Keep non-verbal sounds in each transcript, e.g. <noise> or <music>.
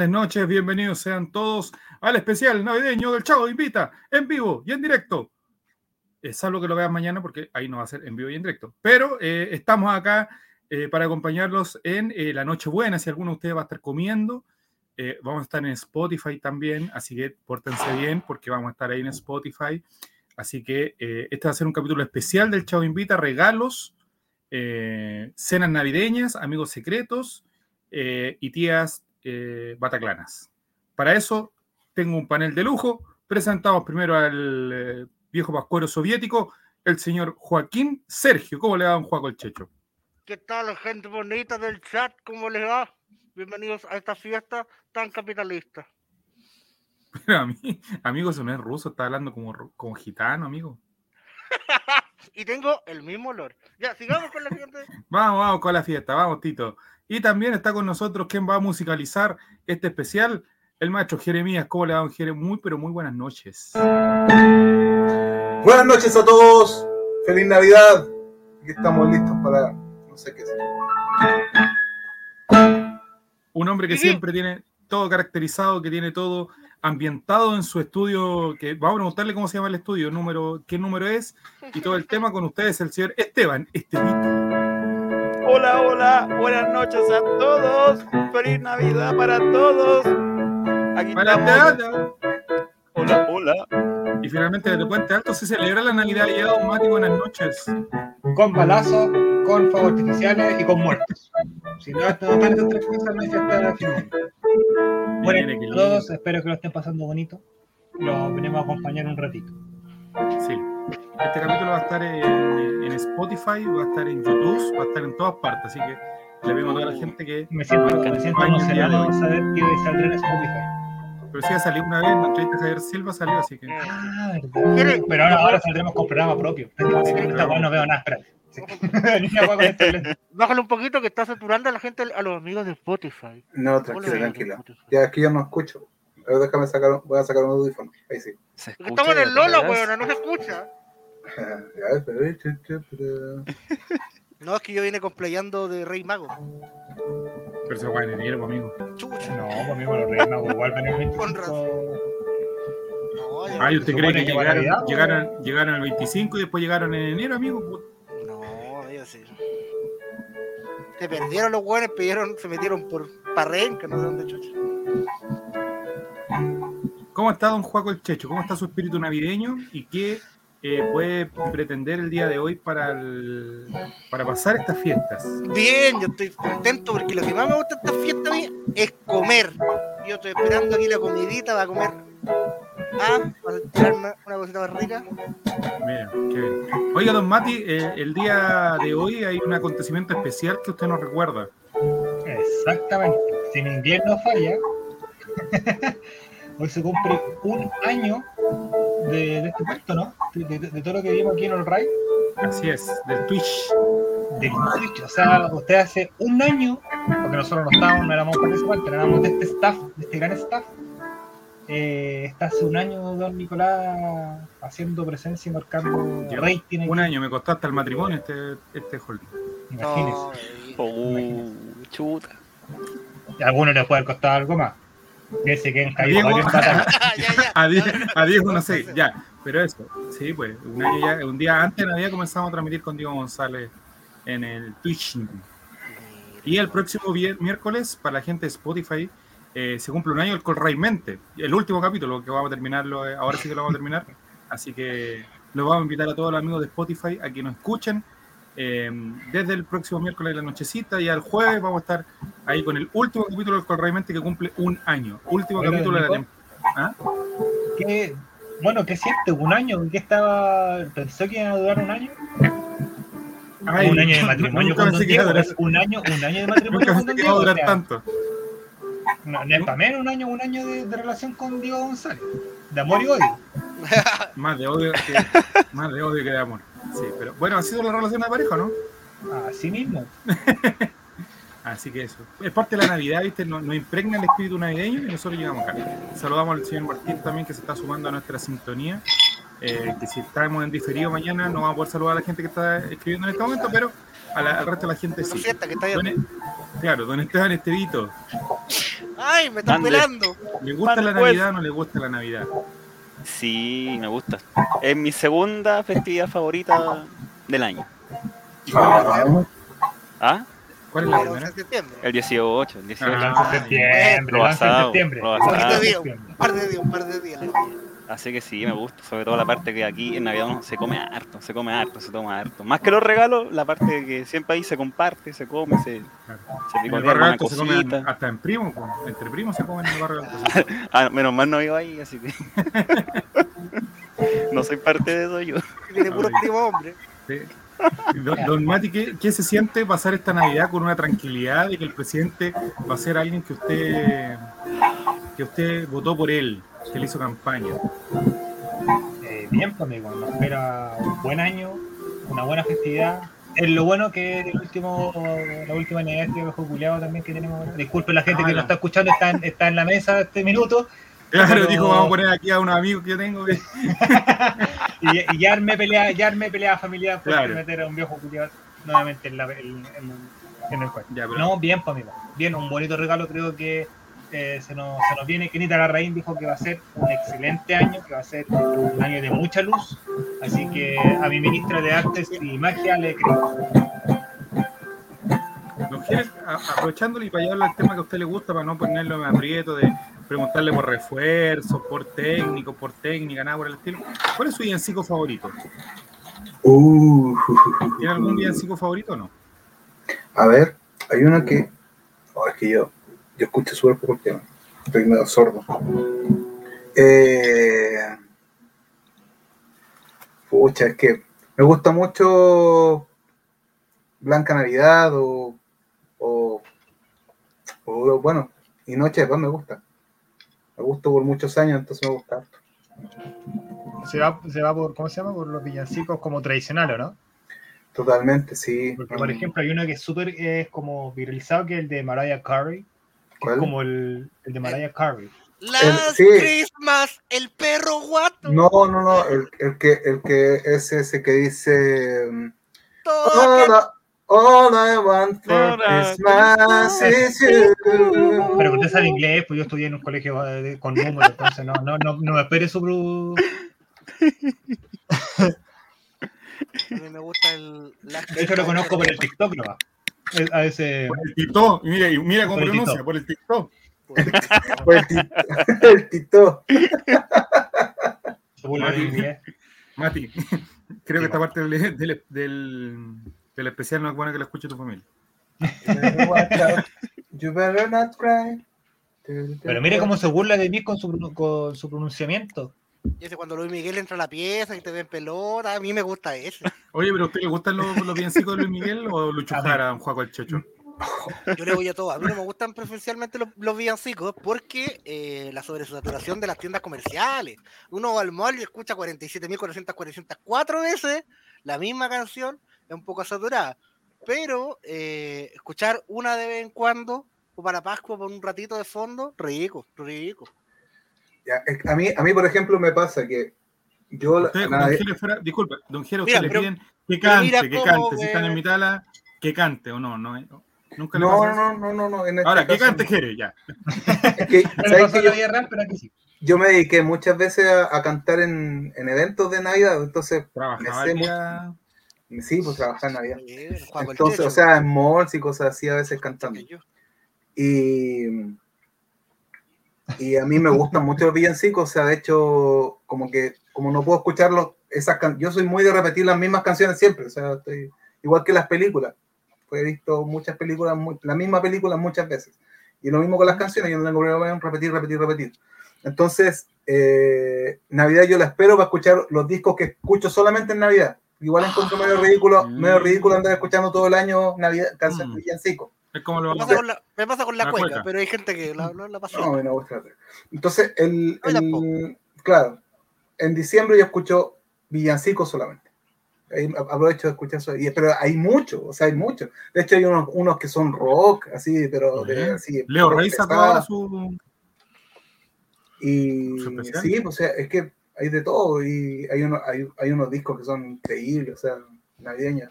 Buenas noches, bienvenidos sean todos al especial navideño del Chavo Invita, en vivo y en directo. Es salvo que lo vean mañana porque ahí no va a ser en vivo y en directo. Pero eh, estamos acá eh, para acompañarlos en eh, la Nochebuena. Si alguno de ustedes va a estar comiendo, vamos a estar en Spotify también. Así que pórtense bien porque vamos a estar ahí en Spotify. Así que este va a ser un capítulo especial del Chavo Invita, regalos, cenas navideñas, amigos secretos y tías bataclanas. Para eso tengo un panel de lujo. Presentamos primero al viejo pascuero soviético, el señor Joaquín Sergio. ¿Cómo le va un Juaco el Checho? ¿Qué tal, gente bonita del chat? ¿Cómo les va? Bienvenidos a esta fiesta tan capitalista. <laughs> Pero a mí, amigo, eso no es ruso, está hablando como, como gitano, amigo. <laughs> y tengo el mismo olor. Ya, sigamos con la fiesta. <laughs> vamos, vamos con la fiesta, vamos, Tito. Y también está con nosotros quien va a musicalizar este especial, el maestro Jeremías. ¿Cómo le va, Jeremías? Muy, pero muy buenas noches. Buenas noches a todos. Feliz Navidad. Aquí estamos listos para no sé qué. Un hombre que siempre tiene todo caracterizado, que tiene todo ambientado en su estudio, que vamos a preguntarle cómo se llama el estudio, número, qué número es, y todo el <laughs> tema con ustedes, el señor Esteban Estevito. Hola, hola, buenas noches a todos, feliz Navidad para todos. Aquí estamos. Hola, hola. Y finalmente desde Puente Alto se celebra la Navidad y Mati, buenas noches. Con balazos, con fuegos artificiales y con muertos. Si no estas tres cosas, no hay fiesta final. Bueno, a todos, espero que lo estén pasando bonito. Los venimos a acompañar un ratito. Sí. Este capítulo va a estar en, en, Spotify, va a estar en YouTube, va a estar en todas partes, así que le vemos a toda la gente que. Me siento, me siento emocionado saber que saldrá en Spotify. Pero sí ha salido una vez, en la entrevista Javier Silva salió, así que. Ah, verdad. Pero ahora, ahora saldremos con programa propio. no veo nada, <laughs> <laughs> Bájale un poquito que está saturando a la gente, a los amigos de Spotify. No, tranquila, tranquila. Ya aquí yo no escucho. Pero déjame sacar, voy a sacar un audífono. Ahí sí. Estamos en el Lola, weón, no se escucha. <laughs> no, es que yo vine cosplayando de Rey Mago. Pero se va en enero, amigo. Chucha. No, pues, amigo, los Reyes Magos igual ven el 25. Ay, ¿usted cree que llegaron, llegaron, llegaron el 25 y después llegaron en enero, amigo? No, yo sí. Se perdieron los buenos, pidieron, se metieron por Parrenca, no sé dónde chucha. ¿Cómo está don Juaco el Checho? ¿Cómo está su espíritu navideño? ¿Y qué eh, puede pretender el día de hoy para, para pasar estas fiestas? Bien, yo estoy contento porque lo que más me gusta de estas fiestas es comer. Yo estoy esperando aquí la comidita para comer. Ah, para tirarme una cosita más rica. Mira, qué bien. Oiga, don Mati, eh, el día de hoy hay un acontecimiento especial que usted nos recuerda. Exactamente. Si mi invierno falla, <laughs> hoy se cumple un año de, este puesto, ¿no? De, todo lo que vimos aquí en el RAI. Así es, del Twitch. Del Twitch, o sea, usted hace un año, porque nosotros no estábamos, no éramos participantes, éramos de este staff, de este gran staff. Eh, está hace un año, don Nicolás, haciendo presencia y marcando rating. Un año, me costó hasta el matrimonio este, este holding. Imagínese. Oh, chuta. A algunos les puede costar algo más. Que se queden caídos a, Diego, no sé, ya. Pero eso, sí, pues, un, año ya, un día antes de Navidad comenzamos a transmitir con Diego González en el Twitch. Y el próximo miércoles, para la gente de Spotify, eh, se cumple un año el Colray Mente, el último capítulo que vamos a terminarlo, eh, ahora sí que lo vamos a terminar. Así que los vamos a invitar a todos los amigos de Spotify a que nos escuchen eh, desde el próximo miércoles de la nochecita y al jueves vamos a estar ahí con el último capítulo del Correamente que cumple un año. Último capítulo de la temporada. ¿Ah? Bueno, ¿qué siente? ¿Un año? ¿Qué estaba? ¿Pensó que iba a durar un año? un año de matrimonio con un año, un año de <laughs> matrimonio con Diego. durar tanto. No, no menos un año, un año de, de, relación con Diego González. De amor y odio. <laughs> más de odio que, más de odio que de amor. Sí, pero bueno, ha sido la relación de pareja, ¿no? Así mismo. <laughs> Así que eso. Es parte de la Navidad, ¿viste? Nos, impregna el espíritu navideño y nosotros llegamos acá. Saludamos al señor Martín también que se está sumando a nuestra sintonía. Eh, que si estamos en diferido mañana no vamos a poder saludar a la gente que está escribiendo en este momento, pero al resto de la gente sí. Fiesta, que está claro, don Esteban Estevito. Ay, me están pelando. ¿Le gusta la pues. Navidad o no le gusta la Navidad? Sí, me gusta. Es mi segunda festividad favorita del año. Ah, ¿Ah? ¿Cuál es la Pero primera? en septiembre. El 18, el 18. Ah, Lanza en septiembre, Lo septiembre. Un par de días, un par de días. Así que sí, me gusta. Sobre todo la parte que aquí en Navidad uno se come harto, se come harto, se toma harto. Más que los regalos, la parte que siempre ahí se comparte, se come, se, Claro. se En el barrio se cosita. hasta en primos, po. entre primos se comen en el barrio. <laughs> Ah, menos mal no vivo ahí, así que. <laughs> no soy parte de eso yo. Tiene puro primo hombre. Sí. Don, don Mati, ¿qué, qué se siente pasar esta Navidad con una tranquilidad de que el presidente va a ser alguien que usted que usted votó por él, que le hizo campaña? Eh, bien, pues amigo, nos espera un buen año, una buena festividad. Es lo bueno que el último, la última Navidad este viejo culiado también que tenemos. Disculpen la gente Ah, que ya. nos está escuchando, está en, está en la mesa este minuto. Claro, Pero- dijo, vamos a poner aquí a unos amigos que yo tengo. que- <laughs> Y, y ya armé pelea, ya armé pelea familiar por Claro. meter a un viejo culiado nuevamente en, la, en, en- en el. Ya, pero- No, bien, pues amigo. Bien, un bonito regalo creo que eh, se, nos, se nos viene. Kenita Larraín dijo que va a ser un excelente año, que va a ser un año de mucha luz. Así que a mi ministra de Artes y Magia le creo. Don aprovechándole y para llevarlo al tema que a usted le gusta, para no ponerlo en aprieto de preguntarle por refuerzos, por técnicos, por técnica, nada por el estilo. ¿Cuál es su villancico favorito? uh, ¿Tiene algún villancico favorito o no? A ver, hay una que. oh, es que yo, yo escucho súper poco el tema. Estoy medio sordo. Eh, pucha, es que me gusta mucho Blanca Navidad o. o, o, bueno, y Noche de Paz me gusta. Me gusta por muchos años, entonces me gusta. harto. Se va, se va por, ¿cómo se llama? Por los villancicos como tradicionales, ¿no? Totalmente, sí. Porque, por ejemplo, hay uno que es súper es como viralizado, que es el de Mariah Carey. Que ¿Cuál? Es como el, el de Mariah Carey. Last sí. Christmas, el perro guato. No, no, no, el, el que, el que es ese que dice. mm, All, I, all I want for Christmas is you. Pero usted sabe inglés, pues yo estudié en un colegio eh, con números, entonces no, no, no, no me espere su... pro- A mí me gusta el Last De hecho lo conozco por el TikTok, ¿no? A ese... Por el TikTok, y mira, y mira cómo Por el pronuncia, TikTok. por el TikTok. guato. Fue el, ti- <laughs> el Tito. se burla de inglés. Mati, creo que esta parte del, del, del, del especial no es buena que la escuche tu familia. You better not cry. Pero mire cómo se burla de mí con su, con su pronunciamiento. Y ese cuando Luis Miguel entra a la pieza y te ven pelota, a mí me gusta ese. Oye, pero ¿a usted le gustan los, los de Luis Miguel o Lucho. Jara, don Juaco el Checho? Yo le voy a todo. A mí no me gustan preferencialmente los, los villancicos porque eh, la sobresaturación de las tiendas comerciales. Uno va al mall y escucha 47.444 veces la misma canción, es un poco saturada. Pero eh, escuchar una de vez en cuando, o para Pascua por un ratito de fondo, rico, rico. Ya, a, mí, a mí, por ejemplo, me pasa que yo. la- Usted, nada, don fuera, disculpe, don Mira, usted le pero- piden que cante, mira que cante. Si están en mitad la, que cante o no, no. eh, Nunca le no, no, no, no, no. En este Ahora, que caso cante no. Jere, ya. Es que, le <laughs> ¿sabes pasó que yo, vida real, pero aquí sí. yo me dediqué muchas veces a, a cantar en, en eventos de Navidad, entonces, Trabajaba Me sí, pues trabajar en Navidad. Bien, Entonces, o sea, en malls y cosas así a veces cantando. Y, y a mí me gustan mucho los villancicos, o sea, de hecho, como que, como no puedo escucharlos, esas can- yo soy muy de repetir las mismas canciones siempre, o sea, estoy, igual que las películas, pues he visto muchas películas, mu- la misma película muchas veces, y lo mismo con las canciones, yo no tengo problema en repetir, repetir, repetir. Entonces, eh, Navidad yo la espero para escuchar los discos que escucho solamente en Navidad. Igual encuentro medio ridículo, medio ridículo andar escuchando todo el año Navidad, canciones Mm. villancicos. Es como lo Me pasa con la, me pasa con la, La cueca, cueca. pero hay gente que la, la, la pasa. No, a tratar. Entonces, el, No, claro, en diciembre yo escucho villancicos solamente. Ahí aprovecho de escuchar eso. Y, pero hay muchos, o sea, hay muchos. De hecho, hay unos, unos que son rock, así, pero de, Bien. así. Leo Rey sacó su. Y su sí, o sea, es que hay de todo. Y hay, uno, hay, hay unos discos que son increíbles, o sea, navideños.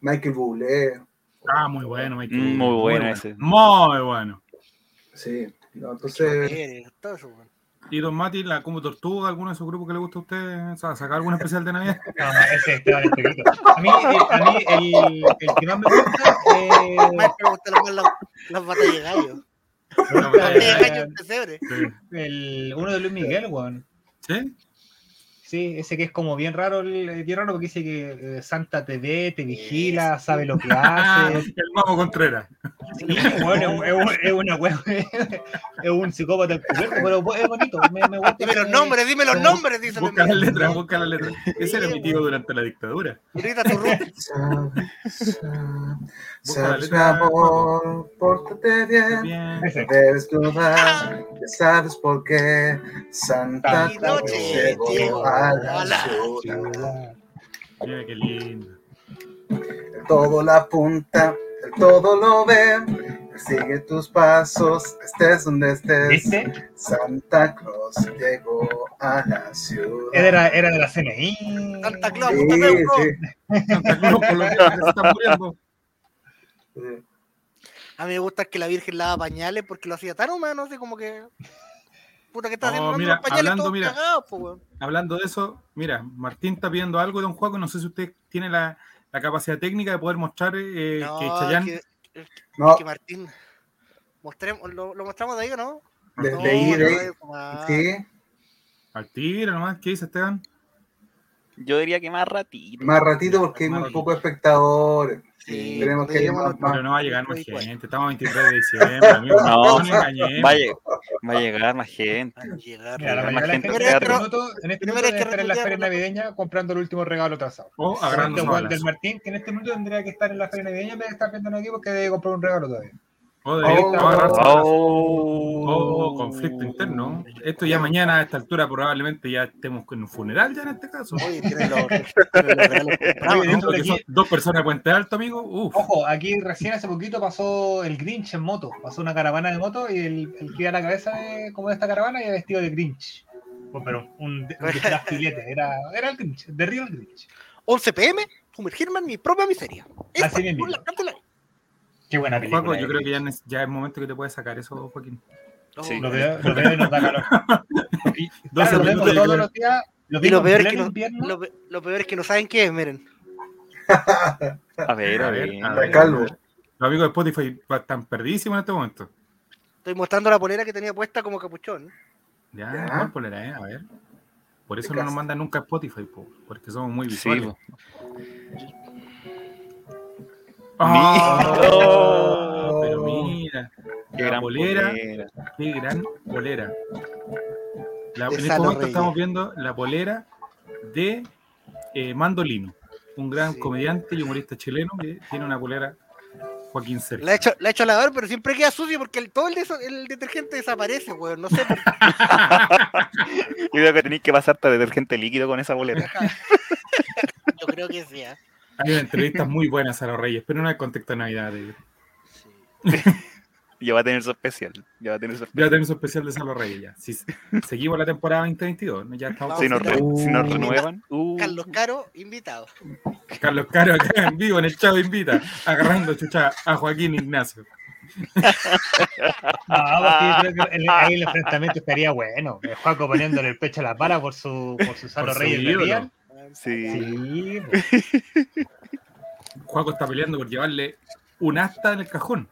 Michael Bublé. Ah, muy bueno, Michael. Mm, muy bueno ese. Muy bueno. Sí, no, entonces. Y Don Mati, la como tortuga, alguno de esos grupos que le gusta a usted, o sea, sacar algún <laughs> especial de Navidad. No, no, ese Esteban Estevito. A mí, eh, a mí el, el que más me gusta Más me gustan más las, las batallas de gallo. No, Batallas de gallo en pesebre. sí. el, uno de Luis Miguel, weón. ¿Sí? Sí, ese que es como bien raro, el- bien raro porque dice que eh, Santa te ve, te vigila, sabe lo <laughs> que hace. el Mamo Contreras. Sí, bueno, es, un- es una wea, <laughs> es un psicópata pero es bonito. Me, me gusta Dime los que- nombres, dime los como- nombres, dice Busca las letras, busca las letras. Ese era mi tío durante la dictadura. Y ahorita tu. Sabes, mi amor, pórtate bien. Debes dudar, ya sabes por qué Santa noche llegó llegó a a la la ciudad. Mira qué lindo. El todo la apunta, el todo lo ve. Sigue tus pasos, estés donde estés. ¿Viste? Santa Claus llegó a la ciudad. Era, era de la CNI. Santa Claus, Sí, Santa Claus. sí. Santa Claus, por niños que se están muriendo. sí. A mí me gusta que la Virgen lava pañales porque lo hacía tan humano, así como que. Puta, que está Oh, haciendo mira, los pañales hablando, mira. cagados, po, weón. Hablando de eso, mira, Martín está pidiendo algo de Don Juaco. No sé si usted tiene la, la capacidad técnica de poder mostrar eh, No, que Chayán. que, es No, que Martín. Mostremos, lo, lo mostramos de ahí o no? de, No, de ahí, de ahí. Sí, Al tiro nomás, ¿qué dice Esteban? Yo diría que más ratito. más ratito porque hay muy pocos espectadores. Sí, Tenemos que más. Pero no va a llegar más gente. Estamos a 23 de diciembre, amigo. <laughs> No, No. Va a, lleg- va a llegar más gente. a llegar. Mira, Más gente en este minuto, este minuto que estar en la feria navideña comprando el último regalo atrasado. O agarrándose weón del. Martín, que en este minuto tendría que estar en la feria navideña, pero está viendo aquí porque debe comprar un regalo todavía. O Oh. Oh, Oh, conflicto interno. Esto ya mañana a esta altura probablemente ya estemos con un funeral ya en este caso. Dos personas de Puente Alto, amigo. Uf. Ojo, aquí recién hace poquito pasó el Grinch en moto. Pasó una caravana de moto y el, el que iba a la cabeza de, como de esta caravana iba vestido de Grinch. Pero un, un filete, era, era el Grinch, de Real Grinch. 11 pm, sumergirme en mi propia miseria. Esa Así mismo. la. Qué buena película. Yo creo que ya, es- ya es momento que te puedes sacar eso, Joaquín. Sí. Lo veo, lo veo y nos da calor. <laughs> Y, 12 claro, lo vemos todos los días. Lo Y lo peor, en es que no, lo, lo peor es que no saben qué es, miren. A ver, a ver. a ver. Calvo. Los amigos de Spotify están perdidísimos en este momento. Estoy mostrando la polera que tenía puesta como capuchón. Ya, Ya. ¿cuál polera, eh? A ver. Por eso ¿Qué no nos mandan nunca a Spotify, po, porque somos muy Sí, visuales. po. Ah, Oh. pero mira, Qué la gran polera, polera. qué gran polera. La- en este momento Reyes. estamos viendo la polera de eh, Mandolino, un gran Sí. comediante y humorista chileno que tiene una polera Joaquín Sergio. La he hecho, la he hecho a lavar, pero siempre queda sucio porque el, todo el, detergente desaparece, weón. No sé por qué. <laughs> Yo creo que tenéis que pasarte detergente líquido con esa bolera. Yo creo que sí. Hay una entrevista <laughs> muy buena a los Reyes, pero no en el contexto de Navidad. de- <laughs> Ya va a tener su especial. Ya va a tener su Ya tenemos un especial de Salo Reyes ya. Si seguimos la temporada 2022, ¿no? ya estamos. Si nos, re- si nos renuevan. uh, Carlos Caro, invitado. Carlos Caro acá en vivo en el Chavo Invita, agarrando chucha a Joaquín Ignacio. Porque yo creo que el- ahí el enfrentamiento estaría bueno. El Juaco poniéndole el pecho a la para por su, por su Salo Por su Sí. Sí. Juaco está peleando por llevarle un asta en el cajón.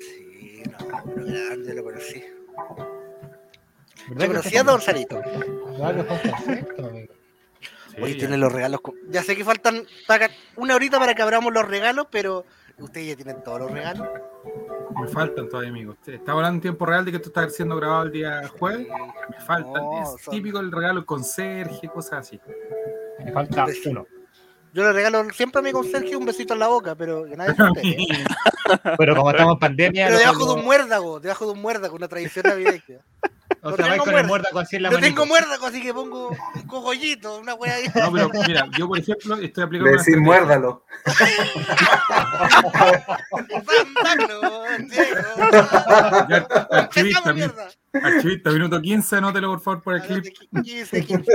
Sí, no, pero grande, lo conocí. ¿Verdad Yo conocí a Don Sarito. Sí, Hoy ya. tienen los regalos. Ya sé que faltan una horita para que abramos los regalos, pero ustedes ya tienen todos los regalos. Me faltan todavía, amigos. Estaba hablando en tiempo real de que esto está siendo grabado el día jueves. Me faltan. No, es son- típico el regalo conserje, cosas así. Me falta uno. Yo le regalo siempre a mi conserje un besito en la boca, pero que nadie. <laughs> Pero como estamos en pandemia. Pero debajo de un muérdago, debajo de un muérdago, una tradición navideña. O no sea, vais tengo con el muerda. muerda así en la Yo manito. tengo muérdago, así que pongo un cogollito, una wea ahí. No, pero mira, yo por ejemplo estoy aplicando Le una muérdalo. Archivista, archivista, minuto 15, anótelo por favor por el clip. 15, 15.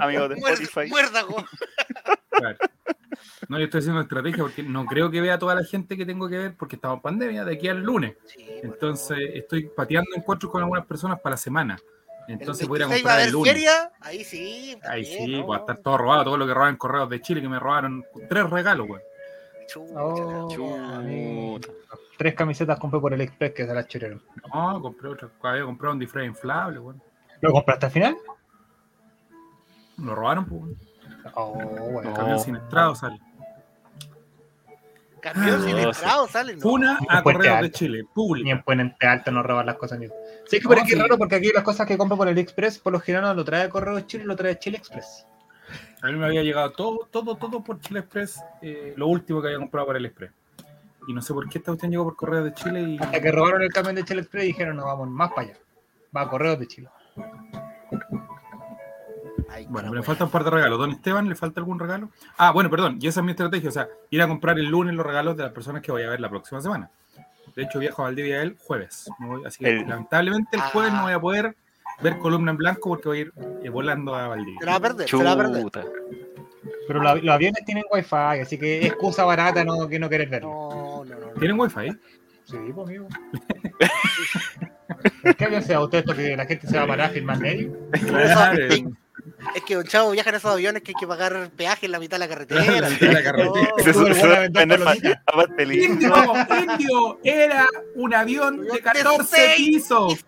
Amigos de Muer- Spotify. Muérdago. Claro. No, yo estoy haciendo estrategia porque no creo que vea toda la gente que tengo que ver porque estamos en pandemia de aquí al lunes. Sí, bueno. Entonces estoy pateando encuentros con algunas personas para la semana. Entonces el voy a ir a 26 va a comprar el lunes. feria, ahí sí. Ahí también, sí, ¿no? va a estar todo robado, todo lo que roban en correos de Chile, que me robaron tres regalos, güey. Oh. Chuta. Tres camisetas compré por el Express que se las churieron. No, compré otra, había comprado un disfraz inflable, güey. ¿Lo compraste al final? Lo robaron, pues. güey. Oh, bueno. El camión No. siniestrado sale. Ah, sale. No. Ni a correos de. Chile, Ni pública. en Puente Alto no roban las cosas ni. Sí, que por aquí sí. es raro porque aquí las cosas que compro por el Express por lo general no lo trae Correo Chile, lo trae Chile Express. A mí me había llegado todo, todo, todo por Chile Express, eh, lo último que había comprado por el Express. Y no sé por qué esta cuestión llegó por correos de Chile y. Hasta que robaron el camión de Chile Express y dijeron, no, vamos más para allá. Va a Correos de Chile. Ay, Bueno, pero me falta un par de regalos. Don Esteban, ¿le falta algún regalo? Ah, bueno, perdón, y esa es mi estrategia, o sea, ir a comprar el lunes los regalos de las personas que voy a ver la próxima semana. De hecho, viajo a Valdivia el jueves. Así que El- lamentablemente el jueves Ah. no voy a poder ver columna en blanco porque voy a ir eh, volando a Valdivia. Se la va a perder, se la va a perder. Pero la- los aviones tienen wifi, así que excusa barata no, que no querer verlo. No, no, no. no. ¿Tienen wifi? Sí, pues amigo. ¿Por <laughs> qué avión se usted esto que la gente se va a parar a firmar medio? Claro, Es que Don Chavo viaja en esos aviones que hay que pagar peaje en la mitad de la carretera. <laughs> En la mitad de la carretera. Se. Indio, Indio, era un avión de 14 seis pisos.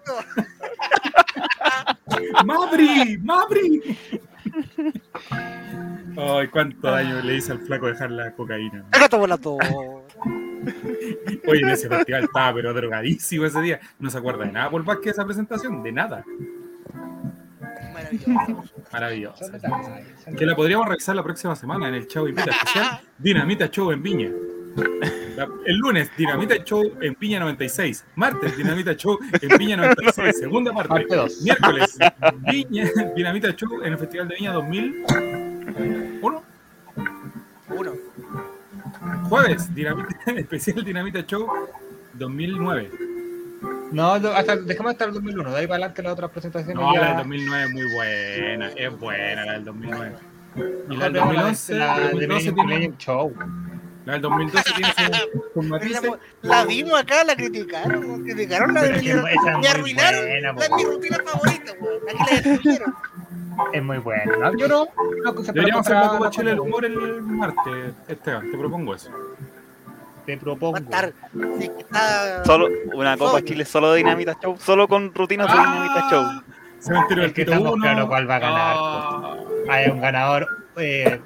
<laughs> ¡Mabri! ¡Mabri! Ay, cuánto daño le hice al flaco dejar la cocaína. Déjate volando. Oye, en ese festival estaba pero drogadísimo ese día. No se acuerda de nada por más que esa presentación, de nada. Maravilloso. Maravilloso. Son detalles, son Que la podríamos revisar la próxima semana en el Chavo Invita especial Dinamita Show en Viña. El lunes, Dinamita Show en Piña 96. Martes, Dinamita Show en Piña 96. Segunda parte. Miércoles, Viña, Dinamita Show en el Festival de Viña 2001. Uno. Jueves, Dinamita, <laughs> especial Dinamita Show 2009. No, hasta, dejemos hasta el 2001, de ahí para adelante las otras presentaciones. No, ya- la del 2009 es muy buena. Es buena la del 2009. Y la del Mejor veamos 2011, la, la de del 2012 Millennium, tiene, Millennium Show. la del 2012 tiene <laughs> matices. La vimos acá, la criticaron. criticaron la de Me muy arruinaron. buena, la mi rutina favorita, weón. Aquí la destruyeron. Es muy bueno. ¿no? Yo no, no Deberíamos hacer la la Chile del compra. Humor el martes, Esteban. Te propongo eso. Te propongo. estar. está- Solo una Copa. Chile, solo de Dinamita Show, solo con rutinas de Dinamita Show. Cementerio del que estamos 1. claro cuál va a ganar, Ah, Hay un ganador. Eh,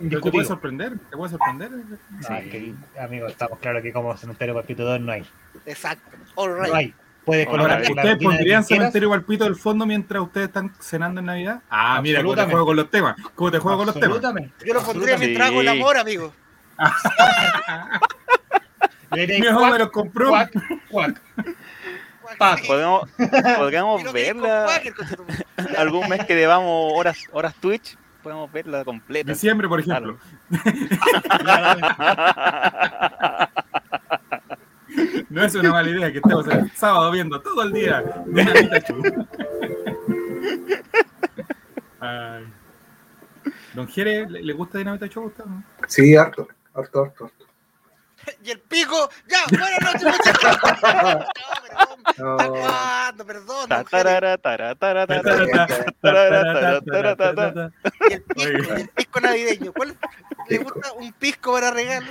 ¿Pero ¿Te puede sorprender? ¿Te puede sorprender? No, es que, amigo, estamos claros que como cementerio Palpito 2 no hay. Exacto. All right. No hay. Puedes colocar ¿ustedes pondrían. Cementerio Palpito del fondo mientras ustedes están cenando en Navidad? Ah, mira cómo te juego con los temas. ¿Cómo te juego con los temas? Absolutamente. Yo lo pondría mientras hago el amor, amigo. <laughs> Mi hijo me los compró. cuac, cuac. Podemos, podríamos verla <laughs> algún mes que debamos horas, horas Twitch, podemos verla completa. Diciembre, por ejemplo. <laughs> No es una mala idea que estemos el sábado viendo todo el día. Ay. Don Jere, ¿le, gusta Dinamita Show a usted? o no? Sí, harto, harto, harto. harto. Y el pico. Ya, buenas noches, muchachos. No. Perdón. Y el pisco, y el pisco navideño. ¿Cuál le gusta un pisco para regalo?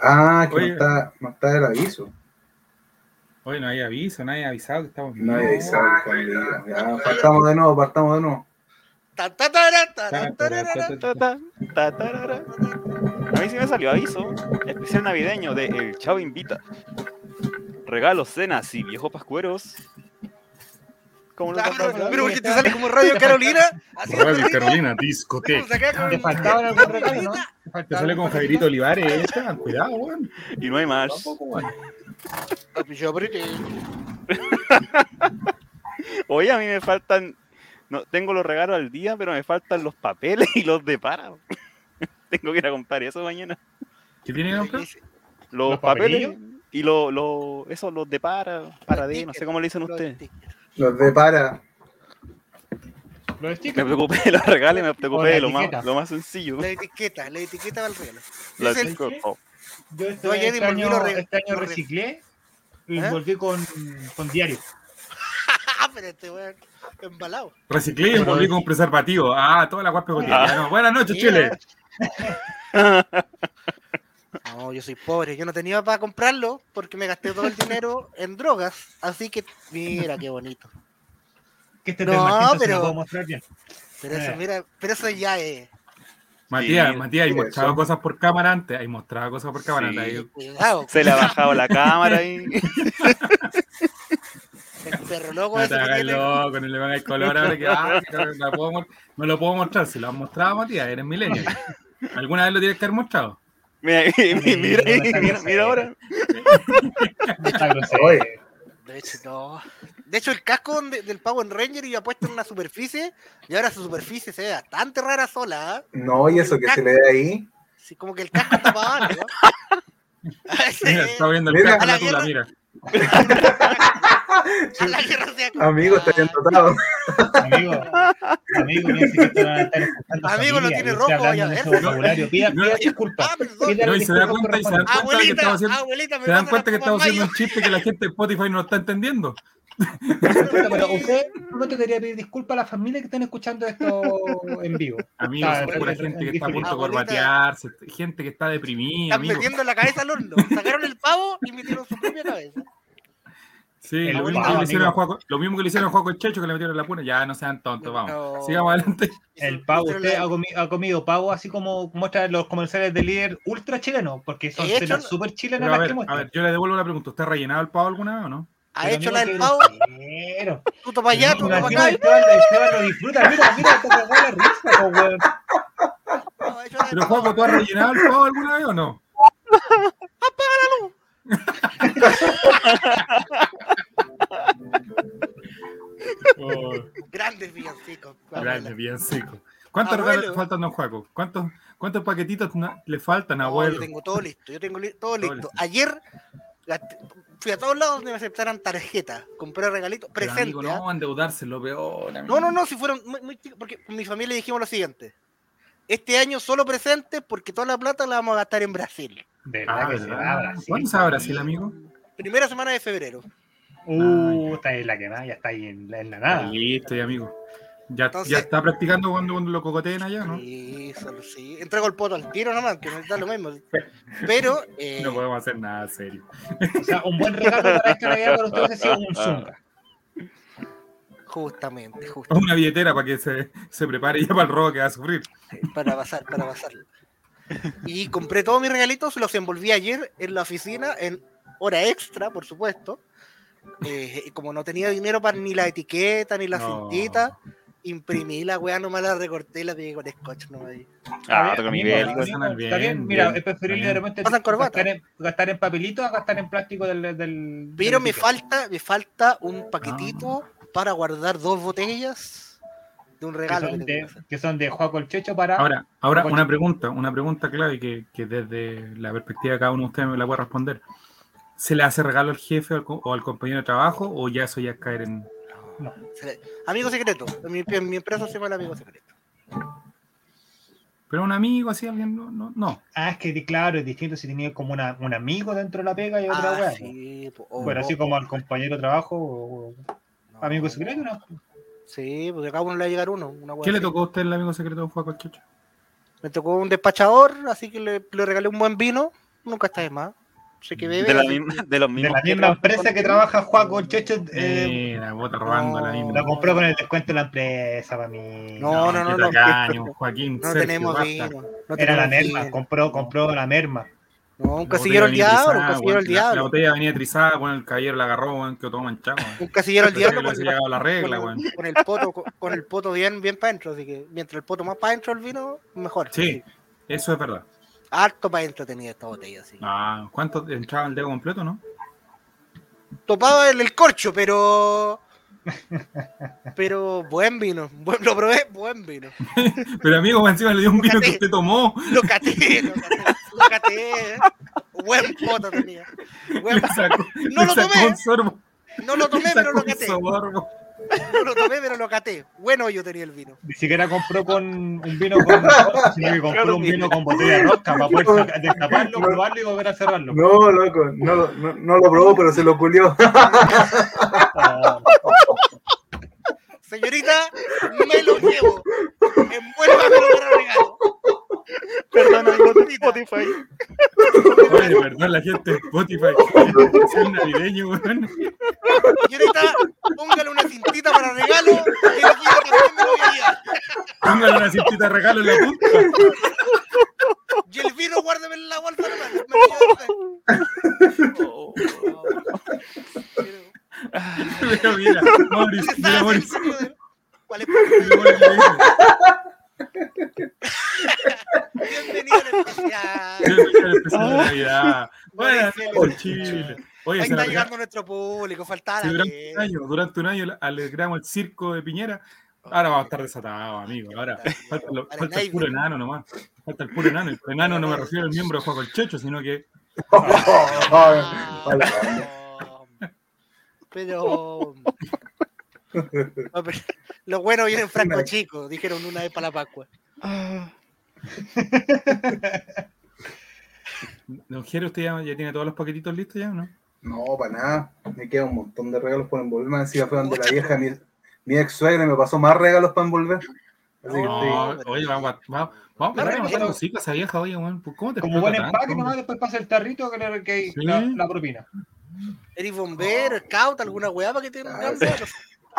Ah, que Oye. no está, no está el aviso. Hoy no hay aviso, nadie ha avisado que estamos No hay avisado. todavía. Ya, partamos de nuevo, partamos de nuevo. A mí sí me salió aviso. Especial navideño de El Chavo Invita. Regalos, cenas y viejos pascueros. ¿Cómo lo Claro, tratamos? pero porque te sale como Radio Carolina. Así Radio Carolina, discoteca. Te faltaba algún regalo, ¿no? Te sale con Javierito Olivares, eh, cuidado, weón. Y no hay más. Tampoco, Oye, a mí me faltan. No, tengo los regalos al día, pero me faltan los papeles y los de para. <laughs> tengo que ir a comprar eso mañana. ¿Qué tiene que comprar? Los, ¿Los papeles papelillos? y los, los, esos, los de para, para de, no sé cómo le dicen Los ustedes. tickets. Los de para. Los Me preocupé de los regalos y me preocupé de lo más, lo más sencillo. La etiqueta, la etiqueta del regalo. La Es el- etiqueta. Oh, Yo este, Yo ayer este año, los este año reciclé y ¿Eh? volví con, con diario. <laughs> Ah, pero este weón embalado. Reciclé y envolví con preservativo. Ah, toda la guapa cotidiana. Buenas noches, Chile. <laughs> No, yo soy pobre. Yo no tenía para comprarlo porque me gasté todo el dinero en drogas. Así que, mira qué bonito. Que este No, pero- lo puedo mostrar bien. Pero eso, Eh. mira, pero eso ya es. Matías, Sí, Matías, hay mostrado eso. cosas por cámara antes. Hay mostrado cosas por cámara Sí. antes. Ahí- Cuidado. Se le ha bajado la <laughs> cámara y. <laughs> Perro loco No te hagas loco, no le van el color ahora que ah, que no, la puedo mo- no lo puedo mostrar. Si lo han mostrado, Matías, eres millennial. ¿Alguna vez lo tienes que haber mostrado? Mira, <laughs> mira, mira, ahora. No. De hecho, no. De hecho, el casco del Power Ranger iba puesto en una superficie y ahora su superficie se ve bastante rara sola. ¿ah? No, y eso que se le ve ahí. Sí, como que el casco está para abajo, ¿no? <laughs> <laughs> Ah. Mira, está viendo el Mira. casco en la la mira. A la guerra se Amigo, está bien dotado. Amigo, amigo, que van a estar Amigo, lo tiene rojo, estoy hablando vaya a de ese ver. vocabulario. <laughs> Pida, No, pida disculpas. y se da cuenta y se da correspondientes. cuenta de que Abuelita, haciendo- ¿Se dan cuenta que estamos haciendo un chiste que la gente de Spotify no está entendiendo? <laughs> Pero usted no te debería pedir disculpas a la familia que están escuchando esto en vivo. Amigos, Está- pura gente que está a punto de corbatearse, gente que está deprimida, Están metiendo la cabeza al horno. Sacaron el pavo y metieron su propia cabeza. Sí, lo mismo, pavo, que le hicieron a amigo. Juaco- lo mismo que le hicieron a Juaco el Checho que le metieron en la puna. Ya no sean tontos, vamos. No. Sigamos adelante. El pavo, usted ha, comi- ha comido pavo así como muestran los comerciales de líder ultra chileno, porque son súper chilenas a las ver, que a muestran. ver, yo le devuelvo la pregunta. ¿Usted ha rellenado el pavo alguna vez o no? Ha Pero, hecho la del pavo, tú para allá, tú para acá. Esteban, Esteban lo disfruta, mira, mira, te cagó la risa, po, weón. Pero. Juaco, ¿tú has rellenado el pavo alguna vez o no? Oh, Grandes villancicos. grande, bien seco. ¿Cuántos Abuelo. regalos le faltan a don Juaco? ¿Cuántos, cuántos paquetitos le faltan, No, abuelo? yo tengo todo listo, yo tengo li- todo listo. listo. Ayer fui a todos lados donde me aceptaran tarjetas, compré regalitos, presente. amigo, no, endeudarse es lo peor. amigo. No, no, no, si fueron muy, muy chicos, porque con mi familia dijimos lo siguiente. Este año solo presentes porque toda la plata la vamos a gastar en Brasil. De Ah, verdad que se ¿verdad? va a Brasil. ¿Cuándo se va a Brasil, amigo? Primera semana de febrero. Uh, está ahí la que más, ya está ahí en, la- en la nada. Listo, y amigo. Ya, Entonces- ya está practicando cuando, cuando lo cocoteen allá, ¿no? Sí, solo sí. Entrego el poto al tiro nomás, que me da lo mismo. <laughs> Pero, eh, No podemos hacer nada serio. O sea, un buen regalo para esta Navidad para ustedes ha sido un Zunga. justamente, Es justamente, una billetera para que se, se prepare ya para el robo que va a sufrir. para pasar, para pasar. Y compré todos mis regalitos, los envolví ayer en la oficina, en hora extra, por supuesto. Eh, y como no tenía dinero para ni la etiqueta ni la No. cintita, imprimí la weá, nomás la recorté y la pegué con scotch nomás ahí. Ah, Está otro bien, Está Está bien, mira, bien, es preferible de repente gastar en, gastar en papelito a gastar en plástico del. del Pero del me falta, me falta un paquetito para guardar dos botellas de un regalo que son, que de, que son de Juaco el Checho para. Ahora, ahora una pregunta, una pregunta clave que, que desde la perspectiva de cada uno de ustedes me la puede responder. ¿Se le hace regalo al jefe o al, o al compañero de trabajo o ya eso ya es caer en... Le- Amigo secreto. En mi, mi empresa se llama el amigo secreto. Pero un amigo, así, alguien, no, no, no. Ah, es que claro, es distinto si tenía como una, un amigo dentro de la pega y otra Ah, weá. sí, po, o- Pero así como al compañero de trabajo o, o no. amigo secreto, ¿no? Sí, porque a cada uno le va a llegar uno. Una ¿Qué le tocó a usted el amigo secreto de Checho? Me tocó un despachador, así que le, le regalé un buen vino. Nunca está de más. Sé que bebe. De, la así misma, que- de los De mismos. la que misma empresa con- que trabaja Juaco el Checho, eh, Mira, bota robando la no. misma. lo compró con el descuento de la empresa para mí. No, no, no, no. tacaño, Joaquín, No Sergio, tenemos basta. vino. No Era la merma, vino. compró, compró la merma. No, un La casillero al diablo, un casillero al weón. La- La diablo. botella venía trizada, con el caballero la agarró, weón, quedó todo manchado. weón. Un casillero al que diablo con, llegado la regla, con- weón. con el poto, con, con el poto bien, bien para adentro, así que mientras el poto más para adentro el vino, mejor. Sí, eso es verdad. Harto para adentro tenía esta botella, así. Ah, ¿cuánto entraba el dedo completo, no? Topaba el, el corcho, pero. Pero buen vino. Buen- lo probé, buen vino. <laughs> Pero amigo, encima le dio un vino que usted tomó. Lo caté, lo caté. Lo caté. Buen poto tenía. Buen- sacó, No lo tomé. no lo tomé, pero lo caté. sorbo. <laughs> No lo tomé, pero lo caté. Bueno, yo tenía el vino. Ni siquiera compró con un vino con <laughs> rosca, sino que compró un vino con botella de rosca para poder destaparlo, probarlo y volver a cerrarlo. No, loco, no, lo- no, no lo probó, pero se lo culió. <laughs> Señorita, me lo llevo. Envuélvamelo para regalo. <laughs> Perdón, amigos de Spotify. Oye, de verdad, la gente de Spotify. Es el navideño, weón. Señorita, póngale una cintita para regalo. Que el vino también me lo voy a llevar. Póngale una cintita de regalo en la punta. Y el vino, guárdeme en la bolsa nomás. Me lo. Oh. Pero- <laughs> Mira, ¿Qué mira, de- ¿Cuál es? Bienvenido al especial. "Bienvenido al especial de Navidad. Buenas Maurice, noches, Chile. Oye, Ahí está llegando nuestro público, faltaba si la durante gente. un año, durante un año alegramos el circo de Piñera, ahora vamos a estar desatados, amigo. Ahora falta, lo- falta el puro enano nomás. Falta el puro enano. El puro enano no me refiero al miembro de Juego el Checho, sino que <laughs> <laughs> Ah. Pero... <laughs> No, pero Lo bueno viene en Franco Chico, dijeron una vez para la Pascua. <laughs> Don Jere, ¿usted ya, ya tiene todos los paquetitos listos ya o no? No, para nada. Me queda un montón de regalos por envolver. Me decía, fue donde la vieja, mi, mi ex suegra, me pasó más regalos para envolver. Así que No, estoy- oye, vamos a, vamos, vamos a esa vieja, oye, weón. pues, ¿Cómo te Como buen empaque, nomás después pasa el tarrito que, le- que Sí. la, la propina. ¿Eres bombero, scout, alguna weá para que te Ah,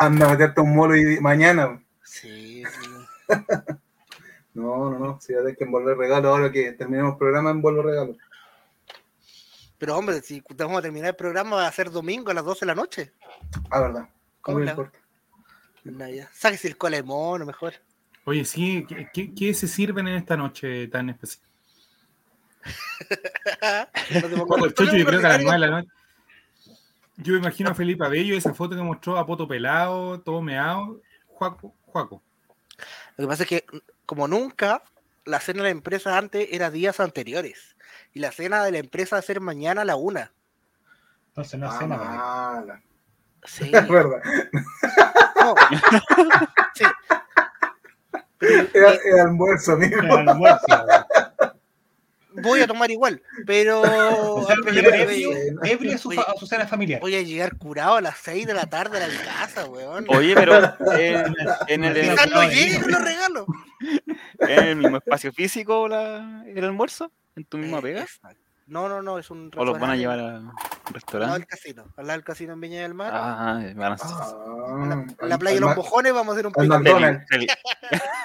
Anda a meterte un molo y mañana. Sí, sí. <laughs> No, no, no. Si hay que envolver regalos ahora que terminemos el programa, envuelvo regalos. Pero hombre, si vamos a terminar el programa va a ser domingo a las 12 de la noche. Ah, verdad. ¿Cómo No me importa. No, ya. Sáquese el cola de mono mejor. Oye, sí, ¿qué, qué, qué se sirven en esta noche tan especial? <laughs> No te el yo creo que a las ordinario. nueve de la noche. Yo me imagino a Felipe Abello, esa foto que mostró a poto pelado, todo meado. Juaco, Juaco. Lo que pasa es que, como nunca, la cena de la empresa antes era días anteriores. Y la cena de la empresa va a ser mañana a la una. Entonces no Ah, hace nada. mala. Sí. <laughs> Es verdad. no. Sí. Pero, Es, es almuerzo, amigo. El almuerzo. <laughs> voy a tomar igual, pero, <laughs> O sea, pero ebrio, ebrio a su, a su cena familiar. voy a llegar curado a las 6 de la tarde a mi casa, weón. Oye, pero <laughs> en, en el, en, Quizás no no, llegue no. con los regalos. el mismo espacio físico la, el almuerzo, en tu misma Eh, pega, exacto. No, no, no, es un o los van a restaurante llevar a un Al lado del restaurante. casino, al lado del casino en Viña del Mar. Ah, van a Ah, en la, en la al- playa de al los mojones vamos a hacer un al feliz-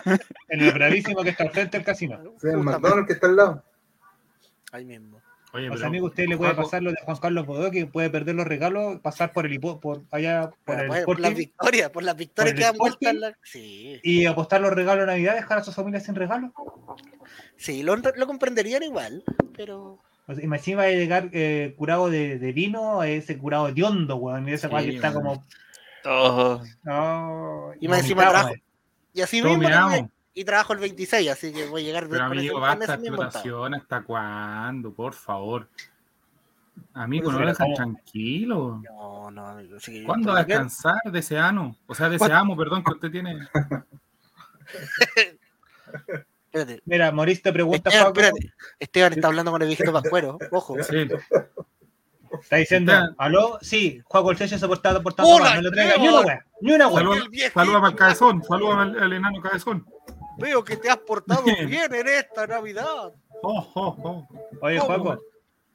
<laughs> En el bravísimo que está al frente del casino. Sí, el. McDonald's que está al lado. Ahí mismo. Oye, O sea, pero. amigo, usted le puede Juaco, pasar lo de Juan Carlos Bodó, que puede perder los regalos, pasar por el hipo, por allá, por Por, el por Sporting, las victorias, por las victorias el que dan vuelta la. Sí, y apostar los regalos de Navidad, dejar a su familia sin regalos. sí, lo, lo comprenderían igual, pero. O sea, imagina va a llegar eh, curado de, de vino, ese curado de hondo, weón, y ese Sí, que está como. Oh, No, Y más encima trajo-. Y así todo mismo. también- Y trabajo el 26, así que voy a llegar Pero amigo, basta explotación. ¿Hasta cuándo? Por favor. Amigo, Por no lo dejan tranquilo. No, no, amigo, ¿Cuándo va a descansar de ese ano? O sea, de ese amo, perdón, que usted tiene. <laughs> Espérate. Mira, Maurice te pregunta, Esteban, espérate. Esteban está hablando con el viejito pascuero. Ojo. Sí. está diciendo, Esteban. ¿aló? Sí, Juan Colchecho se mal, no le traiga ni una wea, ni una wea. Saluda- el Salúdame al cabezón, salúdame al, al enano cabezón. Veo que te has portado <laughs> Bien. en esta Navidad. Oh, oh, oh. Oye. Juaco,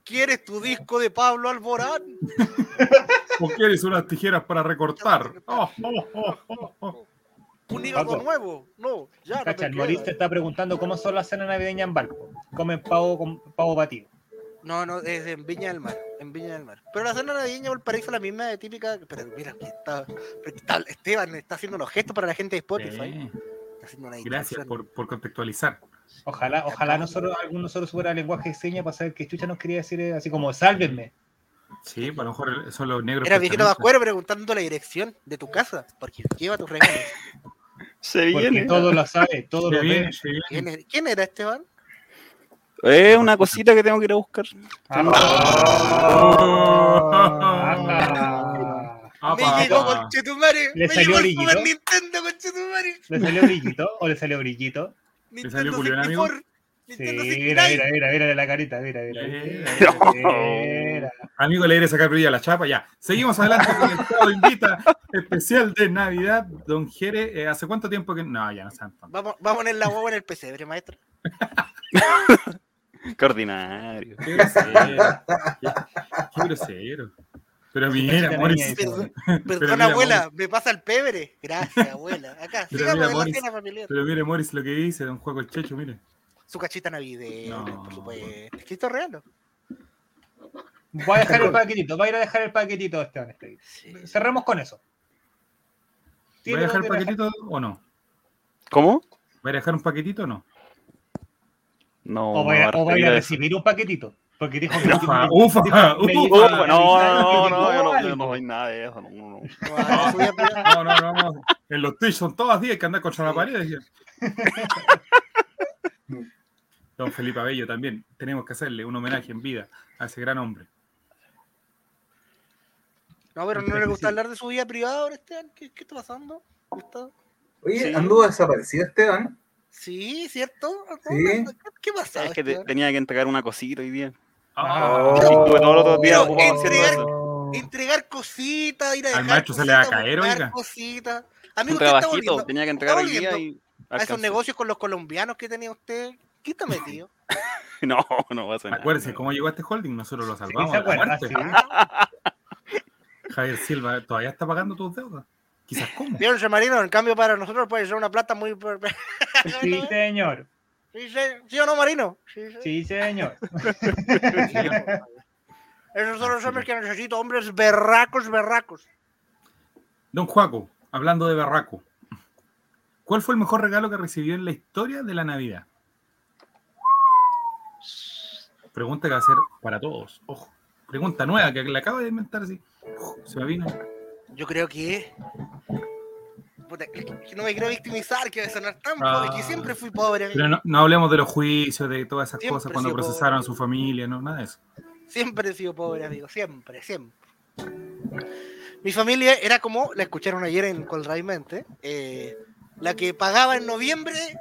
¿Quieres tu disco de Pablo Alborán? <laughs> ¿O quieres unas tijeras para recortar? Oh, oh, oh. ¿Un hígado nuevo? No, ya no cacha, te el te está preguntando cómo son las cenas navideñas en barco. Comen pavo con pavo batido. No, no, es en Viña del Mar. En Viña del Mar. Pero la cena navideña de Valparaíso es la misma de típica. Pero mira, que está, está- Esteban está haciendo los gestos para la gente de Spotify. Sí, Gracias por, por contextualizar. Ojalá, ojalá nosotros, alguno de nosotros supiera lenguaje de señas para saber qué chucha nos quería decir, eh, así como sálvenme. Sí, a lo mejor son los negros. Era viejito. Pascuero preguntando la dirección de tu casa. Porque lleva tus regalos. <laughs> se Porque viene. todo lo sabe, todo Se lo viene, ve. se viene. ¿Quién, era- Esteban? Es una cosita que tengo que ir a buscar. Ah, <laughs> Ah, Opa. llegó conchetumare. Le Me salió llegó el brillito. Super Nintendo conchetumare. ¿Le salió brillito o le salió brillito? Nintendo Julián, amigo? 64. Sí, mira, 69. mira, mira, mira la carita, mira, mira. Mira. Amigo, le iré a sacar brillo a la chapa, ya. Seguimos adelante con el <laughs> Chavo Invita especial de Navidad. Don Jere, eh, ¿hace cuánto tiempo que.? No, ya no sean tontos. Vamos, vamos a poner la guagua en el pesebre, maestro. Qué ordinario. Qué grosero. Qué, qué grosero. Pero niña dice, Perdón, Pero Perdona, mira, abuela, me pasa el pebre. Gracias, abuela. Acá, Pero sigamos mira, en la familiar. Pero mire, Moris, lo que dice, don Juego el Checho, mire. Su cachita navideña, No. por supuesto. ¿Es que esto es real? no? Voy a dejar el paquetito, voy a ir a dejar el paquetito, Esteban. Esteban. Cerramos con eso. ¿Va a dejar el paquetito o no? ¿Cómo? ¿Va a dejar un paquetito o no? No. O voy a, no, o voy a eso. recibir un paquetito. Porque dijo que Ufa, ufa, ufa. no, no, no, yo no, yo no doy nada de eso. No, no, no. No, no, no, no. En los Twitch son todas 10 que andan contra la pared. decía. Don Felipe Abello también. Tenemos que hacerle un homenaje en vida a ese gran hombre. No, pero no le gusta hablar de su vida privada ahora, Esteban. ¿Qué, qué está pasando? Gustavo? Oye, Sí. anduvo desaparecido Esteban. Sí, ¿cierto? Sí. ¿Qué, qué pasa? Es que te- tenía que entregar una cosita hoy día. Ah, Oh. Todos los días entregar- eso. Entregar cositas, ir a Al dejar maestro se le va a caer, oiga. cositas. Amigo, está volviendo tenía que entregar hoy día y. a esos negocios con los colombianos que tenía usted. ¿Qué está metido? <laughs> No, no va a ser nada. Acuérdense cómo llegó a este holding, nosotros lo Sí, salvamos. ¿se de la acuerda? Sí. <laughs> Javier Silva, ¿todavía está pagando tus deudas? Quizás cómo. Vieron, José Marino, en cambio para nosotros puede ser una plata muy... <laughs> Sí, señor. ¿Sí, sí, ¿Sí o no, Marino? Sí, sí. Sí, señor. <laughs> Esos son los hombres que necesito, hombres berracos, berracos. Don Juaco, hablando de Barraco, ¿cuál fue el mejor regalo que recibió en la historia de la Navidad? Pregunta que va a ser para todos. Ojo. Pregunta nueva que la acabo de inventar así. Uf, Se me vino. Yo creo que... Puta, que- que no me quiero victimizar, que a sonar tan Ah. pobre, que siempre fui pobre. Pero no, no hablemos de los juicios, de todas esas Siempre cosas cuando procesaron a su familia, no, nada de eso. Siempre he sido pobre, amigo, siempre, siempre. Mi familia era como, la escucharon ayer en Colraimente, eh, la que pagaba en noviembre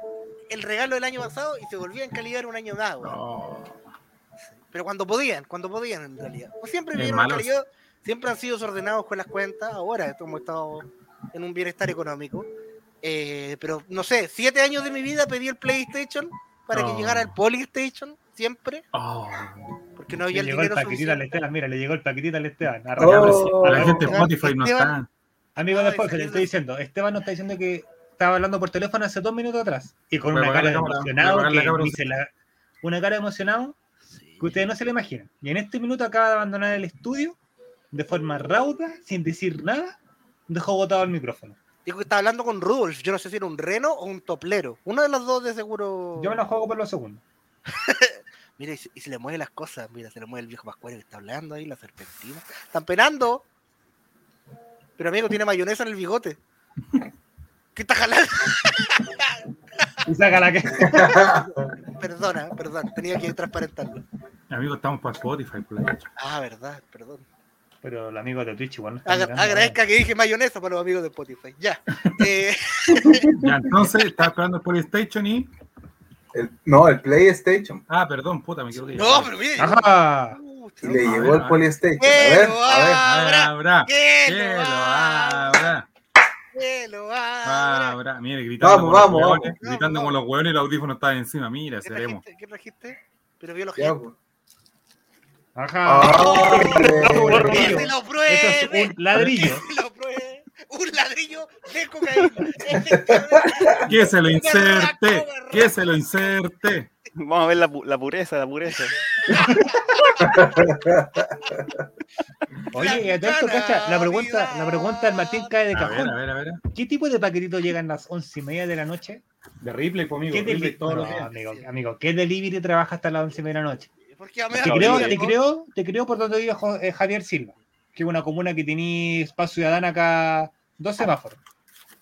el regalo del año pasado y se volvía en calidad un año. Oh, Pero cuando podían, cuando podían en realidad. Pues siempre Es vivieron siempre han sido desordenados con las cuentas, ahora hemos estado en un bienestar económico. Eh, pero no sé, siete años de mi vida pedí el PlayStation para que Oh. llegara el Polystation, siempre, oh. porque no Le había el llegó el dinero paquetito al. Esteban, mira, le llegó el paquetito al Esteban. Ya, Oh. a la gente de Esteban, Spotify no está. Amigo, después que le estoy diciendo, Esteban nos está diciendo que estaba hablando por teléfono hace dos minutos atrás y con a una cara cámara, emocionado a que dice la- una cara emocionado Sí. que ustedes no se lo imaginan. Y en este minuto acaba de abandonar el estudio de forma rauda, sin decir nada, dejó botado el micrófono. Dijo que estaba hablando con Rudolf. Yo no sé si era un reno o un toplero. Uno de los dos de seguro. Yo me la juego por los segundos. <laughs> Mira, y se, y se le mueve las cosas. Mira, se le mueve el viejo pascuero que está hablando ahí, la serpentina. Están penando. Pero amigo, tiene mayonesa en el bigote. <laughs> ¿Qué está jalando? Y saca la que. <laughs> Perdona, perdón. Tenía que transparentarlo. Amigo, estamos para Spotify. por la. Ah, verdad, perdón. Pero los amigos de Twitch igual no están Agra- mirando, agradezca que dije mayonesa para los amigos de Spotify. Ya. <laughs> Eh, <laughs> Ya, entonces, estaba esperando el PlayStation y. El- no, el PlayStation. Ah, perdón, puta, me equivoqué. no, pero mire. Ajá. Y le llegó ver, el a PlayStation. A ver, a ver. abra, Abra, que lo abra, abra, que lo abra. abra. Mire, gritando Vamos, los vamos, hueones, vamos. gritando como los hueones y el audífono estaba encima. Mira, ¿Qué seremos. trajiste? ¿Qué trajiste? Pero vio los gestos. Ajá. Ah, Un ladrillo. ¡Que se lo Eso pruebe! es un ladrillo. ¡Que se lo pruebe! ¡Un ladrillo de cocaína! Este Que se lo <laughs> inserte, que se lo inserte. Vamos a ver la, pu- la pureza, la pureza. <laughs> Oye, y a todo esto, cacha, la pregunta, la pregunta del Martín cae de A ver, cajón. a ver, a ver. ¿Qué tipo de paquetito llegan las once y media de la noche? De Ripley, conmigo. ¿Qué Ripley delivery? No, amigo, amigo, ¿qué delivery trabaja hasta las once y media de la noche? ¿Por qué me Te creo, te creo, te creo por donde vive eh, Javier Silva, que es una comuna que tiene espacio ciudadano acá, dos semáforos.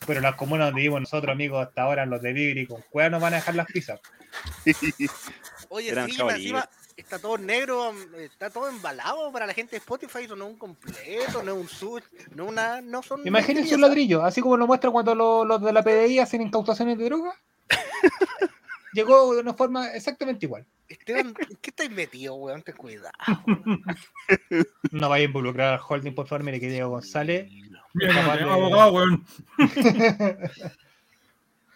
Pero las comunas donde vivimos nosotros, amigos, hasta ahora, los de Vibri con cueva nos van a dejar las pizzas. <laughs> Oye, Eran sí, encima, está todo negro, está todo embalado para la gente de Spotify, eso no es un completo, no es un switch, no es una, no son. Imagínense un ladrillo, así como lo muestran cuando lo- los de la PDI hacen incautaciones de droga. <laughs> Llegó de una forma exactamente igual. Esteban, ¿en qué estáis metido, weón? Ten cuidado. No vaya a involucrar al holding, por favor. Mire que Diego González. De- abogado, weón.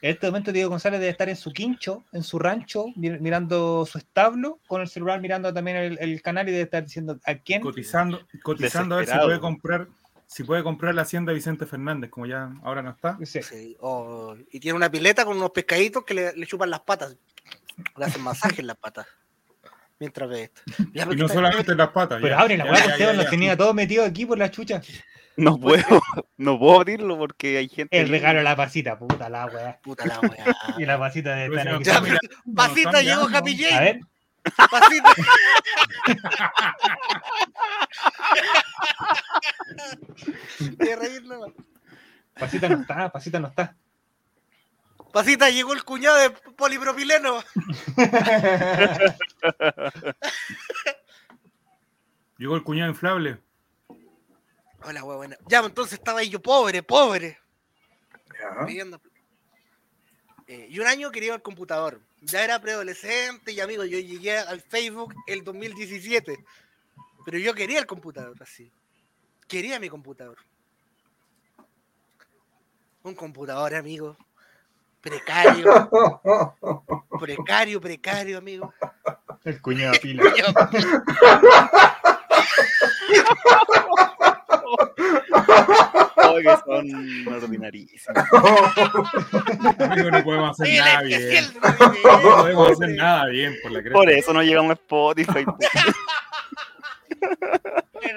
En este momento Diego González debe estar en su quincho, en su rancho, mir- mirando su establo, con el celular mirando también el, el canal y debe estar diciendo a quién. Cotizando, cotizando a ver si puede comprar, si puede comprar la hacienda de Vicente Fernández, como ya ahora no está. Sí. Sí, oh, y tiene una pileta con unos pescaditos que le, le chupan las patas. Le hacen masaje en las patas. Mientras ve esto. Ya, Y no solamente en las patas. Pero abre la weá, los ya. tenía todos metidos aquí por la chucha. No puedo, no puedo abrirlo porque hay gente. El regalo a la pasita, puta la weá. Puta la weá. <laughs> Y la pasita de estar aquí. Ya, Pasita llegó. Happy A Jane. ver, Pasita. <laughs> Pasita no está, pasita no está. Pasita llegó el cuñado de polipropileno. <laughs> Llegó el cuñado inflable. Hola, buena. Ya, pues, entonces estaba ahí yo pobre, pobre. Pidiendo. Eh, y un año quería el computador. Ya era preadolescente y amigo, yo llegué al Facebook el 2017. Pero yo quería el computador así. Quería mi computador. Un computador, amigo. Precario, <laughs> precario, precario, amigo. El cuñado pila. Ay, que son ordinarísimos. Amigo, no podemos hacer Sí, nada bien. No podemos hacer nada bien por la cresta. Por eso no llegamos a Spotify. <laughs>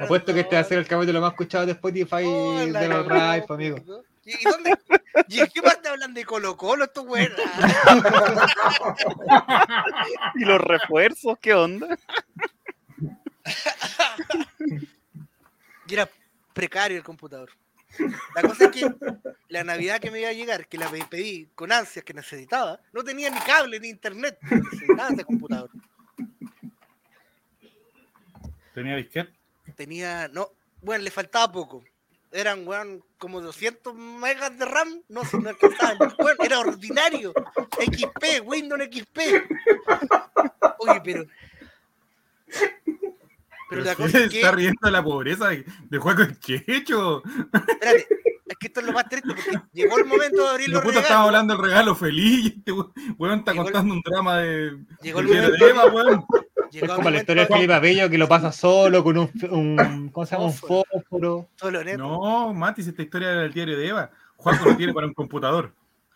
Apuesto que este va a ser el capítulo más escuchado de Spotify Hola, de los Rife, amigo. ¿Y dónde? ¿Y en qué parte hablan de Colo Colo estos güeyes? <laughs> ¿Y los refuerzos? ¿Qué onda? <laughs> Y era precario el computador. La cosa es que la Navidad que me iba a llegar, que la pe- pedí con ansias que necesitaba, no tenía ni cable ni internet. Necesitaba ese computador. Tenía disquete. Tenía, no, bueno, le faltaba poco. Eran, weón, como 200 megas de RAM. No, si no alcanzaban. Bueno, era ordinario. XP, Windows XP. Oye, pero. Pero la Pero cosa se es que. está riendo la pobreza de, de juego en quecho. Espérate, es que esto es lo más triste porque llegó el momento de abrir los puta regalos. estaba hablando del regalo feliz y este we- weón está Llegó el- contando un drama de. Llegó el momento- Eva, weón. Llegó Es como la historia de Felipe Abello que lo pasa solo con un, <laughs> un ¿cómo se llama? Un Fósforo. No, Mati, si esta historia era del diario de Eva. Juanco lo tiene para un computador.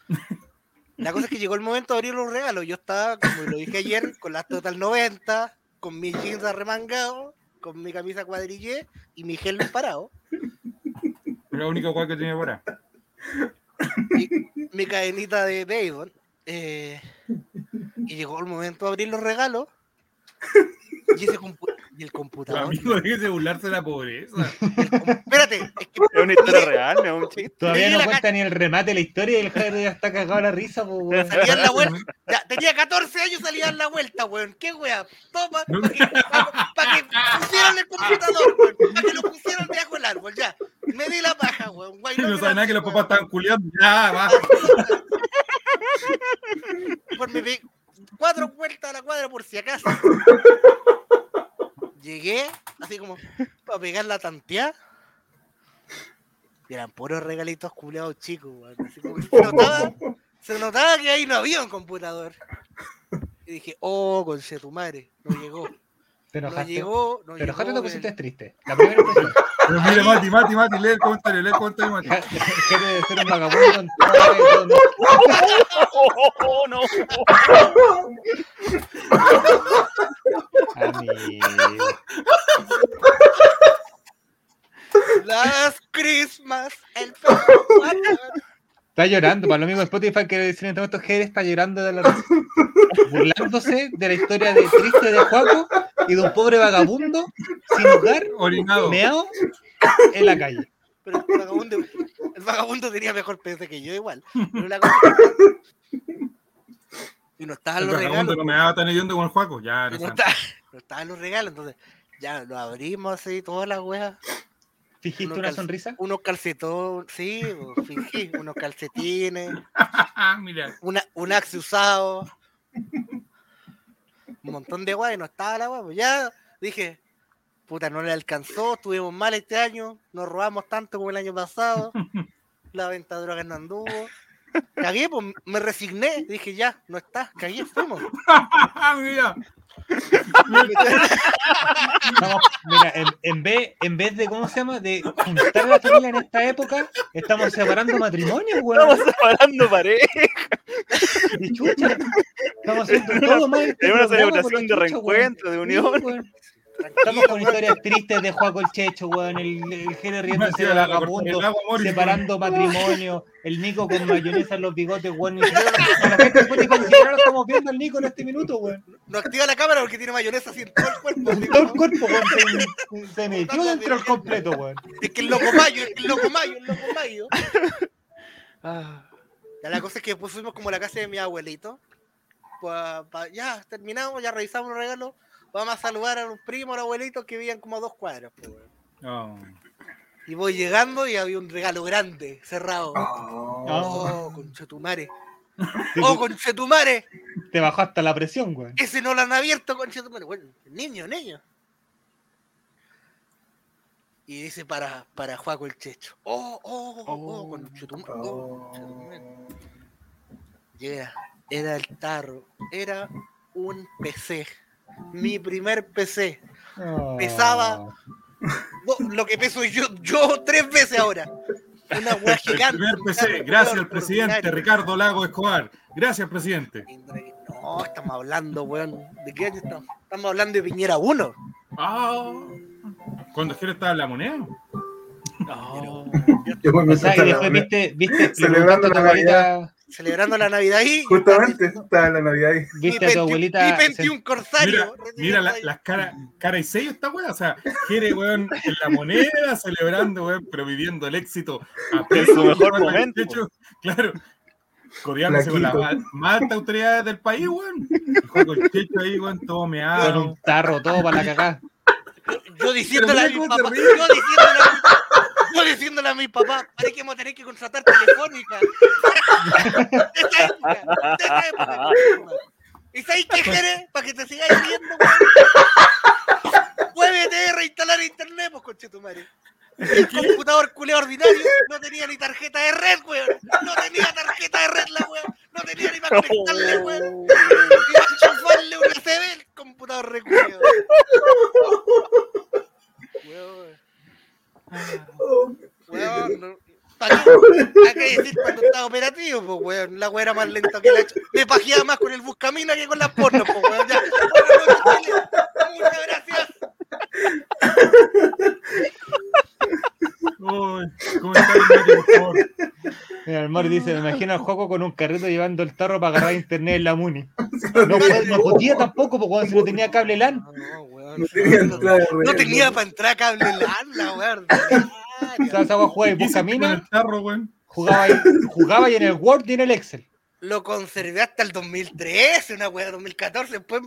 <laughs> La cosa es que llegó el momento de abrir los regalos. Yo estaba, como lo dije ayer, con la Total 90, con mis jeans arremangados, con mi camisa cuadrillé y mi gel parado, Es la única cual que tiene ahora. mi cadenita de béisbol. eh, y llegó el momento de abrir los regalos. Y, ese compu- y el computador. amigo deje de burlarse de la pobreza. Espérate, es que Es una historia real, no es un chiste. Todavía no cuenta ni el remate de la historia y el Jairo ya está cagado a la risa, pues, weón. salía en la vuelta. Ya, tenía 14 años, salía en la vuelta, weón. ¿Qué wea? Toma, No. para que, pa- pa' que pusieran el computador, weón. Para que lo pusieran debajo del árbol, ya. Me di la paja, weón. Guay, No sabe la- nada que los papás estaban culiando. Ya, va. Por mi cuatro <laughs> vueltas a la cuadra por si acaso. <laughs> Llegué, así como, para pegar la tanteada. Y eran puros regalitos culeados chicos. Así como se notaba, se notaba que ahí no había un computador. Y dije, oh, conche tu madre, no llegó. Te No enojaste. llegó, no Te enojaste o llegó. te pusiste el- triste. La primera impresión. <laughs> Pero mire, Mati, Mati, Mati, lee el comentario, lee el comentario, Mati. <laughs> De ser un vagabundo Oh, no. <laughs> Amigo. Las Christmas, el. Está llorando, para lo mismo Spotify quiere decir en este momento Jere está llorando de la burlándose de la historia de triste de Juaco y de un pobre vagabundo sin hogar, Orinado. meado en la calle. Pero el vagabundo, el vagabundo tenía mejor PC que yo igual. Pero la cosa es que Y no estaban El los vagabundo regalos. no me daba tan hediondo como el Juaco. Ya, no está- no estaban los regalos, entonces ya lo abrimos así, todas las weas. ¿Fijiste Uno una sonrisa? Unos calcetón, sí, fingí, unos calcetines, <laughs> Mira. una, un axe usado, un montón de weas y no estaba la wea. Pues ya dije, puta, no le alcanzó, estuvimos mal este año, nos robamos tanto como el año pasado, <laughs> la venta de drogas no anduvo. Cagué, pues me resigné, dije ya, no está, cagué, fuimos. <laughs> Mira. Mira, en, en vez, en vez de, ¿cómo se llama? De juntar la familia en esta época, estamos separando matrimonios, weón. Estamos separando pareja. Y chucha. Estamos haciendo todo mal. Es una celebración de reencuentro, de unión. Sí. Estamos con <laughs> historias tristes de Juaco el Checho, weón. El, el Jere riéndose de vagabundo, separando matrimonio. El Nico con mayonesa en los bigotes, weón. Ni siquiera la gente <laughs> estamos viendo al Nico en este minuto, weón. No activa la cámara porque tiene mayonesa así en todo el cuerpo. así Todo el cuerpo, weón, se, metió <laughs> dentro del completo, weón. Es que el loco mayo, es que el loco mayo, el loco mayo. Ah, Ya la cosa es que después fuimos como a la casa de mi abuelito. Pa- pa- ya terminamos, ya revisamos los regalos. Vamos a saludar a los primos, a los abuelitos que vivían como a dos cuadras. pues. Oh. Y voy llegando y había un regalo grande, cerrado. Oh. Oh, conchetumare. Oh, conchetumare. Te bajó hasta la presión, weón. Ese no lo han abierto, conchetumare. Bueno, niño, niño. Y dice para, para Juaco el Checho. Oh, oh, oh, oh, conchetumare. Oh, conchetumare. Yeah, era el tarro. Era un PC. Mi primer PC. Pesaba. No, lo que peso yo, yo tres veces ahora. Una <laughs> hueá El gigante. primer un PC, gracias al ordinario. presidente Ricardo Lago Escobar. Gracias, presidente. No, estamos hablando, weón. ¿De qué año estamos? Estamos hablando de Piñera 1. Ah. Cuando Jere estaba en la moneda. no. Yo me O sea, y después viste, viste, Celebrando la abuelita, Celebrando la Navidad ahí. Justamente, estaba en la Navidad ahí. Viste a tu 21 abuelita. mi 21 Corsario. Mira, mira la- las caras cara y sello esta weá. O sea, Jere, weón, en la moneda, celebrando, weón, pero viviendo el éxito a En su mejor momento, Checho, Claro. Codeándose con la <laughs> más, Flaquito. más alta autoridad del país, weón. Y Juaco el Checho ahí, weón, todo con meado. un tarro todo para la cagá. Yo diciéndole a mira mi cómo se papá. ríe. Yo diciéndole a mi, yo diciéndole a mi papá. Parece que vamos a tener que contratar telefónica. De <laughs> esa época. De esa época. <laughs> ¿Y sabes qué quieres? Para que te sigáis viendo, weón. Muévete, reinstalar internet, pues, conche tu madre. El computador culé ordinario no tenía ni tarjeta de red, weón. No tenía tarjeta de red la weón. No tenía ni para conectarle, weón. Y para enchufarle un USB el computador reculeo. <laughs> Weón. Weón, no. ¿Para qué? Decir cuando estaba operativo, pues, weón. La weón era más lenta que la ch- Me pajeaba más con el buscamina que con las pornos, pues, weón. Ya. Muchas gracias. Uy, Mati, por favor. Mira, el Mori dice, me imagino al Joco con un carrito llevando el tarro para agarrar internet en la Muni. <laughs> No, no podía tampoco, porque si no tenía cable LAN. No, weón. No tenía No, entrada tenía para entrar cable LAN, la weón. Esa weá jugaba y ¿Qué hiciste con Buscamina, el tarro, weón? jugaba ahí, jugaba ahí en el Word y en el Excel. Lo conservé hasta el 2013, una weá, 2014. Después,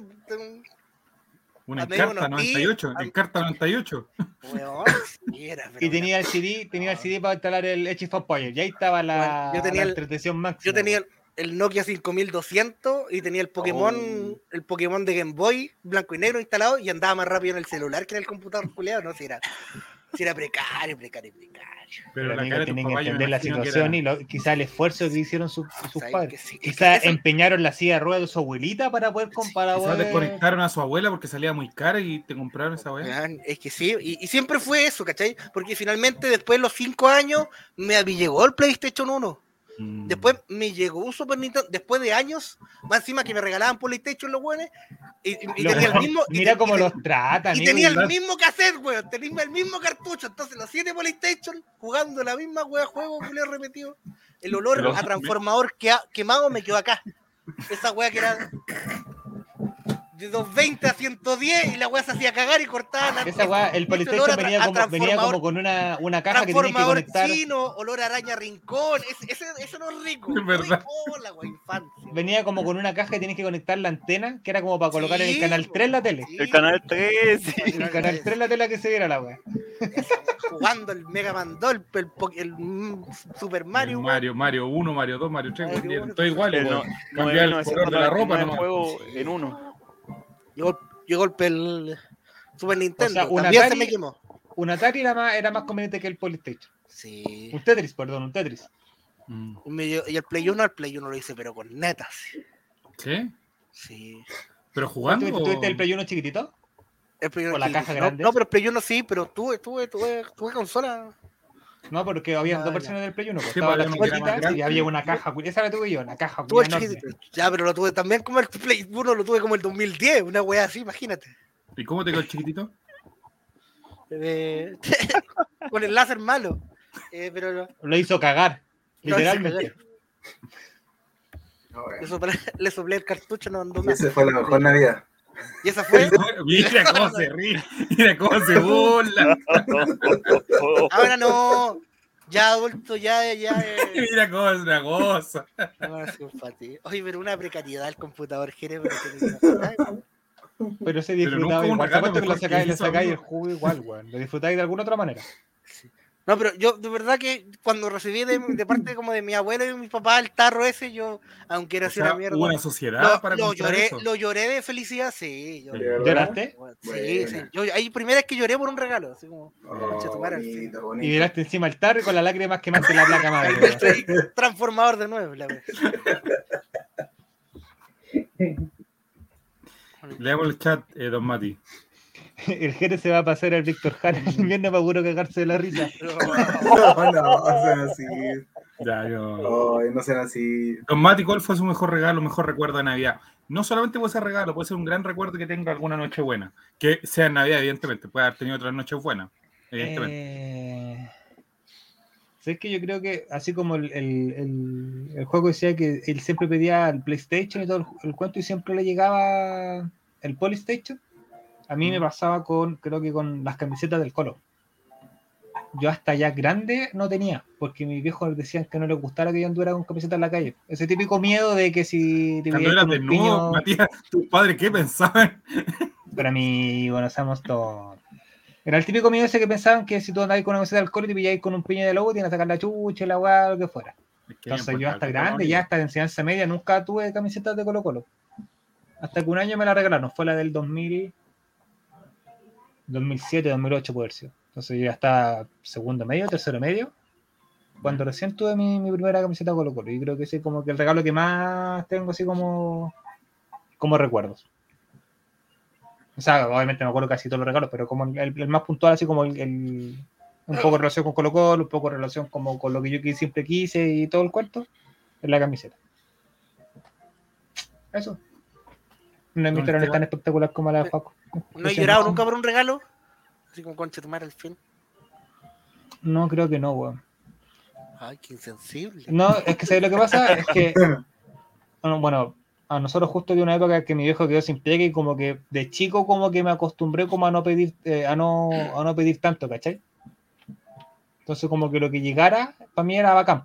Una encarta unos días. 98, encarta 98. weón, pero Y tenía el CD, tenía el CD para instalar el Edge of Empires. Y ahí estaba la, Bueno, yo tenía la el- entretención máxima. Yo tenía el, el Nokia 5200 y tenía el Pokémon, Oh. el Pokémon de Game Boy blanco y negro instalado y andaba más rápido en el celular que en el computador culeado, no si era, si era precario, precario, precario. Pero la cara tienen que entender la situación era- y lo- quizá el esfuerzo que hicieron sus, sus ¿Sabes padres. sí? Quizá empeñaron la silla de ruedas de su abuelita para poder comparar. Quizás desconectaron a su abuela porque salía muy cara y te compraron esa. Weón, Es que sí, y, y siempre fue eso, ¿cachai? Porque finalmente después de los 5 años me me llegó el PlayStation 1. Mm. Después me llegó un Super Nintendo, después de años, más encima que me regalaban PlayStation los buenos, y, tenía el <laughs> mismo. Mira cómo y los tratan. Y tenía el mismo cassette, weón. Tenía el mismo cartucho. Entonces, los siete PlayStation jugando la misma wea juego, culeo repetido. El olor Pero- a transformador que quemado me quedó acá. Esa wea que era. De 220 a 110 y la weá se hacía cagar y cortaban. Esa weá, el PlayStation venía como, venía como con una, una caja que tenía que conectar. chino, olor a araña rincón. Ese, ese, eso no es rico. Es verdad. Rico, la weá, infancia. Venía como con una caja que tenías que conectar la antena, que era como para colocar en el Sí, canal po. 3 la tele. Sí, El canal 3. sí. En el canal 3 la tele que se viera la weá. jugando el Mega Man 2, el, el, el, mm, Super Mario. weón. Mario, Mario 1, Mario 2, Mario 3, Mario weón, uno, todo igual, El weón. no- Cambiar el color de la ropa 9.999 nomás. juego en uno. Llegó, llegó el, el Super Nintendo. O sea, un También se Atari- me quemó. Un Atari era más, era más conveniente que el PlayStation. Sí. Un Tetris, perdón, un Tetris. Mm. Y el Play 1, el Play 1 lo hice, pero con netas. ¿Sí? Sí. ¿Pero jugando? ¿Tuviste, o- tuviste el Play 1 chiquitito? El Play 1 ¿Con la caja no, grande? No, pero el Play 1 sí, pero tuve, tuve, tuve, tuve consola. No, porque había Ah, dos ya. versiones del Play 1. pues, Sí, estaba pues, la chiquitita y había una caja. Esa la tuve yo, una caja chiquitito. Ya, pero lo tuve también como el Play 1, lo tuve como el 2010, una weá así, imagínate. ¿Y cómo te quedó el chiquitito? Eh, <laughs> con el láser malo. Eh, pero no, Lo hizo cagar, No, literalmente. le, soplé, le soplé el cartucho, no andó más. esa fue la mejor Navidad. Y esa fue. <laughs> Mira cómo se ríe, mira cómo se burla, <laughs> Ahora no. Ya adulto, ya, ya. eh, mira cómo es una cosa. no. Oye, pero una precariedad el computador, Jere, <laughs> pero Pero se Pero disfrutaba un igual. Te regalo apuesto que lo sacáis, le eso, sacáis el jugo igual, weón. Lo disfrutáis de alguna otra manera. No, pero yo de verdad que cuando recibí de, de parte como de mi abuelo y de mi papá el tarro ese, yo, aunque era O así sea, una mierda, hubo una sociedad lo, para lo lloré, eso. lo lloré de felicidad, sí. ¿Lloraste? sí, sí. Yo, hay primera vez que lloré por un regalo, así como Oh, bonito, Y miraste encima el tarro y con las lágrimas quemaste la placa madre. transformador de nuevo, la wea. Leamos el chat, eh, Don Mati. <laughs> El Jere se va a pasar al Víctor Jara el invierno para puro cagarse de la risa. <laughs> No, no, sean así. Ya, yo... Ay, no sean así. Don Mati, ¿cuál fue su mejor regalo, mejor recuerdo de Navidad? No solamente puede ser regalo, puede ser un gran recuerdo que tenga alguna noche buena. Que sea en Navidad, evidentemente. Puede haber tenido otras noches buenas, evidentemente. Eh... ¿Sabes que yo creo que así como el, el- el- el juego decía que él siempre pedía el PlayStation y todo el, el cuento y siempre le llegaba el Polystation? A mí me pasaba con, creo que con las camisetas del Colo. Yo hasta ya grande no tenía, porque mis viejos decían que no les gustara que yo anduviera con camiseta en la calle. Ese típico miedo de que si te veías eras con un desnudo, piño- Matías, tus padres, ¿qué pensaban? para mí, bueno, sabemos todo. Era el típico miedo ese que pensaban que si tú andabas con una camiseta de alcohol y te pillabas con un piño de lobo, tienes que sacar la chucha, la weá, lo que fuera. Es que Entonces yo hasta grande, ya hasta de enseñanza media, nunca tuve camisetas de Colo Colo. Hasta que un año me la regalaron, fue la del 2000, 2007, 2008 puede haber sido. Entonces yo ya estaba segundo medio, tercero medio, cuando recién tuve mi, mi primera camiseta Colo Colo. Y creo que ese es como que el regalo que más tengo así como, como recuerdos. O sea, obviamente me acuerdo casi todos los regalos, pero como el, el más puntual, así como el, el- un poco en relación con Colo Colo, un poco en relación como con lo que yo siempre quise y todo el cuento, es la camiseta. Eso. Una historia no es tan espectacular como la de Paco. ¿No he llorado nunca por un regalo? Así como concha tu madre al fin. No, creo que no, weón. Ay, qué insensible. No, es que ¿sabes lo que pasa? <laughs> Es que, bueno, bueno, a nosotros justo de una época que mi viejo quedó sin pega y como que de chico como que me acostumbré como a no pedir, eh, a no, a no pedir tanto, ¿cachai? Entonces como que lo que llegara para mí era bacán.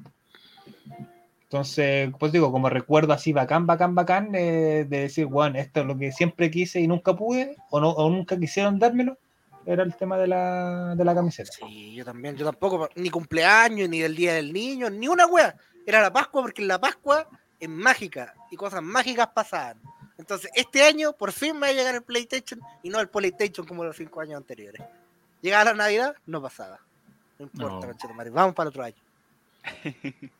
Entonces, pues digo, como recuerdo así bacán, bacán, bacán, eh, de decir, bueno, esto es lo que siempre quise y nunca pude, o, no, o nunca quisieron dármelo, era el tema de la, de la camiseta. Sí, yo también, yo tampoco, ni cumpleaños, ni del día del niño, ni una wea. Era la Pascua porque en la Pascua es mágica y cosas mágicas pasaban. Entonces, este año por fin me va a llegar el PlayStation y no el PlayStation como los cinco años anteriores. Llegaba la Navidad, no pasaba. No importa, No. vamos para el otro año. <laughs>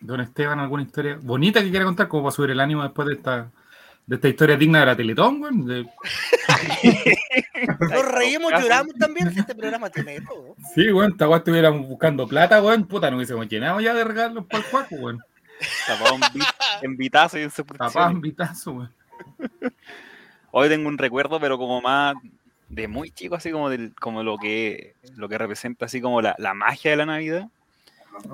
Don Esteban, ¿alguna historia bonita que quiera contar como para subir el ánimo después de esta, de esta historia digna de la Teletón, güey? De- Nos reímos, lloramos también, si este programa tiene todo. Sí, güey, esta weá estuviéramos buscando plata, güey, puta, no hubiésemos llenado ya de regalos para el cuaco, güey. Tapado en, vi- en vitazo y en suscripciones. un vitazo, güey. Hoy tengo un recuerdo, pero como más de muy chico, así como del, como lo que lo que representa así como la, la magia de la Navidad.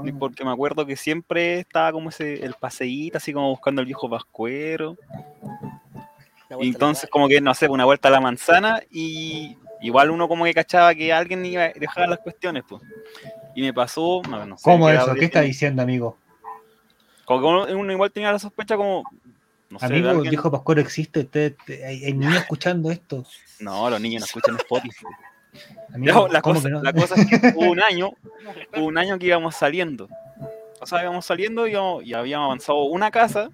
Y porque me acuerdo que siempre estaba como ese el paseíto, así como buscando al viejo pascuero. Y entonces como que, no sé, una vuelta a la manzana y igual uno como que cachaba que alguien iba a dejar las cuestiones, pues. Y me pasó, no, no sé. ¿Cómo que eso? ¿Qué está diciendo, amigo? Como que uno, uno igual tenía la sospecha como, no sé, Amigo, el viejo Pascuero existe. Usted, te- hay, hay niños escuchando esto. No, los niños no escuchan Spotify. Amigo, la, ¿cómo cosa, que no? la cosa es que <laughs> hubo un año, hubo un año que íbamos saliendo. O sea, íbamos saliendo y, íbamos- y habíamos avanzado una casa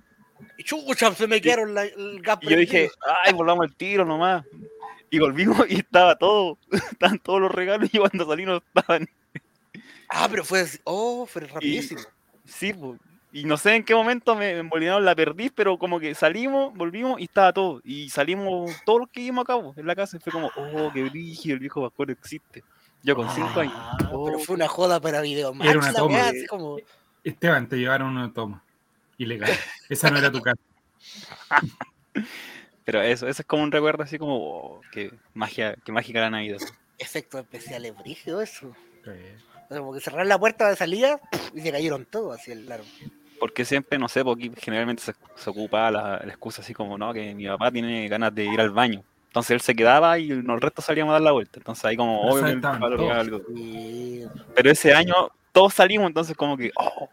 Y chucha, se me quedaron la, el gas y yo dije, ay, volvamos al tiro nomás. Y volvimos y estaba todo, <laughs> estaban todos los regalos y cuando salí no estaban. Ah, pero fue. Oh, fue rapidísimo. Sí, pues. Y no sé en qué momento me, me envolvieron la perdí, pero como que salimos, volvimos y estaba todo. Y salimos todos los que íbamos a cabo en la casa y fue como, oh, qué brígido, el viejo Pascuero existe. Yo con cinco años. Ah, Oh, pero fue una joda para video. Era una toma. weá, así como. Esteban, te llevaron una toma. Ilegal. Esa no era tu casa. <laughs> Pero eso, eso es como un recuerdo así como, oh, qué magia, qué mágica la Navidad. Efectos especiales, brígido eso. Eh, O sea, como que cerraron la puerta de salida y se cayeron todos así el largo. Porque siempre, no sé, porque generalmente se, se ocupa la, la excusa así como, no, que mi papá tiene ganas de ir al baño. Entonces él se quedaba y el resto salíamos a dar la vuelta. Entonces ahí como, quería algo. Y Pero ese año todos salimos, entonces como que, oh,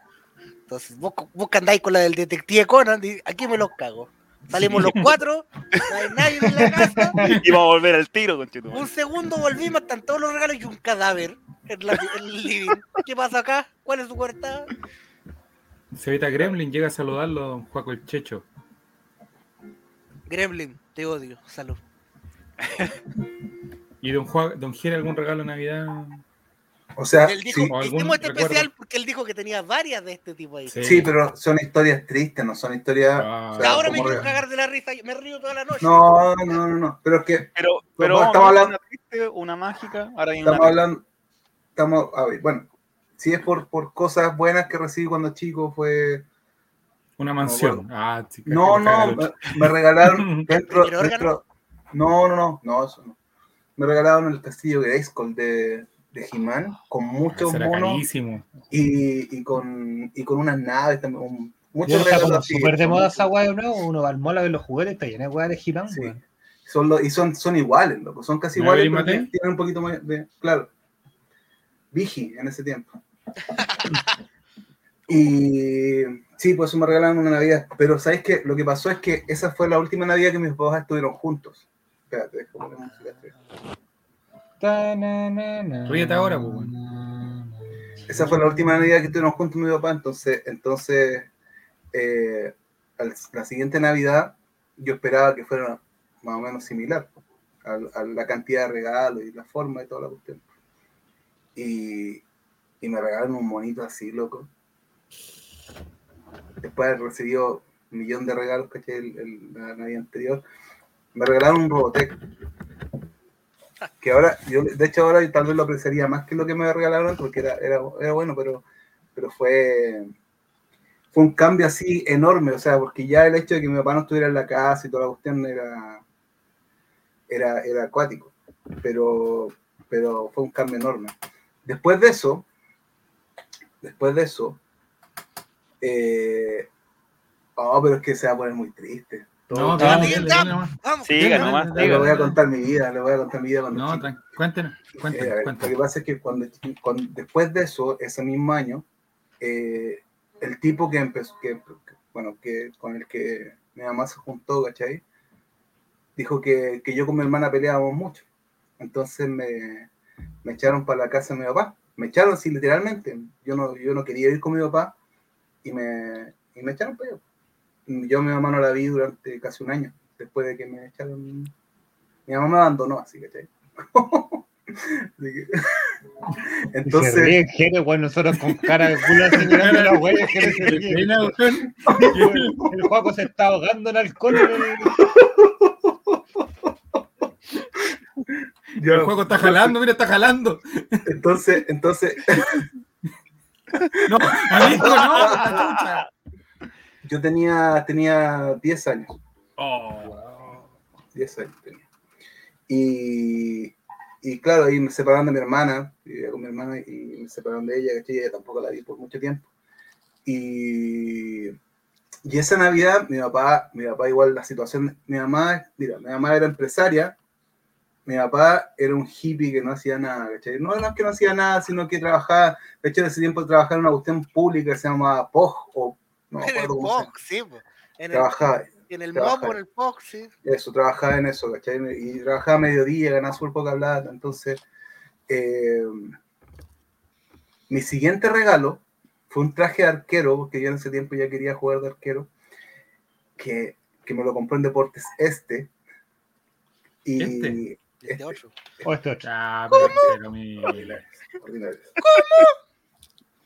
entonces vos, vos que andáis con la del detective Conan, di- aquí me los cago. Salimos los cuatro, no hay nadie en la casa. íbamos a volver al tiro, conchetumare. Un segundo volvimos, están todos los regalos y un cadáver en, la- en el living. ¿Qué pasa acá? ¿Cuál es su puerta? Cevita Gremlin llega a saludarlo, don Juaco el Checho. Gremlin, te odio. Salud. ¿Y don, Juan, don Jere algún regalo de Navidad? O sea, Él dijo, sí, ¿O algún hicimos este recuerdo? especial porque él dijo que tenía varias de este tipo ahí. Sí. sí, pero son historias tristes, no son historias. Ah. o Y sea, ahora me quiero cagar de la risa, me río toda la noche. No, no, no, no. Pero es que Pero, Pero pero estamos hablando- una triste, una mágica, ahora viene estamos una hablando. Estamos, a ver, bueno, si es por, por cosas buenas que recibí cuando chico, fue. Una mansión. ah, sí, que- No, no, me, regalaron <laughs> dentro, dentro- No, no, no, no, eso no. Me regalaron el castillo Grayskull de, de He-Man con muchos monos y, y, con, y con unas naves también. un- muchos regalos súper de moda esa weá de nuevo. Uno va al mall a ver los juguetes, está llena de weá de He-Man, Sí. Son los- y son, son iguales, loco. Son casi ¿Me iguales, pero tienen un poquito más de. Claro. Vigi en ese tiempo. <laughs> y sí, pues eso me regalaron una Navidad. Pero ¿sabéis qué? Lo que pasó es que esa fue la última Navidad que mis papás estuvieron juntos. Espérate, poner música. Ríete ahora, pues, Esa fue la última Navidad que estuvieron juntos mi papá. Entonces, entonces eh, al- la siguiente Navidad yo esperaba que fuera más o menos similar a, a la cantidad de regalos y la forma y toda la cuestión. Y, y me regalaron un monito así, loco. Después recibido un millón de regalos, caché, el, el- la Navidad anterior, me regalaron un Robotech. Que ahora, yo de hecho ahora tal vez lo apreciaría más que lo que me regalaron porque era, era, bueno, pero, pero fue, fue un cambio así enorme, o sea, porque ya el hecho de que mi papá no estuviera en la casa y toda la cuestión era, era, era acuático, pero, pero fue un cambio enorme. Después de eso, después de eso, eh, oh, pero es que se va a poner muy triste. No, nomás. Vamos. Siga Dale, nomás, dale, le voy a contar mi vida, le voy a contar mi vida cuando No, chico. cuéntenos, Eh, cuéntenos, lo que pasa es que cuando, cuando- después de eso, ese mismo año, eh, el tipo que empezó, que, que- bueno, que con el que mi mamá se juntó, ¿cachai? Dijo que, que yo con mi hermana peleábamos mucho. Entonces me, me echaron para la casa de mi papá. Me echaron así literalmente. Yo no, yo no quería ir con mi papá y me, y me echaron para allá. Yo a mi mamá no la vi durante casi un año, después de que me echaron. Mi mamá me abandonó, así, ¿cachai? <laughs> Así que- <laughs> Se Entonces, ríe, Jere, weón, nosotros con cara de culo a la Jere se ríe. Mira, weón. El Juaco se está ahogando en alcohol. el- yo- El juego está jalando, mira, está jalando. entonces, entonces, No, amigo, no, la chucha. Yo tenía, tenía 10 años. Oh. 10 años tenía. Y, y claro, ahí me separaron de mi hermana, vivía con mi hermana y me separaron de ella, que ella tampoco la vi por mucho tiempo. Y, y esa Navidad, mi papá, mi papá igual la situación, mi mamá, mira, mi mamá era empresaria, mi papá era un hippie que no hacía nada, ¿cachai? No, no es que no hacía nada, sino que trabajaba, de hecho, en ese tiempo trabajaba en una cuestión pública que se llamaba POG, o no en el cómo POC, sí. po. En el, Trabajaba, en el. MOP o en el POC, sí. eso, trabajaba en eso, ¿cachai? Y trabajaba a mediodía, ganaba súper poca plata. Entonces, eh, mi siguiente regalo fue un traje de arquero, porque yo en ese tiempo ya quería jugar de arquero, que, que me lo compró en Deportes Este. Y Este. Desde ocho. O este otro. Ah, pero mira. ordinario.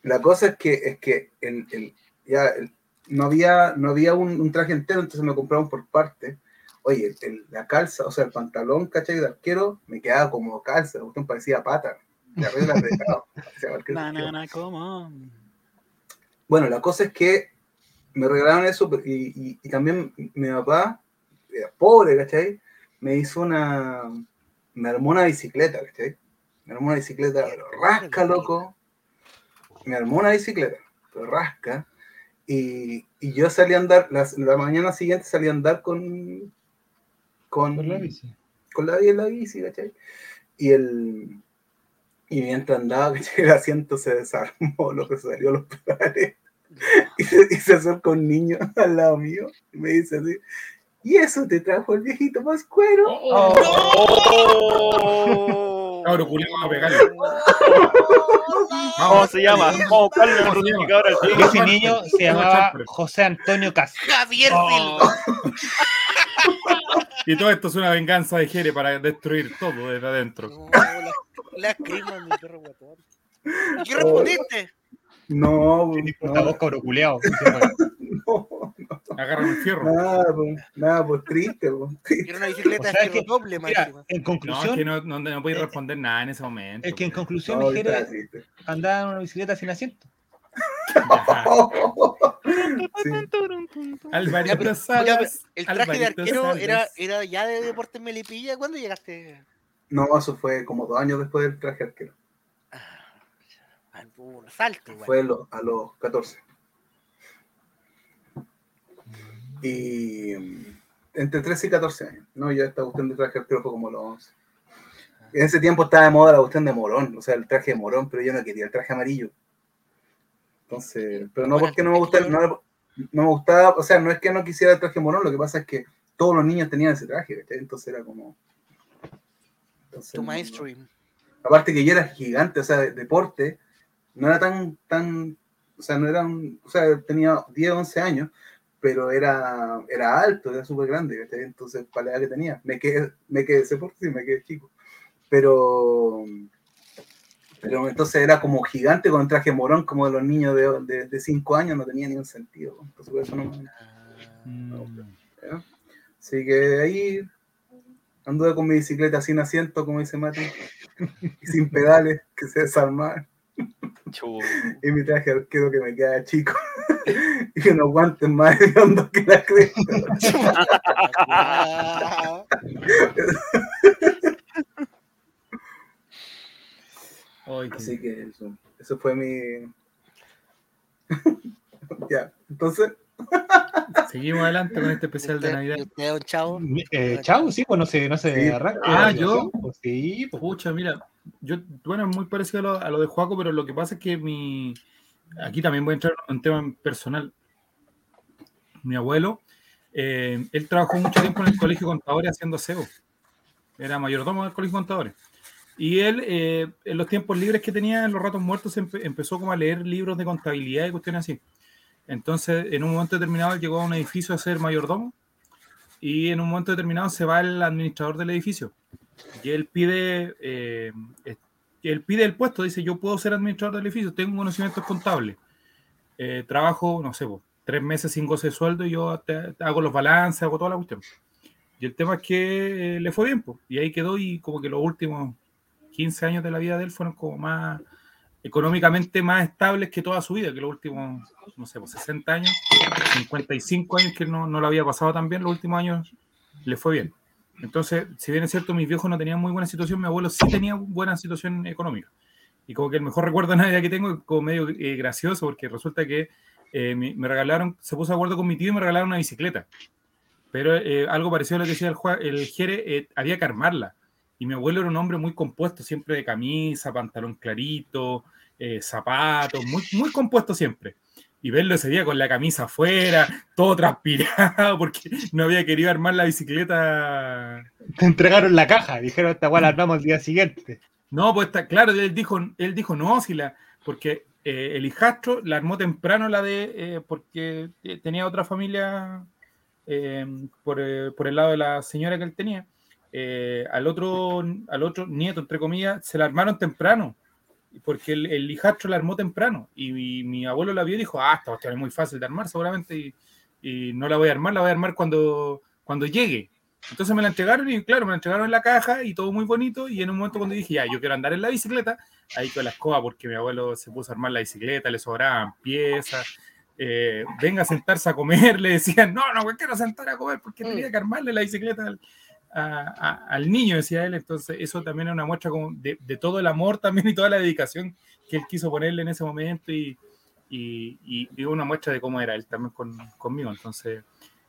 La cosa es que, es que el, el- ya el- no había, no había un, un traje entero, entonces me compraron por parte. Oye, el- la calza, o sea, el pantalón, ¿cachai? De arquero, me quedaba como calza, la cuestión parecía pata. Bueno, la cosa es que me regalaron eso y, y- y también mi papá, era pobre, ¿cachai? Me hizo una, me armó una bicicleta, ¿cachai? Me armó una bicicleta, pero rasca, loco. Me armó una bicicleta, pero rasca. Y, y yo salí a andar, las- la, mañana siguiente salí a andar con, con, la bici. con la, la bici, ¿cachai? Y el y mientras andaba, <laughs> ¿cachai? el asiento se desarmó, lo que salió los pedales. <laughs> Y se, y se acerca un niño <laughs> al lado mío y me dice así, ¿y eso te trajo el viejito Pascuero? ¡Oh! Cabro culiao, a pegarle. ¿Cómo se llama? Vamos a buscarlo en. Ese niño se llamaba José Antonio Cas. Javier Oh. Silva. <laughs> Y todo esto es una venganza de Jere para destruir todo desde adentro. No, la, crema, mi perro guatón. ¿Y qué respondiste? No, Puta vos, no, cabro culeado. <laughs> no, Agarran el fierro. nada, pues, nada, pues triste, pues. Era una bicicleta O de sea, que- doble, Mira, en No, conclusión, es que no, no, no podéis responder nada en ese momento. es que en conclusión No, triste. andaba en una bicicleta sin asiento. Sí. <laughs> Alvarito Ya, pero- Salas. ya, pero el traje de arquero Salas. era, era ya de Deportes Melipilla. ¿Cuándo llegaste? No, eso fue como dos años después del traje arquero. Ah, un salto, igual. Fue a los, a los 14. Y mm, entre 13 y 14 años. No, ya esta cuestión de traje arquero fue como los 11. En ese tiempo estaba de moda la cuestión de morón, o sea, el traje de morón, pero yo no quería el traje amarillo. Entonces, pero no porque no me gustaba, no, no me gustaba, o sea, no es que no quisiera el traje morón, lo que pasa es que todos los niños tenían ese traje, ¿cachai? Entonces era como... entonces, Tu mainstream. aparte que yo era gigante, o sea, de deporte, no era tan, tan, o sea, no era un, o sea, tenía 10, 11 años, pero era, era alto, era súper grande, ¿cachai? entonces, para la edad que tenía, me quedé, me quedé, sé por qué, me quedé chico, pero, pero entonces era como gigante con traje morón, como de los niños de, de, 5 años, no tenía ningún sentido, entonces por eso no me- Mm. ¿ya? Así que ahí anduve con mi bicicleta sin asiento, como dice Mati, <laughs> y sin pedales, que se desarmaba, Chu. y mi traje arquero que me queda chico, <laughs> y unos guantes más hediondos que la cresta. Así que eso, eso fue mi... <laughs> ya, entonces, Seguimos adelante con este especial de ¿y Navidad. usted, don Chavo? Eh, chao, sí, pues no se, no se Sí. arranca. Ah, yo. pues sí, pues. Pucha, mira, yo, bueno, es muy parecido a lo, a lo de Juaco, pero lo que pasa es que mi. Aquí también voy a entrar en un tema personal. Mi abuelo, eh, él trabajó mucho tiempo en el colegio de contadores haciendo aseo. Era mayordomo del colegio de contadores. Y él, eh, en los tiempos libres que tenía, en los ratos muertos, empe- empezó como a leer libros de contabilidad y cuestiones así. Entonces, en un momento determinado, llegó a un edificio a ser mayordomo y en un momento determinado se va el administrador del edificio y él pide eh, él pide el puesto, dice yo puedo ser administrador del edificio, tengo conocimientos contables, Eh, trabajo, no sé, po, tres meses sin goce de sueldo y yo te- te hago los balances, hago toda la cuestión. Y el tema es que eh, le fue bien, po, y ahí quedó y como que los últimos 15 años de la vida de él fueron como más económicamente más estables que toda su vida, que los últimos, no sé, pues 60 años, 55 años que no, no lo había pasado tan bien, los últimos años le fue bien. Entonces, si bien es cierto, mis viejos no tenían muy buena situación, mi abuelo sí tenía buena situación económica. Y como que el mejor <laughs> recuerdo de Navidad que tengo es como medio eh, gracioso, porque resulta que eh, me, regalaron, se puso de acuerdo con mi tío y me regalaron una bicicleta. Pero eh, algo parecido a lo que decía el, el Jere, había que armarla. Y mi abuelo era un hombre muy compuesto, siempre de camisa, pantalón clarito, eh, zapatos, muy, muy compuesto siempre. Y verlo ese día con la camisa afuera, todo transpirado, <laughs> porque no había querido armar la bicicleta. Te entregaron la caja, dijeron esta weá la armamos el día siguiente. No, pues está claro, él dijo, él dijo no, si la, porque eh, el hijastro la armó temprano la de, eh, porque eh, tenía otra familia eh, por, eh, por el lado de la señora que él tenía. Eh, al otro, al otro nieto, entre comillas, se la armaron temprano, porque el, el hijastro la armó temprano. Y mi, mi abuelo la vio y dijo, ah, esta cuestión es muy fácil de armar seguramente, y, y no la voy a armar, la voy a armar cuando, cuando llegue. Entonces me la entregaron y claro, me la entregaron en la caja y todo muy bonito. Y en un momento cuando dije, ya, yo quiero andar en la bicicleta, ahí con la escoba porque mi abuelo se puso a armar la bicicleta, le sobraban piezas. eh, venga a sentarse a comer, <laughs> le decían, no, no, me quiero sentar a comer porque tenía que armarle la bicicleta al, a- a- al niño, decía él. Entonces eso también es una muestra como de, de todo el amor también y toda la dedicación que él quiso ponerle en ese momento y, y, y- y una muestra de cómo era él también con, conmigo. Entonces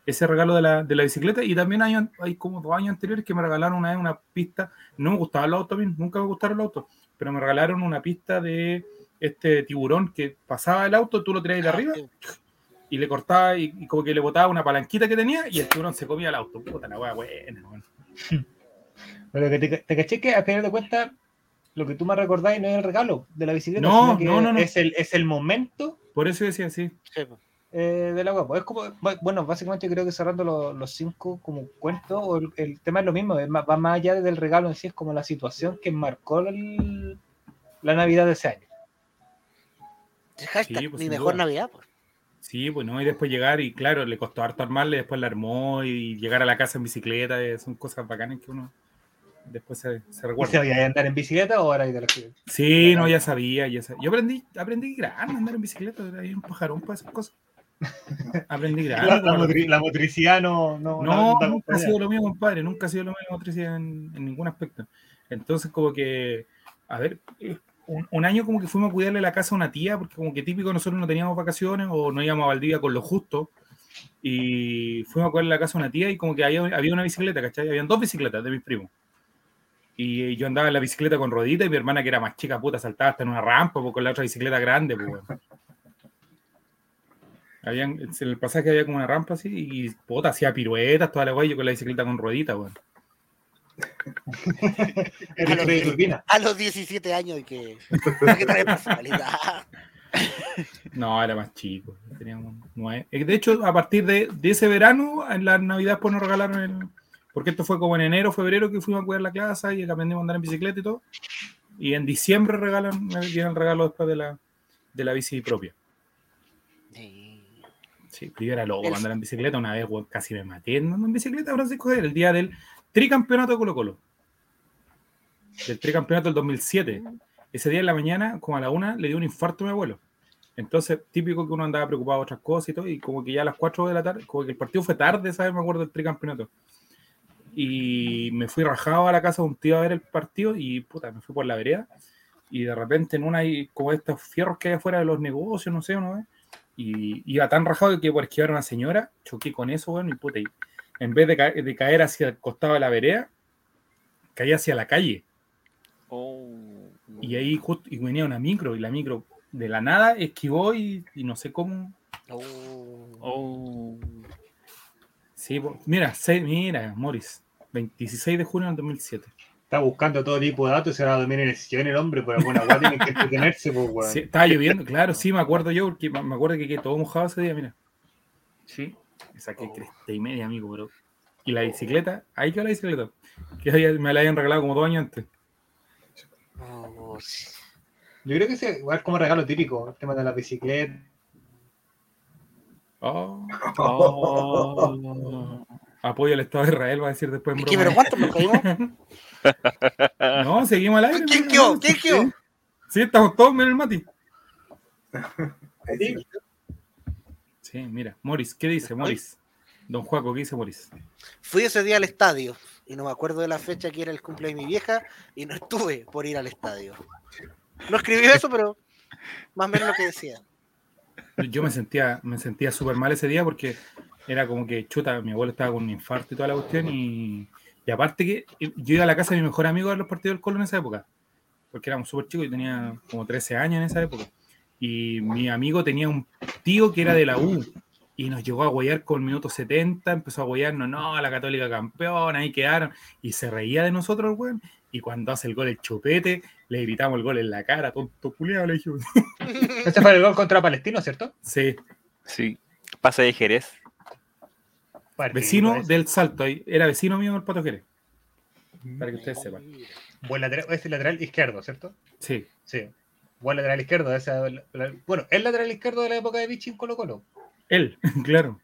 ese regalo de la, de la bicicleta y también hay, hay como dos años anteriores que me regalaron una vez una pista, no me gustaba el auto nunca me gustaron los autos, pero me regalaron una pista de este tiburón que pasaba el auto, tú lo tiras de arriba y le cortaba y, y como que le botaba una palanquita que tenía y el tiburón se comía el auto. Puta la wea buena, weón. <laughs> Pero que te, te caché que al final de cuentas, lo que tú me recordáis no es el regalo de la bicicleta, No, sino que no, no, no. Es, el, es el momento Por eso decía así. Eh, de la web. Es como, bu- bueno, básicamente creo que cerrando lo- los cinco como cuento, o el, el tema es lo mismo, es más- va más allá del regalo en sí, es como la situación que marcó el- la Navidad de ese año. Hashtag, Sí, pues, mi mejor duda. Navidad. pues. Sí, pues no, y después llegar y claro, le costó harto armarle, después la armó y llegar a la casa en bicicleta, eh, son cosas bacanas que uno después se, se ¿Y recuerda. sabía andar en bicicleta o era de la Sí, no, ya sabía, ya sabía. Yo aprendí, aprendí grande a andar en bicicleta, era un pajarón para esas cosas. Aprendí grande. la, la como- motri- la motricidad no, no, nunca ha sido lo mío, compadre, nunca ha sido lo mío la motricidad en, en ningún aspecto. Entonces, como que, a ver, eh, un, año como que fuimos a cuidarle la casa a una tía, porque como que típico nosotros no teníamos vacaciones o no íbamos a Valdivia con lo justo, y fuimos a cuidarle la casa a una tía y como que había, había una bicicleta, ¿cachai? Habían dos bicicletas de mis primos. Y yo andaba en la bicicleta con rodita y mi hermana, que era más chica, puta, saltaba hasta en una rampa pues, con la otra bicicleta grande, pues. Habían, en el pasaje había como una rampa así y puta, hacía piruetas, toda la guay, yo con la bicicleta con ruedita, weón. A los, Freddy Turbina. a los 17 años y que, que personalidad. No, era más chico. Teníamos nueve. Eh, De hecho, a partir de, de ese verano, en la Navidad, pues nos regalaron el. Porque esto fue como en enero, febrero, que fuimos a cuidar la casa y aprendimos a andar en bicicleta y todo. Y en diciembre regalan, me dieron el regalo después de la, de la bici propia. Sí. Sí, yo era loco El- andar en bicicleta. Una vez, casi me maté andando en bicicleta, Francisco el día del tricampeonato de Colo Colo. Del tricampeonato del 2007. Ese día en la mañana, como a la una, le dio un infarto a mi abuelo. Entonces, típico que uno andaba preocupado de otras cosas y todo, y como que ya a las 4 de la tarde, como que el partido fue tarde, ¿sabes? Me acuerdo del tricampeonato. Y me fui rajado a la casa de un tío a ver el partido y, puta, me fui por la vereda. Y de repente en una hay como estos fierros que hay afuera de los negocios, no sé, ¿no? Y iba tan rajado que por esquivar a una señora, choqué con eso, bueno, y puta, y en vez de, ca- de caer hacia el costado de la vereda, caí hacia la calle. Oh. Y ahí justo, y venía una micro, y la micro de la nada esquivó y, y no sé cómo. Oh. Oh. Sí, po- mira, mira, Morris, 26 de junio del 2007. Está buscando todo tipo de datos y se va a dormir en el sillón el hombre, por alguna weá tiene que entretenerse, pues weón. Sí, estaba lloviendo, claro, sí, me acuerdo yo, porque me me acuerdo que quedé todo mojado ese día, mira. Sí, me saqué Oh. cresta y media, amigo, bro. Y la bicicleta, ahí quedó la bicicleta, que me la habían regalado como dos años antes. Oh. Yo creo que ese igual como regalo típico, el tema de la bicicleta. Oh, Oh. apoyo al Estado de Israel, va a decir después en ¿Qué, broma. pero cuántos nos caímos? <laughs> No, seguimos al aire. ¿Quién quedó? ¿Quién sí. quedó? Sí, estamos todos, mira el Mati. Sí. Sí, mira, Morris, ¿qué dice Morris? Don Juaco, ¿qué dice Morris? Fui ese día al estadio y no me acuerdo de la fecha que era el cumpleaños de mi vieja y no estuve por ir al estadio. No escribió eso, pero más o menos lo que decía. yo me sentía, me sentía súper mal ese día porque era como que, chuta, mi abuelo estaba con un infarto y toda la cuestión y, y aparte que yo iba a la casa de mi mejor amigo a ver los partidos del Colo en esa época, porque éramos súper chicos y tenía como 13 años en esa época. Y mi amigo tenía un tío que era de la U y nos llegó a guayar con el minuto 70, empezó a guayarnos, no, la Católica campeona, ahí quedaron, y se reía de nosotros, weón. Y cuando hace el gol el chupete, le gritamos el gol en la cara, tonto culiado, le dijimos. <laughs> Este fue el gol contra Palestino, ¿cierto? Sí, Sí. Pase de Jerez. Partido vecino ese. del Salto, ahí, era vecino mío del Pato Jerez, para que ustedes sepan. Buen lateral, es el lateral izquierdo, ¿cierto? Sí, Sí. Buen lateral izquierdo. esa- la- bueno, el lateral izquierdo de la época de Vichy en Colo Colo. él, <laughs> claro.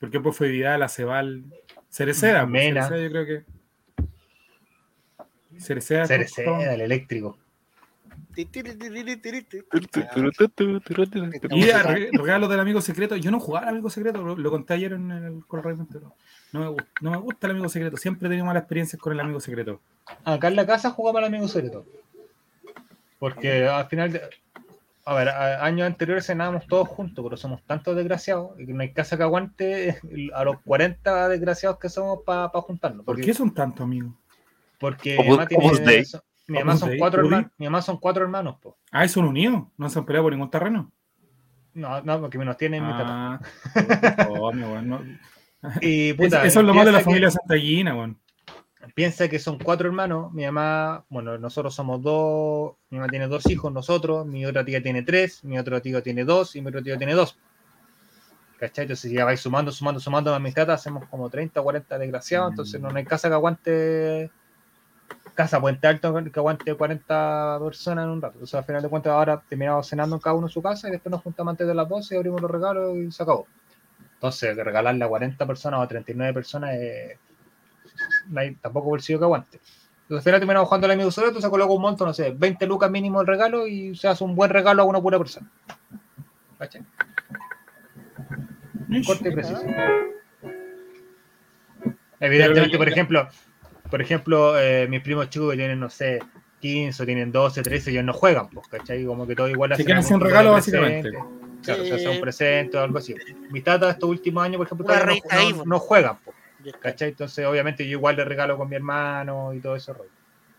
Porque pues fue Vidal, Acebal, Cereceda. pues, Mena. Cereceda, yo creo que. Cereceda. Cereceda, el eléctrico. Y regalos del amigo secreto. Yo no jugaba al amigo secreto, lo, lo conté ayer en el Correo entero. No me, gusta, no me gusta el amigo secreto. Siempre he tenido malas experiencias con el amigo secreto. Acá en la casa jugamos al amigo secreto. Porque al final, de- a ver, a- años anteriores cenábamos todos juntos, pero somos tantos desgraciados y que no hay casa que aguante a los 40 desgraciados que somos para juntarnos. ¿Por qué son tantos amigos? porque mi mamá tiene- Opus Dei. so- mi mamá son cuatro hermanos, mi mamá son cuatro hermanos, po. Ah, son unidos. No se han peleado por ningún terreno. No, no, porque me nos tienen mi tata. Ah, oh, mi no. <laughs> Y Es- puta, eso es lo malo de la piensa que- familia Santallina, weón. Piensa que son cuatro hermanos, mi mamá, bueno, nosotros somos dos, mi mamá tiene dos hijos, nosotros, mi otra tía tiene tres, mi otro tío tiene dos y mi otro tío tiene dos. ¿Cachai? Entonces ya vais sumando, sumando, sumando a mis tatas, hacemos como 30 o 40 desgraciados, Mm. entonces no hay casa que aguante, casa Puente Alto que aguante 40 personas en un rato. Entonces al final de cuentas ahora terminamos cenando cada uno en su casa y después nos juntamos antes de las 12 y abrimos los regalos y se acabó. Entonces regalarle a 40 personas o a 39 personas es no hay tampoco bolsillo que aguante. Entonces al final terminamos jugando al amigo solo, entonces coloco un monto, no sé, 20 lucas mínimo el regalo y se hace un buen regalo a una pura persona. ¿Cachai? Corte y preciso. Evidentemente, por ejemplo, por ejemplo, eh, mis primos chicos que tienen, no sé, 15 o tienen 12, 13, ellos no juegan, pues, ¿cachai? Como que todo igual Se hacen quieren hacer un algún tipo regalo, básicamente. presente. Claro, se hace Sí. un presente o algo así. Mis tatas estos últimos años, por ejemplo, no, ahí, no- pues. no juegan, pues, ¿cachai? Entonces, obviamente, yo igual le regalo con mi hermano y todo ese rollo.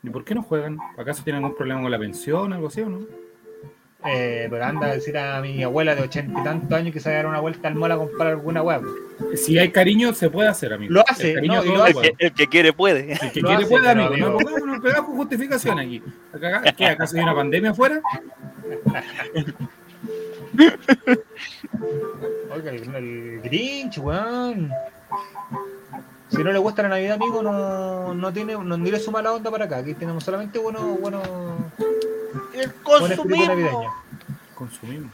¿Y por qué no juegan? ¿Acaso tienen algún problema con la pensión o algo así o no? Eh, pero anda a decir a mi abuela de ochenta y tantos años que se va a dar una vuelta al mola a comprar alguna hueá. Si hay cariño, se puede hacer, amigo. Lo hace, El cariño no, lo El que, el que quiere puede. El que Lo quiere hace, puede, amigo. No pongamos no pegamos con justificación aquí. ¿Qué? ¿Acaso hay una pandemia afuera? Oiga, el, el Grinch, weón. Si no le gusta la Navidad, amigo, no, no tiene, no mire su mala onda para acá. Aquí tenemos solamente bueno, bueno, El consumismo. navideño. Consumimos.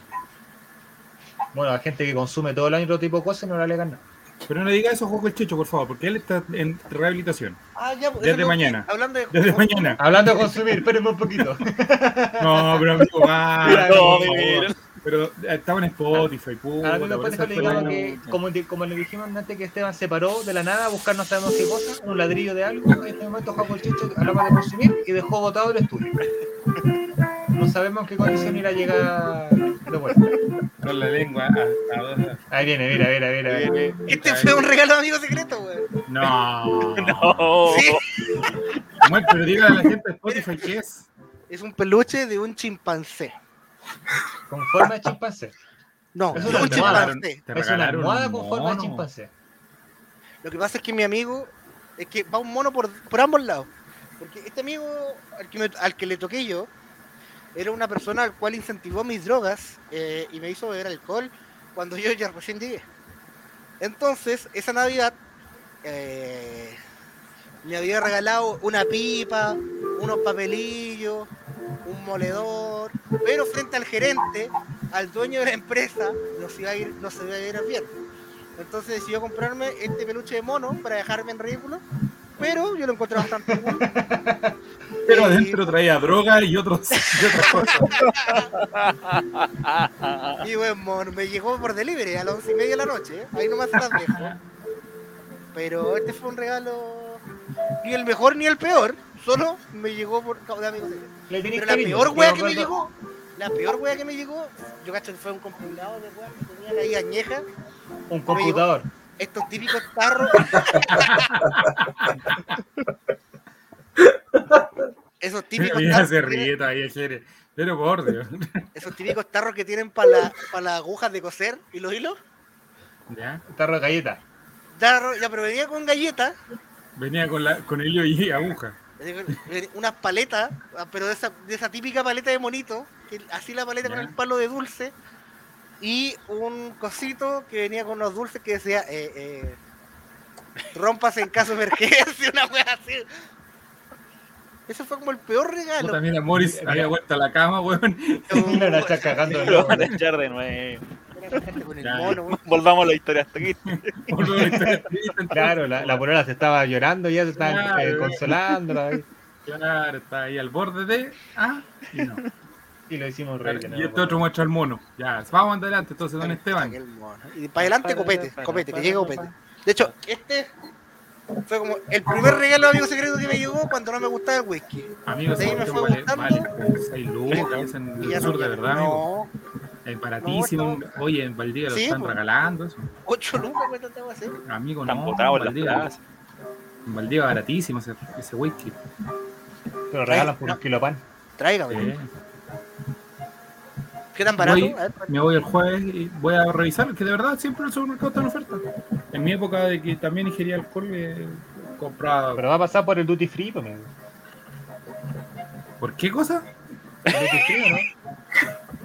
Bueno, la gente que consume todo el año otro tipo de cosas no le alegan nada. Pero no diga eso, Joco el Checho, por favor, porque él está en rehabilitación. Ah, ya, pues, Desde mañana. Hablando de Desde mañana. Hablando de consumir, espérenme un poquito. <laughs> No, pero amigo, <laughs> va. No, miren. Pero eh, estaba en Spotify, puta, por después eso le fue digamos que, como, le dijimos antes, que Esteban se paró de la nada a buscar no sabemos qué cosa, un ladrillo de algo. En este momento Jaco el Chicho hablaba de consumir y dejó botado el estudio. No sabemos en qué condición irá a llegar de vuelta. Con la lengua hasta Ahí viene, mira, mira, mira. mira. Este fue un regalo de amigo secreto, güey. No. No. Sí. Samuel, pero dígale a la gente de Spotify qué es. Es un peluche de un chimpancé. Con forma de chimpancé. No, Es una un almohada. Es una regalaron almohada un con forma de chimpancé. Lo que pasa es que mi amigo es que va un mono por, por ambos lados. Porque este amigo al que, me- al que le toqué yo era una persona al cual incentivó mis drogas eh, y me hizo beber alcohol cuando yo ya recién llegué. Entonces, esa Navidad eh, me había regalado una pipa, unos papelillos, un moledor, pero frente al gerente, al dueño de la empresa, no se iba a ir, no se iba a ir bien. Entonces decidió comprarme este peluche de mono para dejarme en ridículo, pero yo lo encontré bastante bueno. <laughs> Pero adentro traía droga y, otros, y otras cosas. <laughs> Y buen mono, me llegó por delivery a las once y media de la noche, ¿eh? ahí nomás se las dejo. Pero este fue un regalo, ni el mejor ni el peor, solo me llegó por causa de amigos Pero la cariño, peor wea que me llegó, La peor wea que me llegó, yo cacho que fue un compilado de weas que tenían ahí añeja. Un computador. Estos típicos tarros. <laughs> Esos típicos Ya tarros. se tienen- ríe Jere. Pero por Dios. Esos típicos tarros que tienen para la, pa' las agujas de coser y los hilos. Ya. Tarro de galleta. Tarro, ya, pero venía con galletas, Venía con, la, con hilo y aguja. <laughs> unas paletas, ah, pero de esa, de esa típica paleta de monito, que así la paleta con el palo de dulce, y un cosito que venía con unos dulces que decía, eh, eh, rómpase en caso de emergencia, <laughs> una wea así. Ese fue como el peor regalo. Puta, mira, Morris había vuelto a la cama, weón. <laughs> De Lo van a echar de nuevo. <laughs> Con el mono. <laughs> Volvamos a la historia hasta aquí. <laughs> Claro, la, la polola se estaba llorando, ya se estaban eh, Claro. ahí, Claro, está ahí al borde de. Ah, y no. y lo hicimos reír. de Y este otro muestra al mono. Ya, vamos adelante, entonces, don Esteban. Y para adelante, copete, copete, que llega copete. De hecho, este fue como el primer regalo amigo secreto que me llegó cuando no me gustaba el whisky. Amigos, De ahí me fue vale, gustando. vale como 6 lucas en Y el ya sur, no, de amigo. No, Es baratísimo. No, Oye, en Valdivia lo Sí, están pues. regalando. Eso. 8 lucas cuesta esta así. Amigo, Están no. en Valdivia, en Valdivia baratísimo ese, ese whisky. Pero regalan por un kilo de pan. Tráigame. Eh, ¿Qué tan barato? Voy- ver, me voy el jueves y voy a revisar, que de verdad siempre el supermercado está en oferta. En mi época de que también ingería alcohol, eh, compraba. Pero va a pasar por el duty free, pues, amigo. ¿Por qué cosa? ¿El duty free o no? <laughs>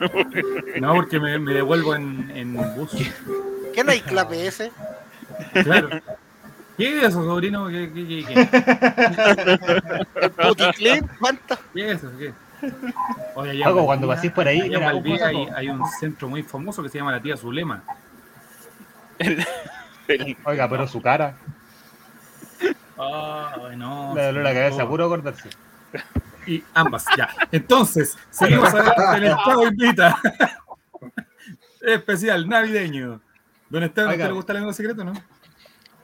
<laughs> No, porque me, me devuelvo en, en bus. ¿Qué no hay clave ese? Claro. ¿Qué es eso, sobrino? ¿Qué, qué, qué, qué? <laughs> ¿El puticlip? ¿Cuánto? ¿Qué es eso? ¿Qué? Oye, cuando pasís por ahí, mira, Valdivia hay, un hay un centro muy famoso que se llama la tía Zulema. Oiga, pero su cara, Ay, no. le dolor la cabeza, puro acordarse. Y ambas, ya. Entonces, seguimos adelante en el Chavo Invita. <laughs> Especial navideño. Don Esteban, ¿a usted Oiga. le gusta el amigo secreto, no?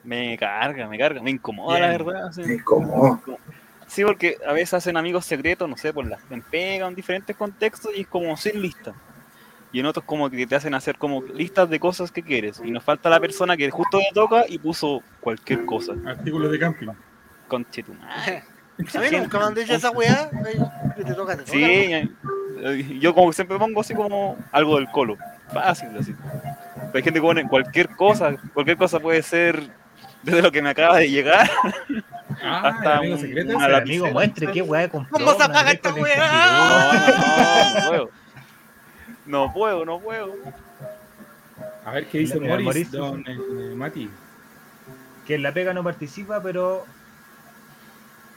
Me carga, me carga, me incomoda, Bien. la verdad. sí. Es como, Sí, porque a veces hacen amigos secretos, no sé, por las en pega, en diferentes contextos, y es como sin lista. Y en otros como que te hacen hacer como listas de cosas que quieres. Y nos falta la persona que justo le toca y puso cualquier cosa. Artículos de camping. Conche tu madre. A mí nunca me han dicho esa weá. Ay, que te toca, te toca. Sí, eh, yo como que siempre pongo así como algo del colo. Fácil, así. Pero hay gente que pone cualquier cosa. Cualquier cosa puede ser desde lo que me acaba de llegar. Ah, Hasta el amigo secreto. muestre qué weá compró. ¿Cómo se apaga esta weá? No, no, no puedo. No puedo, no puedo. A ver qué dice Morris. don eh, Mati. Que en la pega no participa, pero.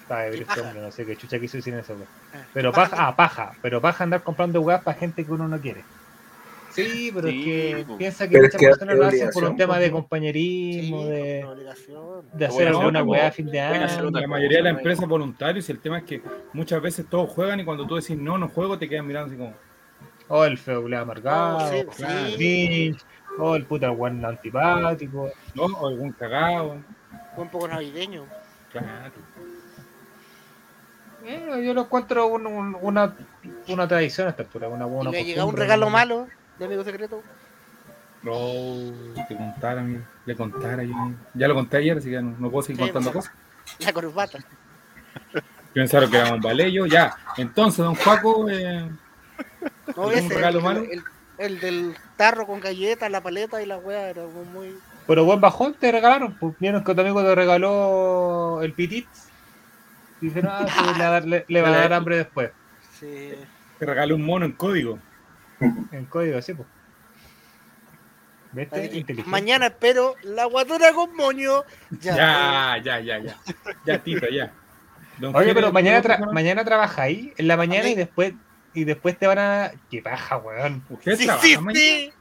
Ay, ¿Qué este hombre, no sé qué chucha quiso decir en eso. Ah, Pero paja. paja, ah, paja. Pero paja andar comprando weas para gente que uno no quiere. Sí, pero Sí, es que po. piensa que es muchas personas es lo hacen por un tema po. de compañerismo, Sí, de, hacer alguna weá a fin de año. La mayoría de las empresas voluntarios y el tema es que muchas veces todos juegan y cuando tú decís no, no juego, te quedan mirando así como. O el feo culiao amargado, Oh, sí, o claro. sí. Grinch, o el puta weón antipático. ¿no? O algún cagado. Fue un poco navideño. Claro. Eh, yo lo encuentro un- un- una, una tradición a esta altura. Una Y buena le llegado un regalo malo de amigo secreto. No, te contara, amigo. Le contara. Yo, ya lo conté ayer, así que no, no puedo seguir Sí, contando cosas. La corbata. <laughs> Pensaron que era un valeyo. Ya. Entonces, don Juaco, eh, No, ¿Algún ese, regalo el, malo? el, el del tarro con galletas, la paleta y la weá era muy. Pero buen bajón te regalaron. Pues vieron que tu amigo te regaló el pitit. Dijeron, ah, <laughs> sí, le, va a dar, le- le va a dar <laughs> hambre después. Sí. te regaló un mono en código. En código, así, pues. Inteligente. mañana espero la guatura con moño. Ya. Ya, ya, ya, ya. Ya, Tito, ya. Don Oye, pero mañana, ¿usted tra- mañana trabaja ahí, en la mañana, y después y después te van a. ¡Qué paja, weón! ¿Usted Sí, trabaja sí, mañana? sí.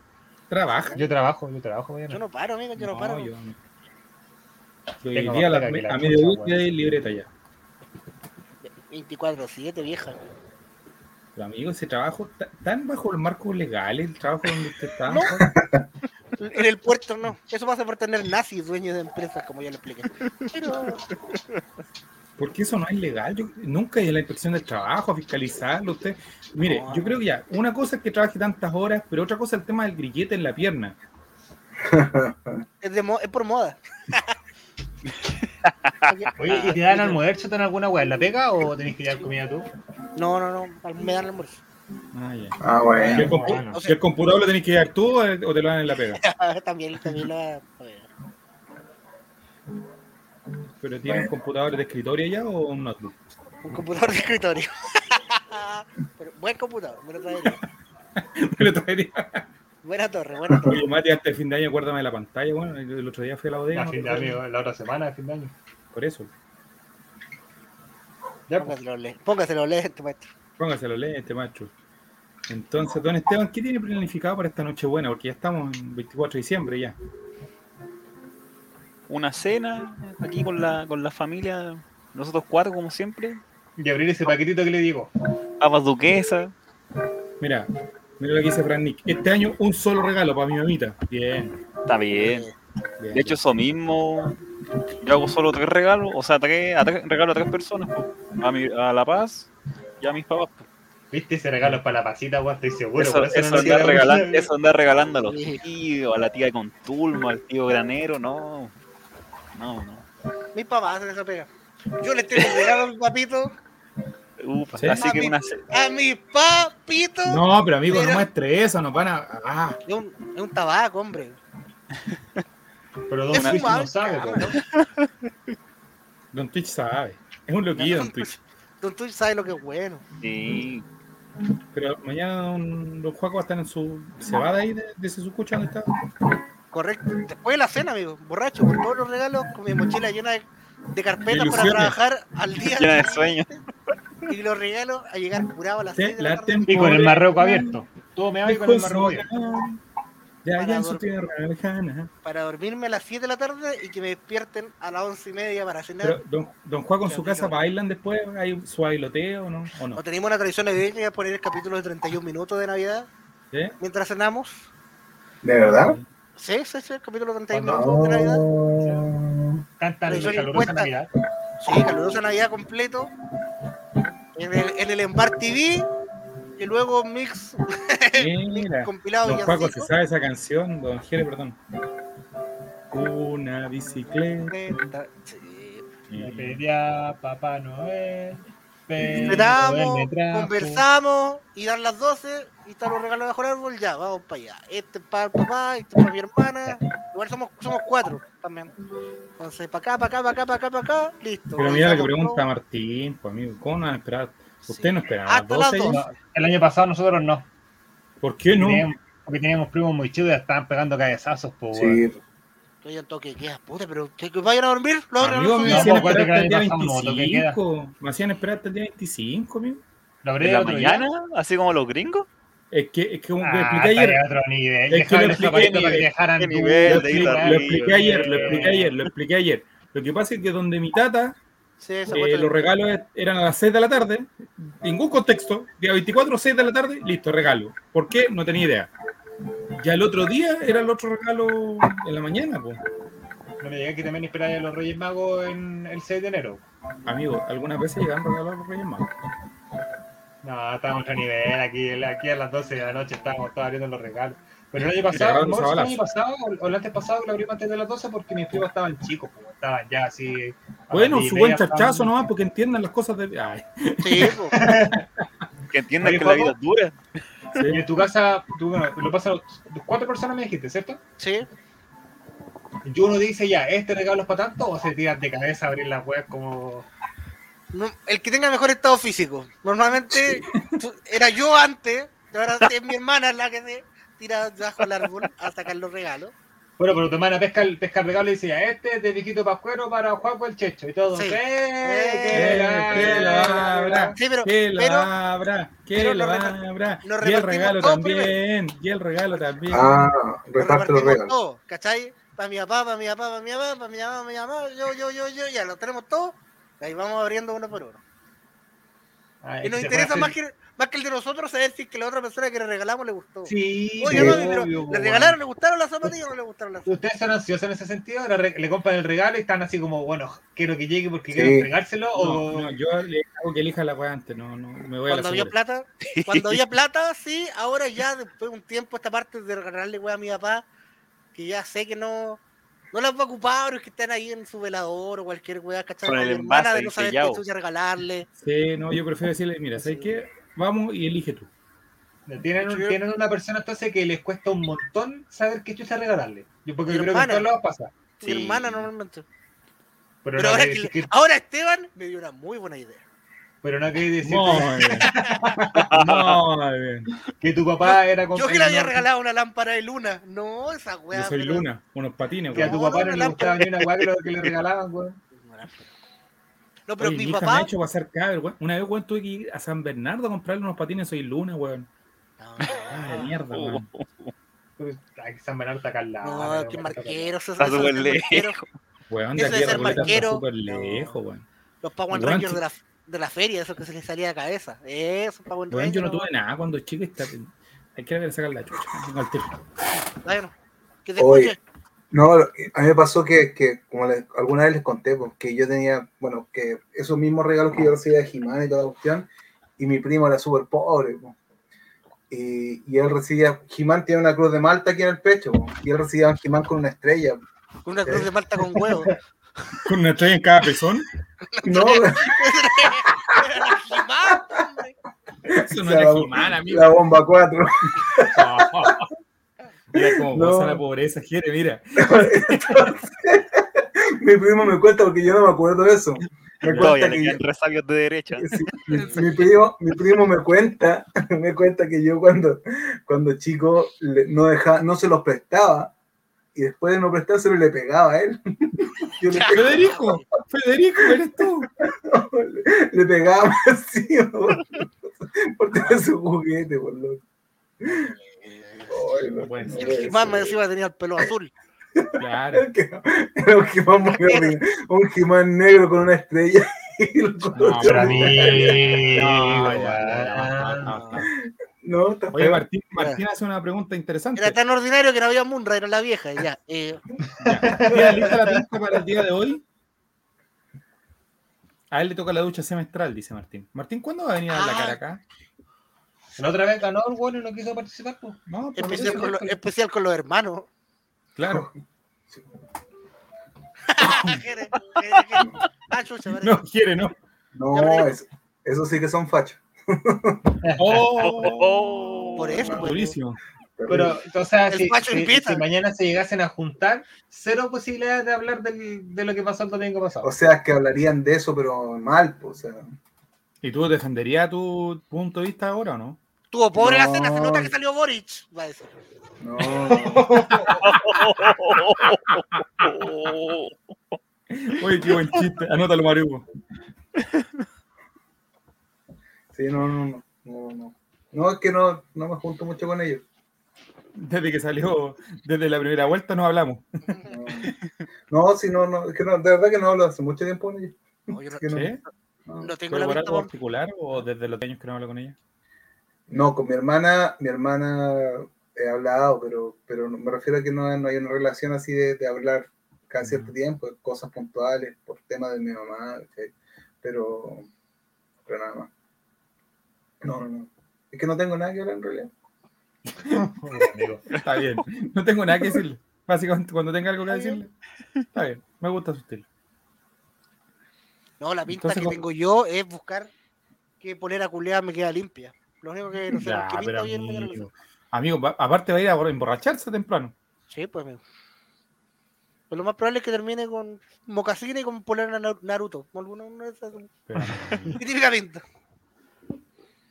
¿Trabaja? Yo trabajo, yo trabajo mañana. Yo no paro, amigo, yo no, paro. yo Yo Tengo hoy día a, la- a mediodía hay libreta ya. 24-7, vieja. Pero amigo, ese trabajo ta- tan bajo los marcos legales, el trabajo donde usted está. No. En el puerto no. Eso pasa por tener nazis dueños de empresas, como ya lo expliqué. Pero. Porque eso no es legal. Yo, nunca hay la inspección del trabajo, a fiscalizarlo. Usted, mire, No. yo creo que ya, una cosa es que trabaje tantas horas, pero otra cosa es el tema del grillete en la pierna. Es, de mo- es por moda. <laughs> <laughs> Oye, ¿y te dan almuerzo en alguna weá en la pega o tenés que llevar comida tú? No, no, no. Me dan almuerzo. Ah, ya. Ah, ¿Y bueno. el, compu- bueno. y el computador lo tenés que llevar tú o te lo dan en la pega? <laughs> también, también la. ¿Pero tienen computadores de escritorio ya o un notebook? Un computador de escritorio. <laughs> Pero buen computador, buena traería. Me lo traería. Buena torre, buena torre. Oye, Mati, hasta el fin de año acuérdame de la pantalla, bueno, el otro día fui a la bodega. A no fin de año, la otra semana, a fin de año. Por eso, Ya, pues. Póngase los lentes, póngase los lentes, maestro. póngase los lentes, macho. Entonces, don Esteban, ¿qué tiene planificado para esta noche buena? Porque ya estamos en 24 de diciembre ya. Una cena aquí con la, con la familia, nosotros cuatro como siempre. Y abrir ese paquetito que le digo. Papas duquesas. Mira, mira lo que dice Fran Nick. Este año un solo regalo para mi mamita. Bien, Está bien. bien. De hecho, eso mismo. Yo hago solo tres regalos, o sea, tres, a tres- regalo a tres personas. A, mi, a La Paz y a mis papás. ¿Viste ese regalo para la pasita, weón? Estoy seguro. Eso, eso, no regalando, mucho. eso andar regalando a los tíos, a la tía con tulmo, al tío granero, no. No, no. Mis papás hacen esa pega. Yo les tengo regalo a mi papito. ¿Sí? Así que una A mis papitos. No, pero amigo, no muestre eso, nos van a. Ah, Es un, es un tabaco, hombre. Pero Don Es Twitch no sabe. Don Twitch sabe. Es un loquillo, Don Twitch. Don Twitch sabe lo que es bueno. Sí. Pero mañana don, don Juaco va a estar en su. ¿Se va de ahí, de, de su escucha donde está? Correcto. Después de la cena, amigo. Borracho, con todos los regalos, con mi mochila llena de, de carpetas para trabajar al día. Llena de sueños. <laughs> <laughs> Y los regalos a llegar curado a las Sí, 6 de la tarde. Y con el marroco abierto. Todo me va y con el marroco abierto. Ya, ya en su Para tierra lejana. Para dormirme a las 7 de la tarde y que me despierten a las 11 y media para cenar. Pero don, don Juaco en Ya, su casa bailan después, hay su bailoteo ¿no? ¿o no? ¿O tenemos una tradición navideña de poner el capítulo de 31 minutos de Navidad ¿Sí? mientras cenamos? ¿De verdad? Sí, sí, sí, el capítulo de 31 No. minutos de Navidad. No. Cantan Tradición calurosa. Navidad. Sí, calurosa Navidad completo. En el, en el Embar TV. Y luego mix, <laughs> mix Mira, compilado don Juaco se sabe esa canción, don Jere, perdón. Una bicicleta. Sí. Le pedí a Papá Noel. Trajo- conversamos y dan las 12 y están los regalos bajo el árbol, ya, vamos para allá. Este es para el papá, este es para mi hermana. Igual somos, somos cuatro también. Entonces, para acá, para acá, para acá, para acá, para acá, listo. Pero mira lo que pregunta todo. Martín, pues amigo, ¿cómo no van a esperar? Sí. ¿Usted no esperaba Hasta las 12? ya? 12. No, El año pasado nosotros no. ¿Por qué no? Teníamos- porque teníamos primos muy chidos y estaban pegando cabezazos, pues, weón. Sí. Estoy en toque queda, puta, pero que, que vayan a dormir. Los Amigo, me hacían pues, esperar hasta el día acuérdate que el año pasado no, toque de queda. 25. Me hacían esperar hasta el día 25, amigo. Lo habré ¿En la mañana? ¿Así como los gringos? Es que, es que que Ah, expliqué ayer. otro nivel. Es que lo el expliqué, que nivel. Lo expliqué, lo ayer, lo expliqué ayer, lo expliqué ayer. Lo que pasa es que donde mi tata, Sí, eh, los regalos eran a las 6 de la tarde, ningún contexto, día 24, 6 de la tarde, listo, regalo. ¿Por qué? No tenía idea. Ya el otro día era el otro regalo en la mañana, pues. No me llegué que también esperaba a los Reyes Magos en el 6 de enero. Amigo, algunas veces llegan regalos a los Reyes Magos. No, estábamos a otro nivel. Aquí, aquí a las 12 de la noche estábamos todos abriendo los regalos. Pero el año pasado, el año pasado o- el antes pasado lo abrimos antes de las 12 porque mis primos estaban chicos, pues, estaban ya así. Bueno, su buen media chachazo estaban- nomás porque entiendan las cosas de. Ay, Sí. <laughs> Que entiendan que la vida es dura. Y sí. en tu casa, tú, bueno, lo pasas, cuatro personas me dijiste, ¿cierto? sí. Y uno dice ya, ¿este regalo es para tanto? O se tiran de cabeza a abrir las webs como. No, el que tenga mejor estado físico. Normalmente tú- era yo antes, y ahora es mi hermana la que se tira bajo el árbol a sacar los regalos. Bueno, pero tu hermana pesca el, pesca el regalo y dice, ya, este es de viejito pascuero para Juaco el Checho. Y todo, Sí. ¡eh! ¡Qué que abra, Sí, pero, que pero abra, que pero abra. lo Y el regalo también, y el regalo también. Ah, reparte los regalos. todo, ¿cachai? Para mi papá, para mi papá, para mi papá, para mi mamá, para mi mamá, yo, yo, yo, yo, ya lo tenemos todo. Ahí vamos abriendo uno por uno. Y nos interesa más que, más que el de nosotros saber si es que la otra persona que le regalamos le gustó. Sí, Oye, pero ¿le regalaron, le gustaron las zapatillas o no le gustaron las zapatillas? Ustedes son ansiosos en ese sentido, ahora le compran el regalo y están así como, bueno, quiero que llegue porque Sí. quiero entregárselo No, o no, yo le hago que elija la weá antes, no, no, me voy a la Cuando había segura. plata, <laughs> cuando había plata, sí, ahora ya después de un tiempo esta parte de regalarle weá a mi papá, que ya sé que no, no las va a ocupar, o es que están ahí en su velador o cualquier weá, ¿cachai? Con O el mi hermana envase de no saber qué chucha regalarle. Sí, no, yo prefiero decirle, mira, ¿sabes qué? Vamos y elige tú. tienen, un- tienen una persona entonces que les cuesta un montón saber qué chucha regalarle. Yo porque Mi creo que todos lados pasa. Mi Sí. hermana normalmente. Pero, Pero no ahora, que- ahora Esteban me dio una muy buena idea. Pero no quiere decir Muy bien. Muy bien. que tu papá era con Yo que le había regalado una lámpara de luna. No, esa weá. Yo soy pero- Luna, unos patines, Que a tu weón. papá No, no, no, le gustaba ni una weá que, lo- que le regalaban, weón. No, pero Oye, mi mi hija me papá. ha hecho pasar vergüenza. Una vez, weón, tuve que ir a San Bernardo a comprarle unos patines, soy Luna, weón. No, Ah, de mierda, weón. Pues, Ay, San Bernardo está acá al lado. No, weón, qué marquero. eso- Está súper lejos. Weón, de aquí a ser Recoleta está marquero. súper lejos, weón. Los Power Weón, Rangers de la, de la feria, esos que se les salía de cabeza. Eso, Power Weón, Rangers. yo no tuve nada cuando chico y está... Hay que ver sacar la chucha. Bueno, que te escuche. No, a mí me pasó que, que como les- alguna vez les conté, pues, que yo tenía, bueno, que esos mismos regalos que yo recibía de Jimán y toda la cuestión, y mi primo era súper pobre, pues. y, y él recibía, Jimán tiene una cruz de Malta aquí en el pecho, pues, y él recibía un Jimán con una estrella. Con una cruz de Malta con huevo. <laughs> Con una estrella en cada pezón. <laughs> No. <laughs> Eso no La- era Jimán, amigo. la bomba 4. <laughs> Mira cómo No. goza la pobreza, Jere, mira. Entonces, <laughs> mi primo me cuenta, porque yo no me acuerdo de eso. Me Todavía cuenta le que quedan resabios de derecha. <laughs> Sí, mi, mi primo, mi primo me cuenta, me cuenta que yo cuando, cuando chico le- no, dejaba, no se los prestaba y después de no prestárselo le pegaba a él. <laughs> Yo le, Federico, Federico, eres tú. le- <laughs> le pegaba así por, por tener su juguete, por loco. Ay, no, Bueno, no Y el puede He-Man me decía tenía el pelo azul. Claro. Era que- un Jimán muy horrible, un Jimán negro con una estrella. <laughs> No. Pero amigo, No, ya, ya, ya, weón. No, está Oye. Martín, Martín hace una pregunta interesante. Era tan ordinario que no había Munra, era la vieja. y Ya, eh, Ya. ¿Tiene lista la pinta para el día de hoy? A él le toca la ducha semestral, dice Martín. Martín, ¿cuándo va a venir a la Ah. cara acá? La otra vez ganó el bueno y no quiso participar, pues. No, especial, con los, especial con los hermanos. Claro. <laughs> Ah, chucha. No, quiere, no. No, eso, eso sí que son fachos. Oh, Por eso. Durísimo. Pero, o sea, si, si- si mañana se llegasen a juntar, cero posibilidades de hablar del- de lo que pasó el domingo pasado. O sea, que hablarían de eso, pero mal, pues, o sea. ¿Y tú defenderías tu punto de vista ahora o no? Tuvo pobre la No. cena, se nota que salió Boric. Va a decir. No, <laughs> Oye, qué buen chiste. Anótalo, Mario. <laughs> sí, no, no, no, no, no. No, es que no, no me junto mucho con ellos. Desde que salió, desde la primera vuelta nos hablamos. No, no sí, no, no, es que no, de verdad que no hablo hace mucho tiempo con ellos. No, yo no, Que no, ¿Sí? no. no tengo ¿Pero la vista particular o desde los años que no hablo con ella? No, con mi hermana, mi hermana he hablado, pero, pero no- me refiero a que no, no hay una relación así de, de hablar cada cierto tiempo, cosas puntuales, por temas de mi mamá, pero, pero nada más. No, no, no. Es que no tengo nada que hablar en realidad. Amigo. Está bien. No tengo nada que decirle. Básicamente, cuando tenga algo que decirle, está bien. Me gusta su estilo. No, la pinta Entonces, que ¿cómo? tengo yo es buscar qué polera culeada me queda limpia. Lo único que no sé Ya, qué pero pinta bien me queda amigo, amigo, aparte va a ir a emborracharse temprano. Sí, pues amigo. Pues lo más probable es que termine con mocasines y con polera na- Naruto. Alguna una de esas. Pero, Mi <laughs> típica pinta.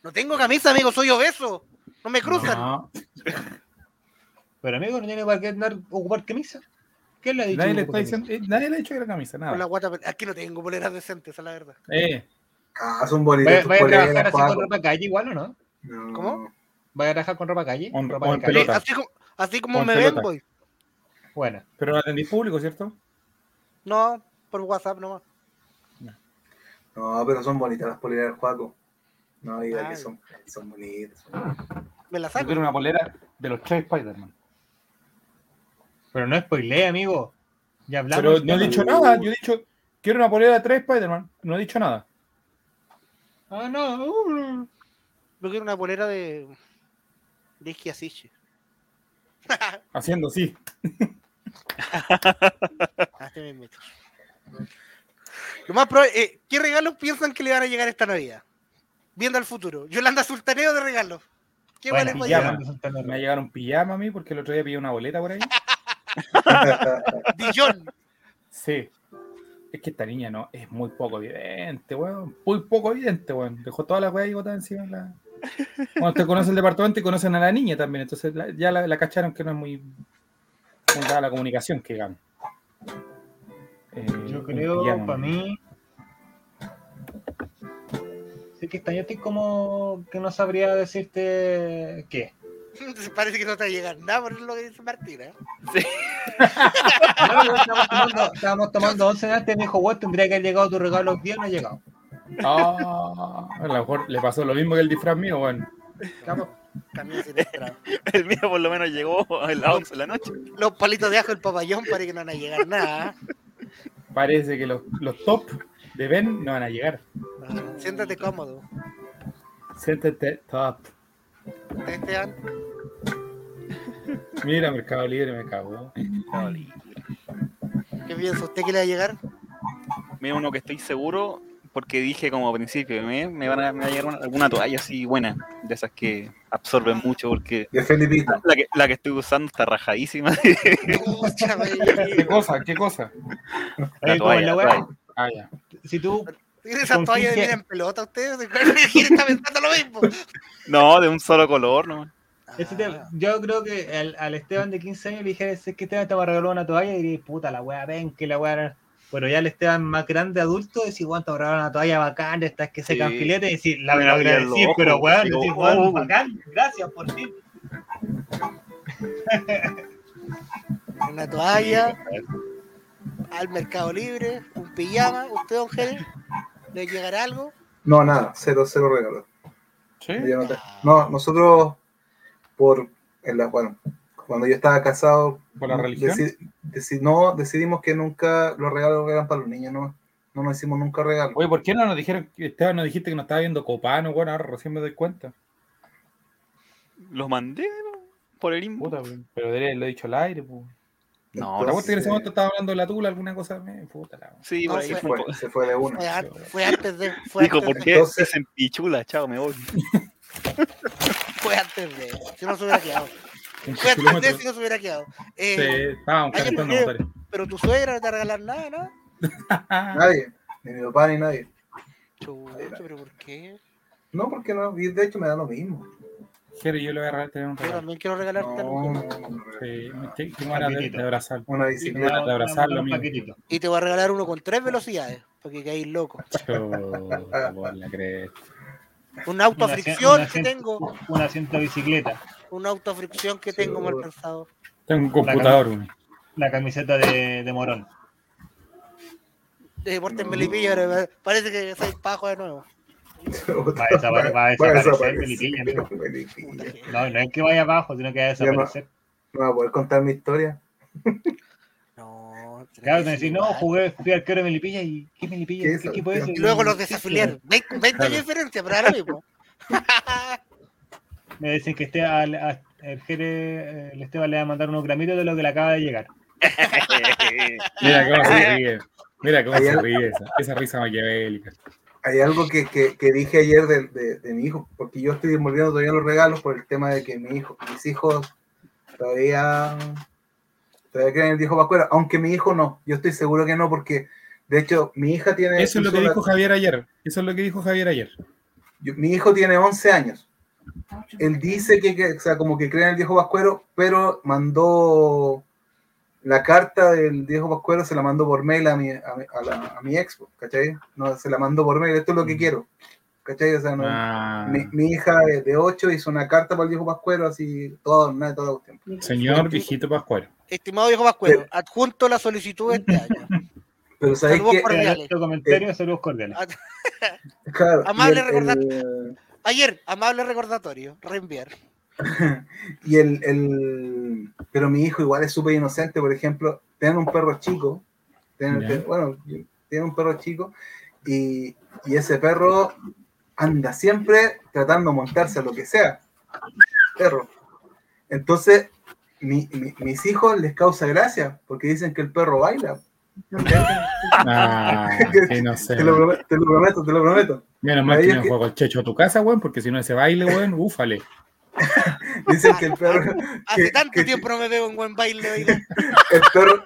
No tengo camisa, amigo, soy obeso. No me cruzan. no, Pero amigo, no tiene para qué andar ocupar camisa. ¿Qué le ha dicho? nadie, le está diciendo, eh, nadie le ha dicho que la camisa, Con la nada. guata. Aquí no tengo poleras decentes, esa es la verdad. Eh, Ah, son bonitas ¿Vaya, a trabajar así con ropa calle igual o no? No. ¿Cómo? ¿Vaya a trabajar con ropa calle? En- ropa en calle. pelota. Así como, así como Con me pelota. ven, voy. Buena. pero no atendí público, ¿cierto? No, por WhatsApp nomás. No, pero son bonitas las poleras del Juaco. No diga que son, son bonitos. son bonitos. Me la Yo saco. quiero una polera de los tres Spider-Man. Pero no spoilee, amigo. Ya hablamos. Pero no he dicho nada. Yo he dicho, quiero una polera de tres Spider-Man. No he dicho nada. Ah, no. uh, Yo quiero una polera de. de Isky Asiche. <laughs> Haciendo sí. <laughs> Así me meto. Lo más probable, eh, ¿qué regalos piensan que le van a llegar esta Navidad? Viendo al futuro. Yolanda Sultaneo de regalos. ¿Qué Bueno, más les va a pijama. llegar? Me va a llegar un pijama a mí porque el otro día pillé una boleta por ahí. <laughs> Dijon. Sí. Es que esta niña no, es muy poco evidente, weón. Muy poco evidente, weón. Dejó toda la weá ahí botada encima. de La... Bueno, usted conoce el departamento y conocen a la niña también, entonces la- ya la, la cacharon que no es muy, muy dada la comunicación que digamos. Eh, Yo creo, para mí. Sí, que este año estoy como que no sabría decirte qué. <laughs> Parece que no te va a llegar nada por lo que dice Martín, ¿eh? <laughs> No, no, estábamos tomando, estábamos tomando 11 antes, me dijo, "Weón, tendría que haber llegado tu regalo hoy día, no ha llegado. Ah, a lo mejor le pasó lo mismo que el disfraz mío, siniestrado. <laughs> El mío por lo menos llegó a las 11 de la noche. Los palitos de ajo del papayón parece que no van a llegar nada. ¿eh? Parece que los, los top de Ben no van a llegar. Ah, Siéntate cómodo. Siéntate top. Esteban, <laughs> Mira, Mercado Libre me cagó. ¿qué piensa usted que le va a llegar? Mira, uno que estoy seguro, porque dije como a principio, me, me van a, me va a llegar una- alguna toalla así buena, de esas que absorben mucho, porque la que, la que estoy usando está rajadísima. <laughs> ¿Qué cosa? ¿Qué cosa? La Oye, ¿cómo es toalla, la toalla. Ah, ya. Si tú, ¿Tiene esa ¿Con toalla de en pelota usted? <laughs> ¿Quién está pensando lo mismo? No, de un solo color, ¿no? Ah, yo creo que al, al Esteban de 15 años le dije, es que Esteban te va a regalar una toalla y diría, puta, la weá, ven que la weá. Pero ya el Esteban más grande, adulto, decir, weón, te va a regalar una toalla bacán, estas que secan Sí. filete, y decir, la Me decir, ojo, pero weón, digo, decir, weón, oh. bacán, gracias por ti. Una toalla al Mercado Libre, un pijama. ¿Usted, don Jerez? ¿Le llegará algo? No, nada, cero, cero regalos. ¿Sí? No, te- no, nosotros, por, en la, bueno, cuando yo estaba casado, ¿Por la religión? deci- deci- no, decidimos que nunca los regalos eran para los niños, no, no nos hicimos nunca regalos. Oye, ¿por qué no nos dijeron, que Esteban, nos dijiste que nos estaba viendo Copano, bueno, ahora recién me doy cuenta. Los mandé ¿no? por el inbox. Puta, pero debería haberlo dicho al aire, pues. No, ¿Te acuerdas que en ese Entonces, momento estaba hablando de la tula, alguna cosa? Me- Puta la Sí, No, por ahí fue- se fue se fue de una. Fue, an- fue <laughs> antes de. Fue Dijo, antes ¿por de- qué Entonces- pichula? Chao, me voy. <laughs> Fue antes de. Si no se hubiera quedado. Fue antes de si no se hubiera quedado. Eh, Sí. Pero tu suegra no te va a regalar nada, ¿no? <laughs> Nadie, ni mi papá ni nadie. Chucha, pero ¿por qué? No, porque no, de hecho me da lo mismo. Jerry, yo le voy a regalar tener un Yo también quiero regalarte No, algo. no, no, no, Sí, tengo ganas de, de abrazar. Una Y bicicleta. de abrazarlo, paquetito. Y te voy a regalar uno con tres velocidades, porque caís loco. Por la cresta. Un auto a fricción que tengo. Un asiento de bicicleta. Un auto a fricción que tengo mal pensado. Tengo un computador, güey. La camiseta de, de Morón. De Deportes Melipilla, parece que soy pajo de nuevo. Va a desapare- va a desaparecer Melipilla, amigo. No, no es que vaya abajo, sino que va a desaparecer. No va a poder contar mi historia. <laughs> No, Claro, te decís, no, jugué, fui arquero de Melipilla y ¿qué Melipilla? ¿Qué ¿Qué, equipo es? Y luego los desafiliaron. 20, 20 Claro. años de diferencia, pero ahora mismo. <laughs> Me dicen que esté al, a- el, Jere- el Esteban le va a mandar unos gramitos de lo que le acaba de llegar. <laughs> Mira cómo se ríe. Mira cómo se ríe esa, esa risa maquiavélica. Hay algo que, que, que dije ayer de, de- de mi hijo, porque yo estoy devolviendo todavía los regalos por el tema de que mi hijo, mis hijos todavía, todavía creen en el viejo Pascuero, aunque mi hijo no, yo estoy seguro que no, porque de hecho mi hija tiene... Eso es lo que dijo Javier ayer. Eso es lo que dijo Javier ayer. yo- mi hijo tiene 11 años. Él dice que, que, o sea, como que cree en el viejo Pascuero, pero mandó la carta del viejo Pascuero, se la mandó por mail a mi, a la- a mi ex, ¿cachai? No, se la mandó por mail, esto es lo que quiero, ¿cachai? O sea, no, Ah, mi, mi hija de, de 8 hizo una carta para el viejo Pascuero, así, todo, nada, todo el tiempo. señor viejito Pascuero. Estimado viejo Pascuero, adjunto la solicitud de este año. <laughs> Pero sabéis que, Cordiales. nuestro comentario, saludos cordiales. claro, <laughs> y Amable el- recordar- el- Ayer, amable recordatorio, reenviar. <laughs> Y el, el. Pero mi hijo igual es súper inocente, por ejemplo, tiene un perro chico. bueno, tiene un perro chico. Y, y ese perro anda siempre tratando de montarse a lo que sea. Perro. Entonces, mi- mi- mis hijos les causa gracia porque dicen que el perro baila. Ah, sí, no sé. Te lo, prometo, te lo prometo, te lo prometo. Menos mal que no juego el checho a tu casa, weón, porque si no ese baile, weón, úfale. <laughs> Dicen que el perro. Hace que- tanto que- tiempo no me veo un buen baile. oiga. <laughs> el perro.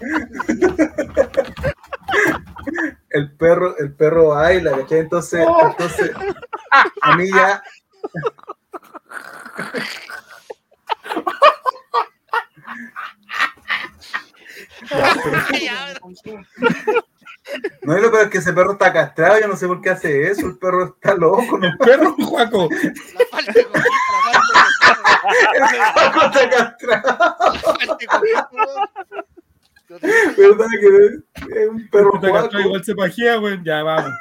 <laughs> el perro, el perro baila, ¿cachai? Entonces, entonces, a mí ya. Ya, No es lo peor es que ese perro está castrado, yo no sé por qué hace eso, el perro está loco, ¿no? El perro, Juaco. La falta de coquito, la falta de El perro está castrado, la falta de ¿verdad? Que es un perro igual se pajea, weón. Ya, vamos.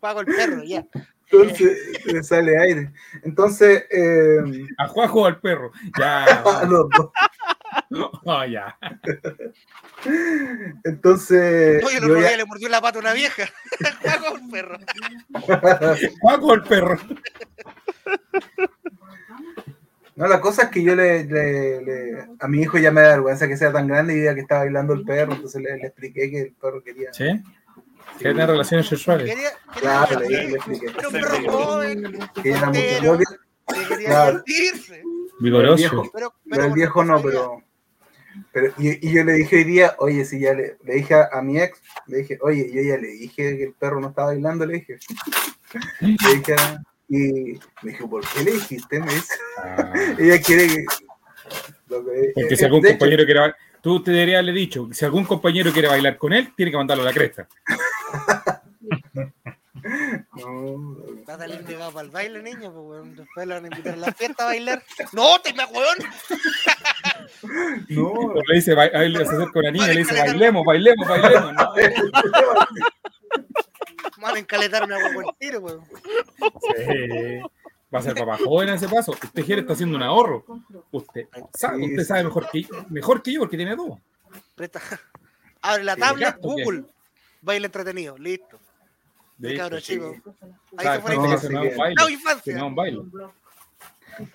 Pago el perro, ya. Entonces, le sale aire. Entonces, eh, A Juaco o al perro. Ya. <laughs> a los dos. <laughs> Oh, ya. Entonces, Oye, el otro día le mordió la pata a una vieja. <laughs> Pago el perro. <laughs> Juaco el perro. No, la cosa es que yo le, le- le- a mi hijo ya me da vergüenza que sea tan grande y diga que está bailando el perro, entonces le, le expliqué que el perro quería. ¿Sí? Que tener relaciones sexuales. Quería, quería Claro, le, expliqué. Era un perro joven, Que era mucho. soltero, yo- que quería Claro. divertirse. Vigoroso. Pero, Pero el viejo no, pero. Pero y, y yo le dije hoy día, oye, si ya le, le dije a, a mi ex, le dije, oye, yo ya le dije que el perro no estaba bailando, le dije. Le dije, a- y me dijo, ¿por qué le dijiste? Me dice, Ah, ella quiere que. que- porque eh, si algún de hecho, compañero quiere bailar, tú te deberías haberle dicho, si algún compañero quiere bailar con él, tiene que mandarlo a la cresta. <laughs> no, Va a salir negado para el baile, niño, pues, weón. Después le van a invitar a la fiesta a bailar. ¡No, te me weón! no, le dice, ba- a él se acerca una niña y le dice, bailemos, bailemos, bailemos. No, Van a encaletarme a el tiro, weón. Sí. Va a ser papá joven a ese paso. Usted quiere está haciendo un ahorro. Usted sabe, usted sabe mejor que, mejor que yo porque tiene dos. Presta. Abre la ¿qué? Google. Baile entretenido, listo. De Sí, hecho, cabro sí. chico. Ahí se No, la un baile. No, que infancia. no es un baile.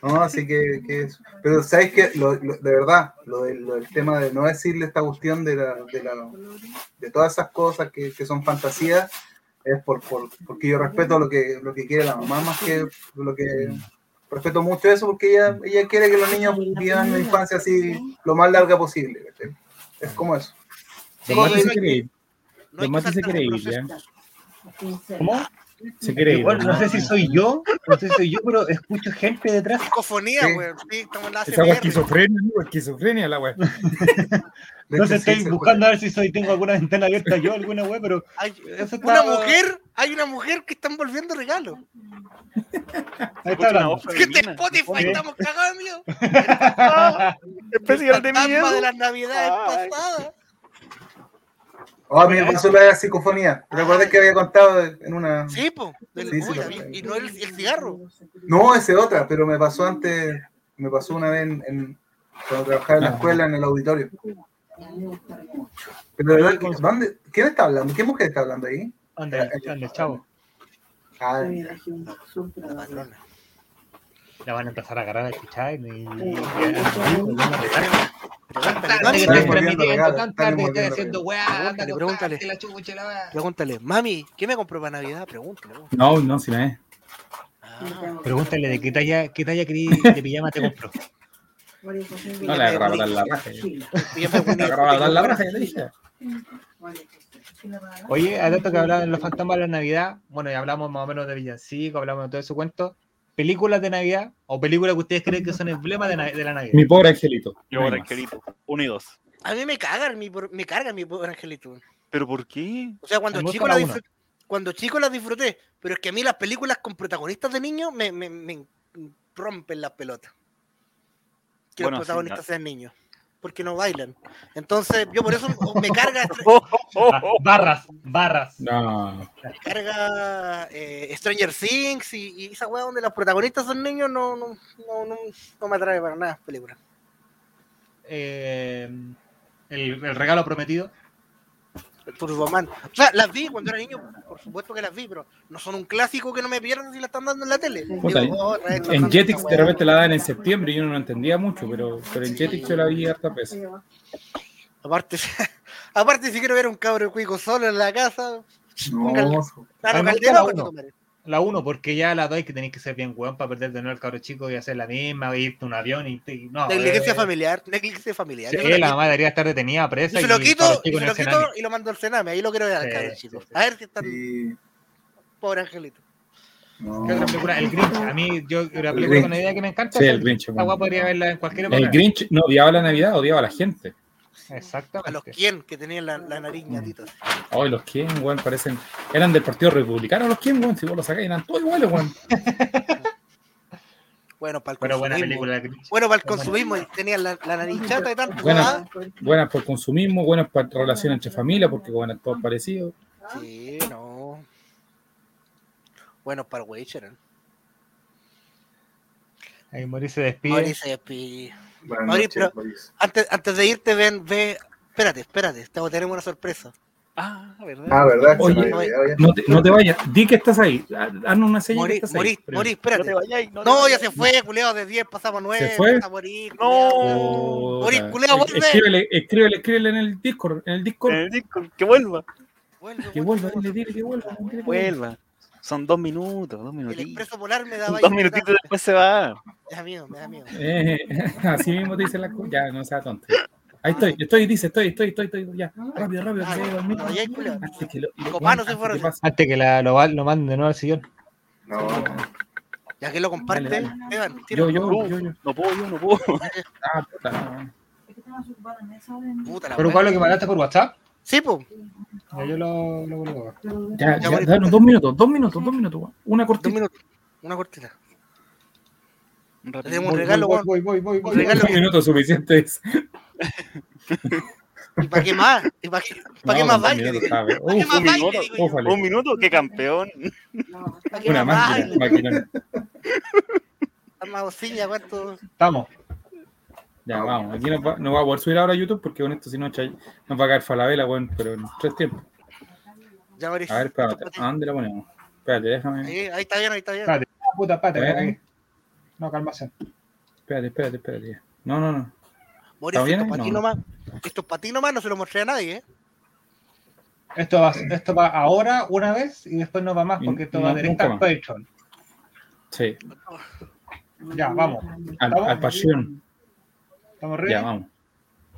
No, así que, que eso. Pero sabes que lo, lo- de verdad, lo del, lo del tema de no decirle esta cuestión de, la, de, la, de todas esas cosas que, que son fantasías, es por, por, porque yo respeto lo que, lo que quiere la mamá más que lo que respeto mucho eso porque ella, ella quiere que los niños vivan una infancia así lo más larga posible. Es como eso. Se no. No hay Don que ¿Cómo? Se quiere ir. Igual, no sé si soy yo, no sé si soy yo, pero escucho gente detrás. Psicofonía, weón. Sí, estamos en la Esa esquizofrenia, ¿no? Esquizofrenia la. De <laughs> No sé, estoy buscando a ver si soy, tengo alguna ventana abierta yo, alguna web, pero Hay una está- mujer, hay una mujer que está envolviendo regalos. ahí está Que este femenina. Spotify estamos cagados, mío. <laughs> Especial de miedo. de las navidades pasadas. Oh, a mí me pasó la psicofonía. ¿Recuerdas que había contado en una.? Sí, po. Del, Sí, sí, uy, y no el, el cigarro. No, esa es otra, pero me pasó antes. Me pasó una vez en, en- cuando trabajaba en la Ah. escuela en el auditorio. Pero de verdad, ¿dónde? ¿Quién está hablando? ¿Qué mujer está hablando ahí? Anda, anda, chavo. Ah, La patrona. La van a empezar a agarrar a escuchar y... Pregúntale, tan Pregúntale, mami, ¿qué me compró para Navidad? Pregúntale. No, no, si no es. Ah, Pregúntale de qué talla, qué talla de pijama te compró. No le agarraba dar la raja. me Le agarraba dar la raja, le dije. Oye, a tanto que hablaban de los fantasmas de la Navidad, bueno, ya hablamos más o menos de Villancico, hablamos de todo ese cuento. Películas de Navidad o películas que ustedes creen que son emblemas de, la Navidad. Mi pobre angelito. Yo, No hay por más. angelito. Unidos. A mí me cagan, mi, por- me carga mi pobre angelito. ¿Pero por qué? O sea, cuando chico, la uno. disfruté, cuando chico las disfruté, pero es que a mí las películas con protagonistas de niños me, me, me rompen las pelotas. Que Bueno, los protagonistas sean niños. Porque no bailan. Entonces, yo por eso <laughs> me carga. <laughs> Barras, barras. No. me carga eh, Stranger Things y, y esa weá donde los protagonistas son niños no, no, no, no, no me atrae para nada película. Eh, el, el regalo prometido. El Turboman. O sea, las vi cuando era niño, por supuesto que las vi, pero no son un clásico que no me pierdan si la están dando en la tele. Puta, Digo, oh, En Jetix de repente la dan en septiembre y yo no lo entendía mucho, pero, pero en Jetix yo la vi harta veces. Aparte, <laughs> aparte, si quiero ver un cabro cuico solo en la casa, No, claro, Calderón, la coche uno. tu madre. La 1, porque ya la 2 hay que tenéis que ser bien weón para perder de nuevo al cabro chico y hacer la misma, irte a un avión y, y- no. Negligencia eh, familiar, negligencia familiar. sí, la mamá debería estar detenida, presa. Yo se lo y quito, y se lo quito y lo mando al Sename. Ahí lo quiero ver al Sí, cabro chico. sí. A ver si está sí, pobre angelito. no. ¿Qué otra película? El Grinch. A mí, yo, una película con una idea que me encanta. Sí, el Grinch, Esta podría verla en cualquier época. El Grinch no odiaba la Navidad, odiaba a la gente. A los Exactamente. quien que tenían la, la nariz ñatita. Hoy los quién, weón, parecen. Eran del Partido Republicano los quién, weón. Si vos los sacáis, eran todos iguales, weón. <laughs> Bueno, para el buena consumismo. película. Bueno, para el consumismo, y tenían la, la nariz chata y tanto. Buena, buenas por consumismo, buenas para relación entre familia, porque bueno, todos parecidos. Sí, no. Bueno, para el Witcher. ¿eh? Ahí Mori se despide. Mauricio, Espi- Buenas Pero-. Antes, antes de irte, ven, ve. Espérate, espérate, te- tenemos una sorpresa. Ah, ¿verdad? Ah, ¿verdad? Oye, ya. No te, no te vayas, di que estás ahí. Haznos una señal Morí, morí, morí, No espérate. te vayáis, no te No, ya vayas. se fue, culeado, de 10 pasamos a 9. ¿Se fue? A morir, No. Morí, culeado, vuelve. Escríbele, escríbele, escríbele en el Discord, en el Discord. En el disco, que vuelva. Vuelve, Que vuelva, dile, dile que vuelva. vuelva. Son dos minutos, dos El minutitos. expreso polar me da Dos minutitos después se va. Me da miedo, me da miedo. Eh, <laughs> así mismo te dicen las cosas. Ya, no sea tonto. Ahí estoy, estoy, dice, estoy, estoy, estoy, estoy. Ya, rápido, rápido, que Ah, dormir. no, ya hay culiao. Antes que lo- Copano se antes fueron. que. Antes que la, lo, lo manden de nuevo al sillón. No, Ya que lo comparte, Dale, Esteban, Yo, tira. yo, yo, yo. No puedo, yo no puedo. Ah, puta. no. Puta la Pero wea. ¿cuál es lo que mandaste por WhatsApp? Sí, pues. Ya yo lo, lo coloco acá. Ya, Ya, ya, Boris, danos dos minutos, dos minutos, dos minutos. Una Dos cortita. minutos. Una cortita. Tenemos un Voy, regalo, voy, voy, voy, voy, Un voy. regalo. Un minuto suficiente es. ¿Y para qué más? ¿Y para <laughs> qué, No, más baile? más un minuto, digo yo? ufale. Un minuto, qué campeón. ¿Para qué Una más. Estamos. Ya, vamos. Aquí no va, no va a poder subir ahora a YouTube porque con esto si no Chay, nos va a caer falabella, weón, pero en tres tiempos. Ya. A ver, espérate. ¿A dónde la ponemos? Espérate, déjame. Ahí, ahí está bien, ahí está bien. Espérate. Ah, puta, espérate. Eh. espérate. No, calmación. Espérate, espérate, espérate. No, no, no. Bien esto para ti No. nomás. Esto es para ti nomás, no se lo mostré a nadie, ¿eh? Esto va, esto va ahora una vez y después no va más porque esto no- va directo al. Patreon. Sí, Ya, vamos. al, al pasión. ¿Estamos ready? Ya, vamos.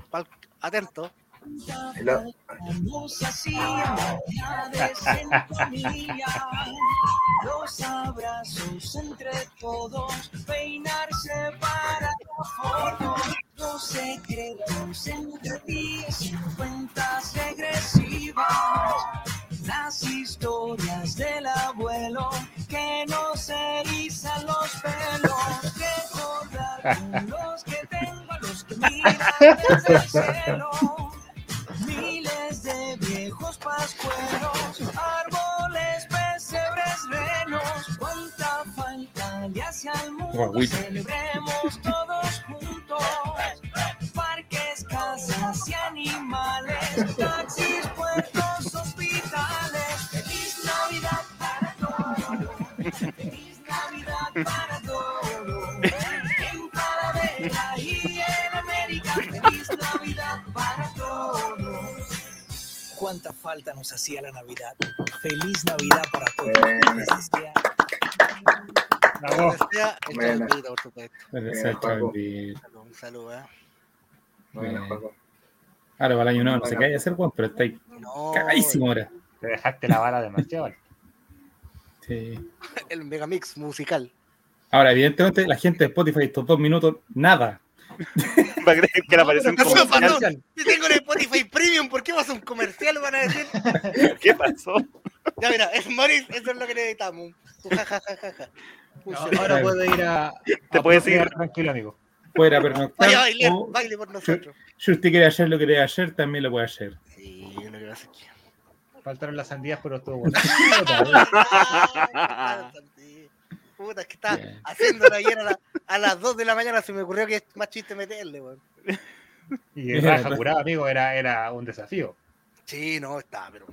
Pal- Atento. la- Los abrazos entre todos, peinarse para la foto, los <laughs> secretos entre y cuentas regresivas, las historias del abuelo que nos erizan los pelos, recordar los que los. <laughs> Miles de viejos pascueros, árboles, pesebres, renos. Cuánta falta le hace al mundo. Guaguita. Celebremos todos juntos. Parques, casas y animales. Taxis, puertos, hospitales. Feliz Navidad para todos. Feliz Navidad para todos. Cuánta falta nos hacía la Navidad. Feliz Navidad para todos. Bravo. Un saludo, ¿eh? Bueno, Paco. Ahora para el año nuevo no sé qué hay que hacer, weón, pero está ahí No, cagadísimo ahora. Te dejaste la bala demasiado. Sí. <laughs> el megamix musical. Ahora, evidentemente, la gente de Spotify, estos dos minutos, nada. <laughs> Va a creer que le apareció un comercial. Yo tengo el Spotify Premium, ¿por qué vas a un comercial? Van a decir. ¿Qué pasó? Ya, mira, es Morris, eso es lo que necesitamos. Ja, ja, ja, No, ahora puedo ir a. Te a puedes ir. Tranquilo, amigo. fuera pernoctar. Vaya a bailar, o baile por nosotros. si usted quiere hacer lo que quiere hacer, también lo puede hacer. Sí, lo que pasa es que. Faltaron las sandías, pero estuvo bueno. <laughs> Puta, es que estaba Bien. haciéndolo ayer a, la- a las 2 de la mañana. Se me ocurrió que es más chiste meterle, weón. Y el raja curado, amigo, era, era un desafío. Sí, no, está, pero.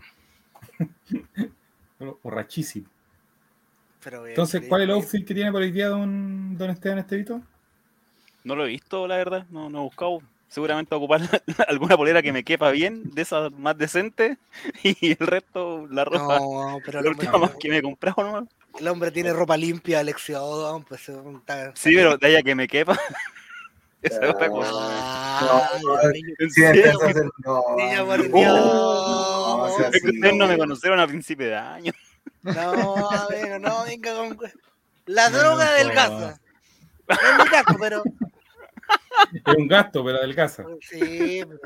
Borrachísimo. pero eh, Entonces, ¿cuál es el outfit que tiene por hoy día don, don Esteban Estevito? No lo he visto, la verdad. No, no he buscado. Seguramente a ocupar <laughs> alguna polera que me quepa bien, de esas más decentes. <laughs> Y el resto, la ropa. No, pero el la última más que me he comprado nomás. el hombre tiene ropa limpia, Alexiado, pues está- Sí, pero de allá que me quepa. <laughs> Esa es otra cosa. Ah, No, a hacer. No, niño, por no, Dios. no, sea Es que así, ustedes no me conocieron a principio de año. No, amigo, no, venga con. La No, droga no, adelgaza. No es mi caso, pero. Es un gasto, pero adelgaza. <laughs> Sí, pero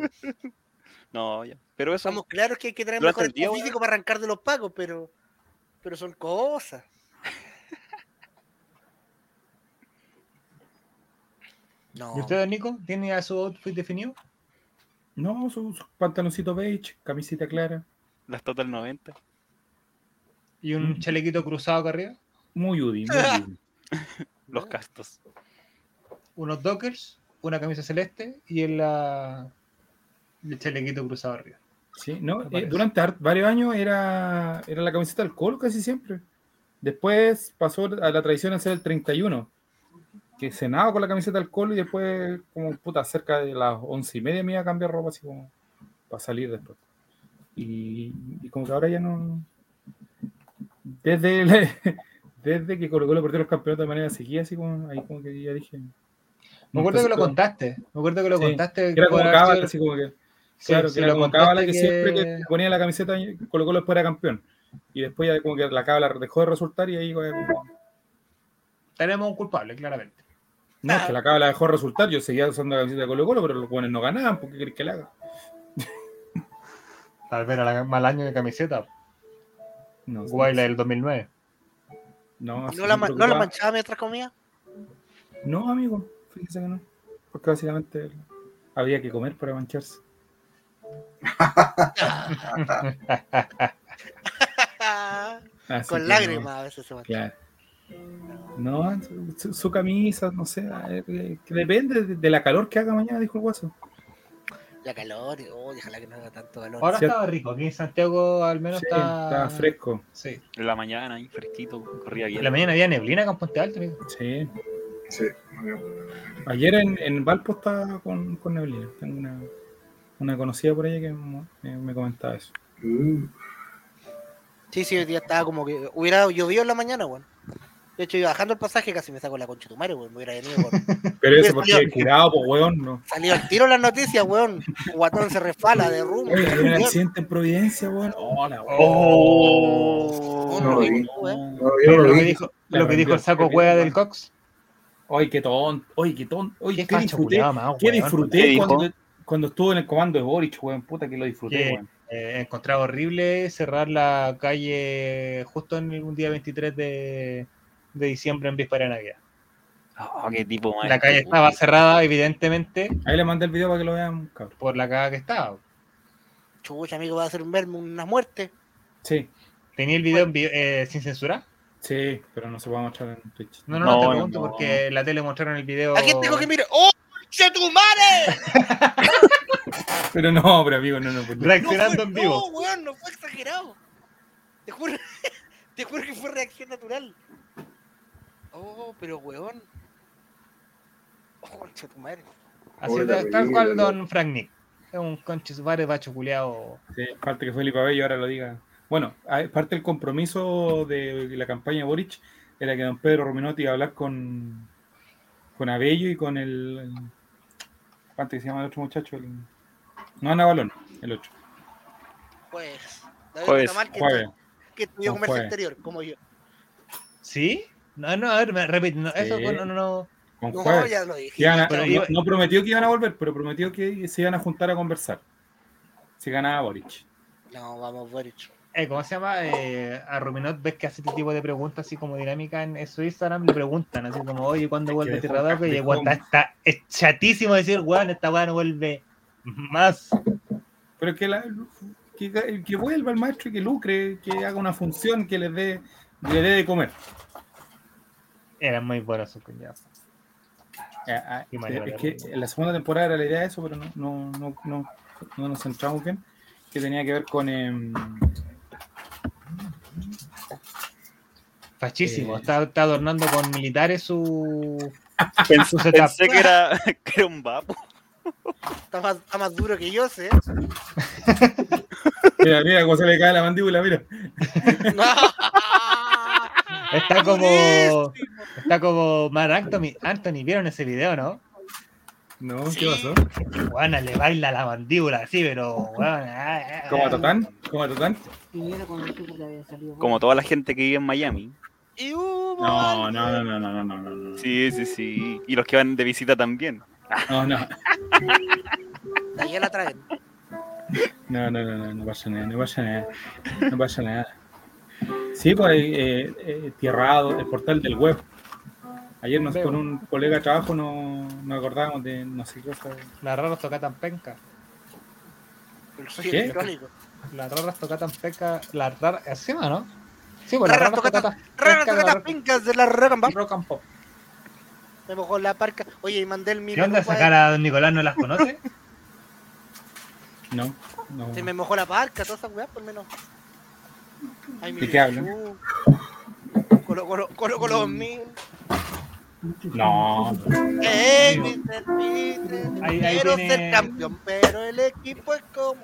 No, ya. Pero eso. estamos claros que hay que tener Durante mejor el día, físico para arrancar de los pagos, pero. Pero son cosas. <laughs> No. ¿Y usted, Nico, tiene ya su outfit definido? No, su, su pantaloncito beige, camisita clara. Las Total 90. ¿Y un Mm. chalequito cruzado acá arriba? Muy UDI, muy <laughs> UDI. Los castos. Unos dockers, una camisa celeste y el, la- el chalequito cruzado arriba. Sí, no, eh, durante varios años era, era la camiseta del Colo casi siempre. Después pasó a la tradición hacer el 31, que cenaba con la camiseta del Colo y después, como puta, cerca de las once y media me iba a cambiar ropa así como para salir después. Y, y como que ahora ya no. Desde, el- <laughs> desde que Colo Colo perdió los campeonatos de manera seguida, así como ahí como que ya dije. Me acuerdo que lo contaste. Me acuerdo que lo Sí, contaste. Era como Cábala, así como que. sí, Claro, sí, que era lo como Cábala que, que- siempre que ponía la camiseta Colo Colo después era campeón. Y después ya como que la Cábala dejó de resultar y ahí como- Tenemos un culpable, claramente. no, es que la Cábala dejó de resultar, yo seguía usando la camiseta de Colo Colo, pero los buenos no ganaban, ¿por qué querés que la haga? <laughs> Tal vez era la- mal año de camiseta. No, Guayla del 2009. no, sí ¿No la, ¿No la manchaba mientras comía? No, amigo, fíjese que no. Porque básicamente había que comer para mancharse. <laughs> Con lágrimas a veces se no, manchaba. claro. No, su, su camisa, no sé, eh, que depende de, de la calor que haga mañana, dijo el guaso. La calor, oh, ojalá que no haga tanto calor. Ahora Cierto. estaba rico. Aquí en Santiago al menos Sí, está... estaba fresco. Sí. En la mañana, ahí fresquito, corría bien. En la mañana había neblina acá en Ponte Alto, amigo. Sí. Sí. Ayer en, en Valpo estaba con, con neblina. Tengo una, una conocida por ahí que me, me comentaba eso. Uh, Sí, sí, hoy día estaba como que hubiera llovido en la mañana, weón. De hecho, iba bajando el pasaje, casi me saco la concha de tu madre, weón. Me hubiera venido con... <laughs> Pero eso porque salió. curado, pues weón, no. Salió al tiro las noticias, weón. Guatón se resfala de rumbo. Oye, hay un Weón. accidente en Providencia, weón. Hola, weón. ¡Oh! No, no, vi, vi. weón. no, yo Pero no lo lo que dijo, lo que dijo el saco cueva del Cox. Oye, qué tonto. Oye, qué tonto. Oye, Qué qué disfruté. culiao Qué weón. ¿Qué disfruté cuando, cuando estuvo en el comando de Boric, weón. Puta que lo disfruté, ¿Qué? weón. Eh, encontraba horrible cerrar la calle justo en un día 23 de, de diciembre en víspera de Navidad. Oh, qué tipo más La calle estaba cerrada, evidentemente, Ahí le mandé el video para que lo vean, cabrón. por la caga que estaba. Chucha, amigo, va a hacer un verme una muerte. Sí, ¿Tenía el video en vi- eh, sin censura? Sí, pero no se a mostrar en Twitch. No, no, no, No, te pregunto no. porque en la tele mostraron el video. ¿A quién tengo que mirar? ¡Oh, tu madre! <laughs> Pero no, pero amigo, no, no. pues. Reaccionando no en vivo. No, weón, no fue exagerado. Te juro, <laughs> te juro que fue reacción natural. Oh, pero weón. Oh, concha tu madre. Así Hola, tal, cual. Don Frank Nick. Es un conche su padre bacho culiao. Sí, falta que Felipe Abello ahora lo diga. Bueno, parte del compromiso de la campaña de Boric era que don Pedro Rominotti iba a hablar con, con Abello y con el. el- ¿Cuánto que se llama el otro muchacho? El, no, Ana Balón, el otro. Pues, David Tamal, que, Jueves. que estudió comercio jueves. exterior, como yo. ¿Sí? No, no, a ver, me- repite. no, eso no, no, no. Con No, jueves. ya lo dije. Pero no, no prometió que iban a volver, pero prometió que se iban a juntar a conversar. Si ganaba Boric. No, vamos, Boric. Eh, ¿cómo se llama? Eh, a Ruminot ves que hace este tipo de preguntas así como dinámica en, su Instagram, le preguntan así como, oye, ¿cuándo vuelve Tirradoque? Y weón está, está- es chatísimo decir, weón, esta weá no vuelve más. Pero que, la, que, que vuelva el maestro y que lucre, que haga una función que le dé, le dé de comer. Eran muy buenos sus cuñados. Ah, ah, es que en la segunda temporada era la idea de eso, pero no, no, no, no, no nos centramos bien. Que tenía que ver con. em, Fachísimo, Eh. está, está adornando con militares su, Pensé, su pensé que era, <laughs> que era un vapo. Está más, está más duro que yo, sé. <laughs> mira, mira cómo se le cae la mandíbula, mira. Está <laughs> como está como Mar Anthony, Anthony, ¿vieron ese video, no? No, ¿qué Sí. pasó? Juana le baila la mandíbula así, pero weón, ah, ah, ¿Como a ah. Tatán? ¿Como a supo que había salido. Como toda la gente que vive en Miami. No, no, no, no, no, no, no, no. Sí, sí, sí. Y los que van de visita también. No, no, ahí la traen. no, no, no, no, no pasa nada, no pasa nada, no pasa nada. Sí, pues eh, eh, Tierrado, el portal del web. Ayer nos, con un colega de trabajo nos, nos acordábamos de no sé qué cosa. Las raras tocan penca. ¿Qué? electrónico. Las raras tocan penca. Las raras. ¿Así llama, no? Sí, pues las Raras raras tocatan- Raras penca. tocatas pincas de la rock and pop. Rock and pop. Me mojó la parca. Oye, y mandé el mi ¿Qué onda esa cara don Nicolás no las conoce? No, no. Se me mojó la parca, todas esas weas, por menos. Ay, mi ¿De qué hablan? Colo, colo, colo, colo 2000. No, Ey, Mr. Peter, Ahí- ahí quiero tiene- ser campeón, pero el equipo es como.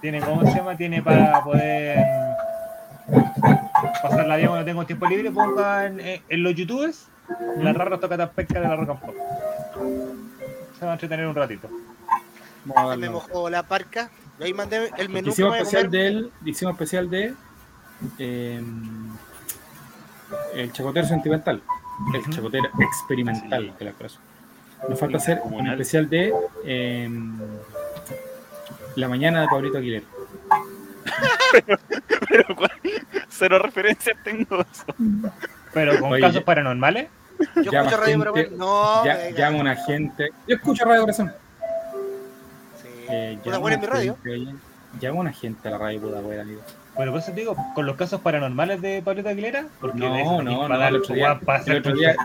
Tiene, ¿cómo se llama? Tiene para poder pasar la vida cuando tengo tiempo libre. Ponga en, en los youtubers las raras tocan penca de la pop. Se va a entretener un ratito. me mojó la parca. Y ahí mandé el menú Hicimos especial hicimos especial de eh, el chacotero sentimental, el Ujú. chacotero experimental de la cosa. Nos falta hacer un especial de eh, la mañana de Pablito Aguilera. <laughs> Pero ¿cuál? cero referencias tengo. eso. Pero con Oye, casos paranormales. Yo llama escucho radio, gente- pero no. Ya, venga. llama una gente. Yo escucho Radio Corazón. Sí. Eh, buena en mi radio. llama una gente a la radio puta wea, amigo. Bueno, por eso te digo, con los casos paranormales de Pablito Aguilera, porque No, de no, no, el otro día- el otro día-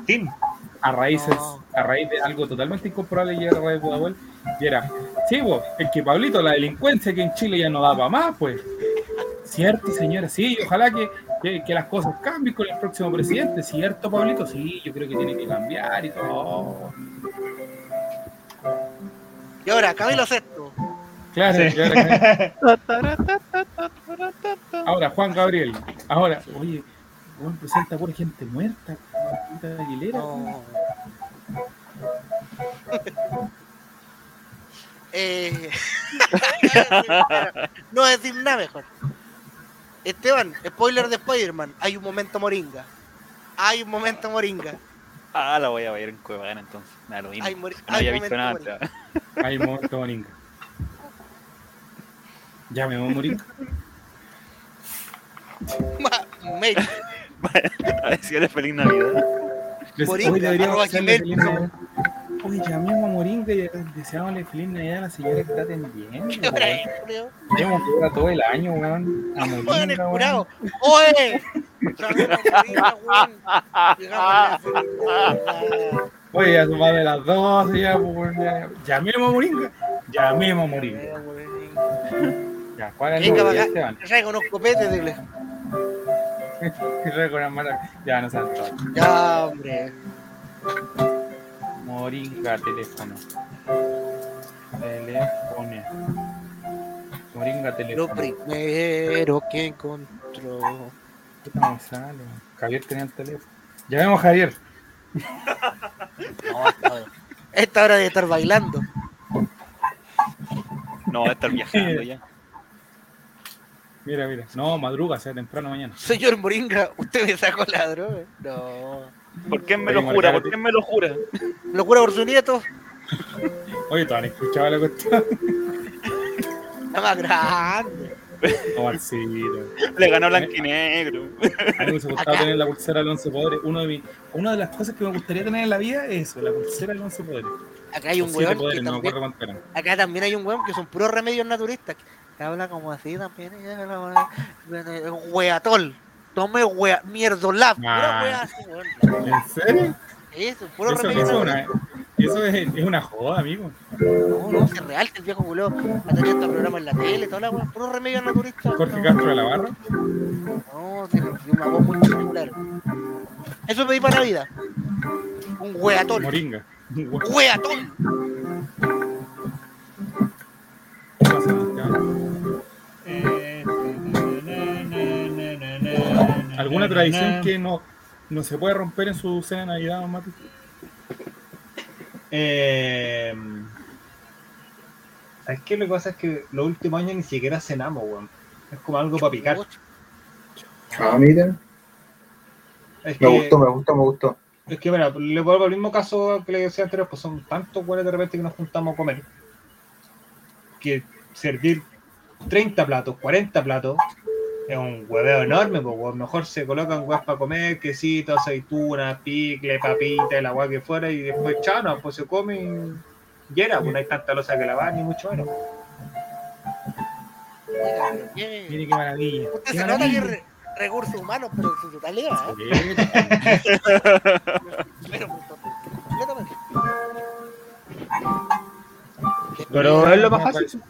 a raíces, No. a raíz de algo totalmente incomparable llega a Radio Pudahuel y era, sí, vos, es que Pablito, la delincuencia que en Chile ya no da para más, pues. Cierto, señora, sí, y ojalá que, que, que las cosas cambien con el próximo presidente, cierto, Pablito, sí, yo creo que tiene que cambiar y todo. Y ahora, Camilo Sexto. Claro, Sí. <laughs> ahora, Juan Gabriel, ahora, oye, Juan presenta por gente muerta, puta Aguilera. No. <laughs> eh... <laughs> no decir nada mejor. Esteban, spoiler de Spider-Man. Hay un momento moringa. Hay un momento moringa. Ah, la voy a ver en Cuevana entonces. Nada, lo mismo. Hay, No hay había visto nada. moringa. Hay un momento moringa. Ya me voy a morir. <laughs> Ma- mail. A decirle feliz Navidad. Moringa, hoy deberíamos arroba hacerle feliz Navidad. Oye, llamemos a Moringa y deseámosle feliz Navidad a la señora que está atendiendo. ¿Qué hora es, Julio? Tenemos que todo el año, weón. A Moringa, weón. ¡Oye! Oye, ya son más de las dos, ya, pues, weón, ya. Llamemos a Moringa. Llamemos a Moringa. Ya, ¿cuál es el Venga? Ya, para acá. Traigo unos copetes, manos. <laughs> Ya, no. Ya, hombre. Moringa, teléfono. Teléfono. Moringa, Lo teléfono. primero que encontró. No sale. Javier tenía el teléfono. Llamemos a Javier. No, esta hora. Esta hora de estar bailando. No, va a estar viajando ya. Mira, mira. No, madruga, sea temprano mañana. Señor Moringa, usted me sacó la droga. No. ¿Por qué me Oye, lo jura? Margarita. ¿Por qué me lo jura? Locura por su nieto. Oye, todavía no escuchaba la cuestión. La más grande. Omarcito. Le ganó Blanquinegro. A mí me Acá. tener la pulsera del once poderes. Uno de mi- una de las cosas que me gustaría tener en la vida es eso, la pulsera del once poderes. Acá hay un Los weón poderes, que también, acuerdo cuánto eran. acá también hay un weón que son puros remedios naturistas. Que habla como así también. y habla, Weatol. Tome wea, mierdolab. Pura Ah. wea así, weón. ¿En serio? Eso, puro Eso, remedio eso una, eso es, es una joda, amigo. No, no, es real que el viejo culo ha tenido estos programas en la tele, toda la puro remedio naturista. Jorge no, Castro de la Barra. No, tiene una voz muy particular. Eso pedí para Navidad. Un weatón. Moringa. ¿Qué ¿Alguna tradición que no, no se puede romper en su cena de Navidad, don Mati? Eh, ¿Sabes qué? Lo que pasa es que los últimos años ni siquiera cenamos, weón. Es como algo para picar. Ah, miren. Es Me que, gustó, me gustó, me gustó. es que mira, le vuelvo al mismo caso que le decía anterior, pues son tantos weones de repente que nos juntamos a comer. Que servir 30 platos, 40 platos, es un hueveo enorme, pues. Mejor se colocan weas para comer, quesito, aceituna, picle, papita, el agua que fuera, y después chano, pues se come y y era, pues no hay tanta losa que lavar, ni mucho menos. Mire, qué maravilla. Usted qué se nota que re- recursos humanos, pero en su totalidad. ¿eh? Pero completamente. Pero es lo más fácil.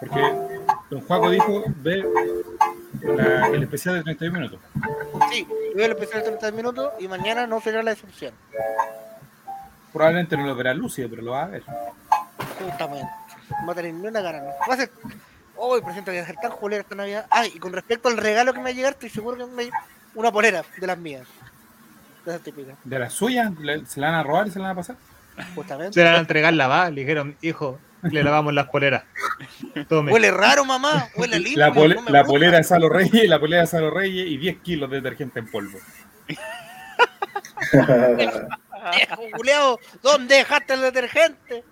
Porque don Juaco dijo ve la- el especial de 31 minutos. Sí, veo el especial de 30 minutos y mañana no será la excepción. Probablemente no lo verá lúcido, pero lo va a ver. Justamente. No va a tener ni una gana. ¿no? Va a ser. Hoy, ejemplo, voy a ser tan julero esta Navidad. Ah, y con respecto al regalo que me va a llegar, estoy seguro que me una polera de las mías. De esas típicas, De la suya, le- se la van a robar y se la van a pasar. justamente. Se la van a entregar lavada, le dijeron, hijo, le lavamos las poleras. Tome. Huele raro, mamá. Huele limpio. La, pole- no la polera de Salo Reyes, la polera de Salo Reyes y 10 kilos de detergente en polvo. Viejo culeado, ¿dónde dejaste el detergente?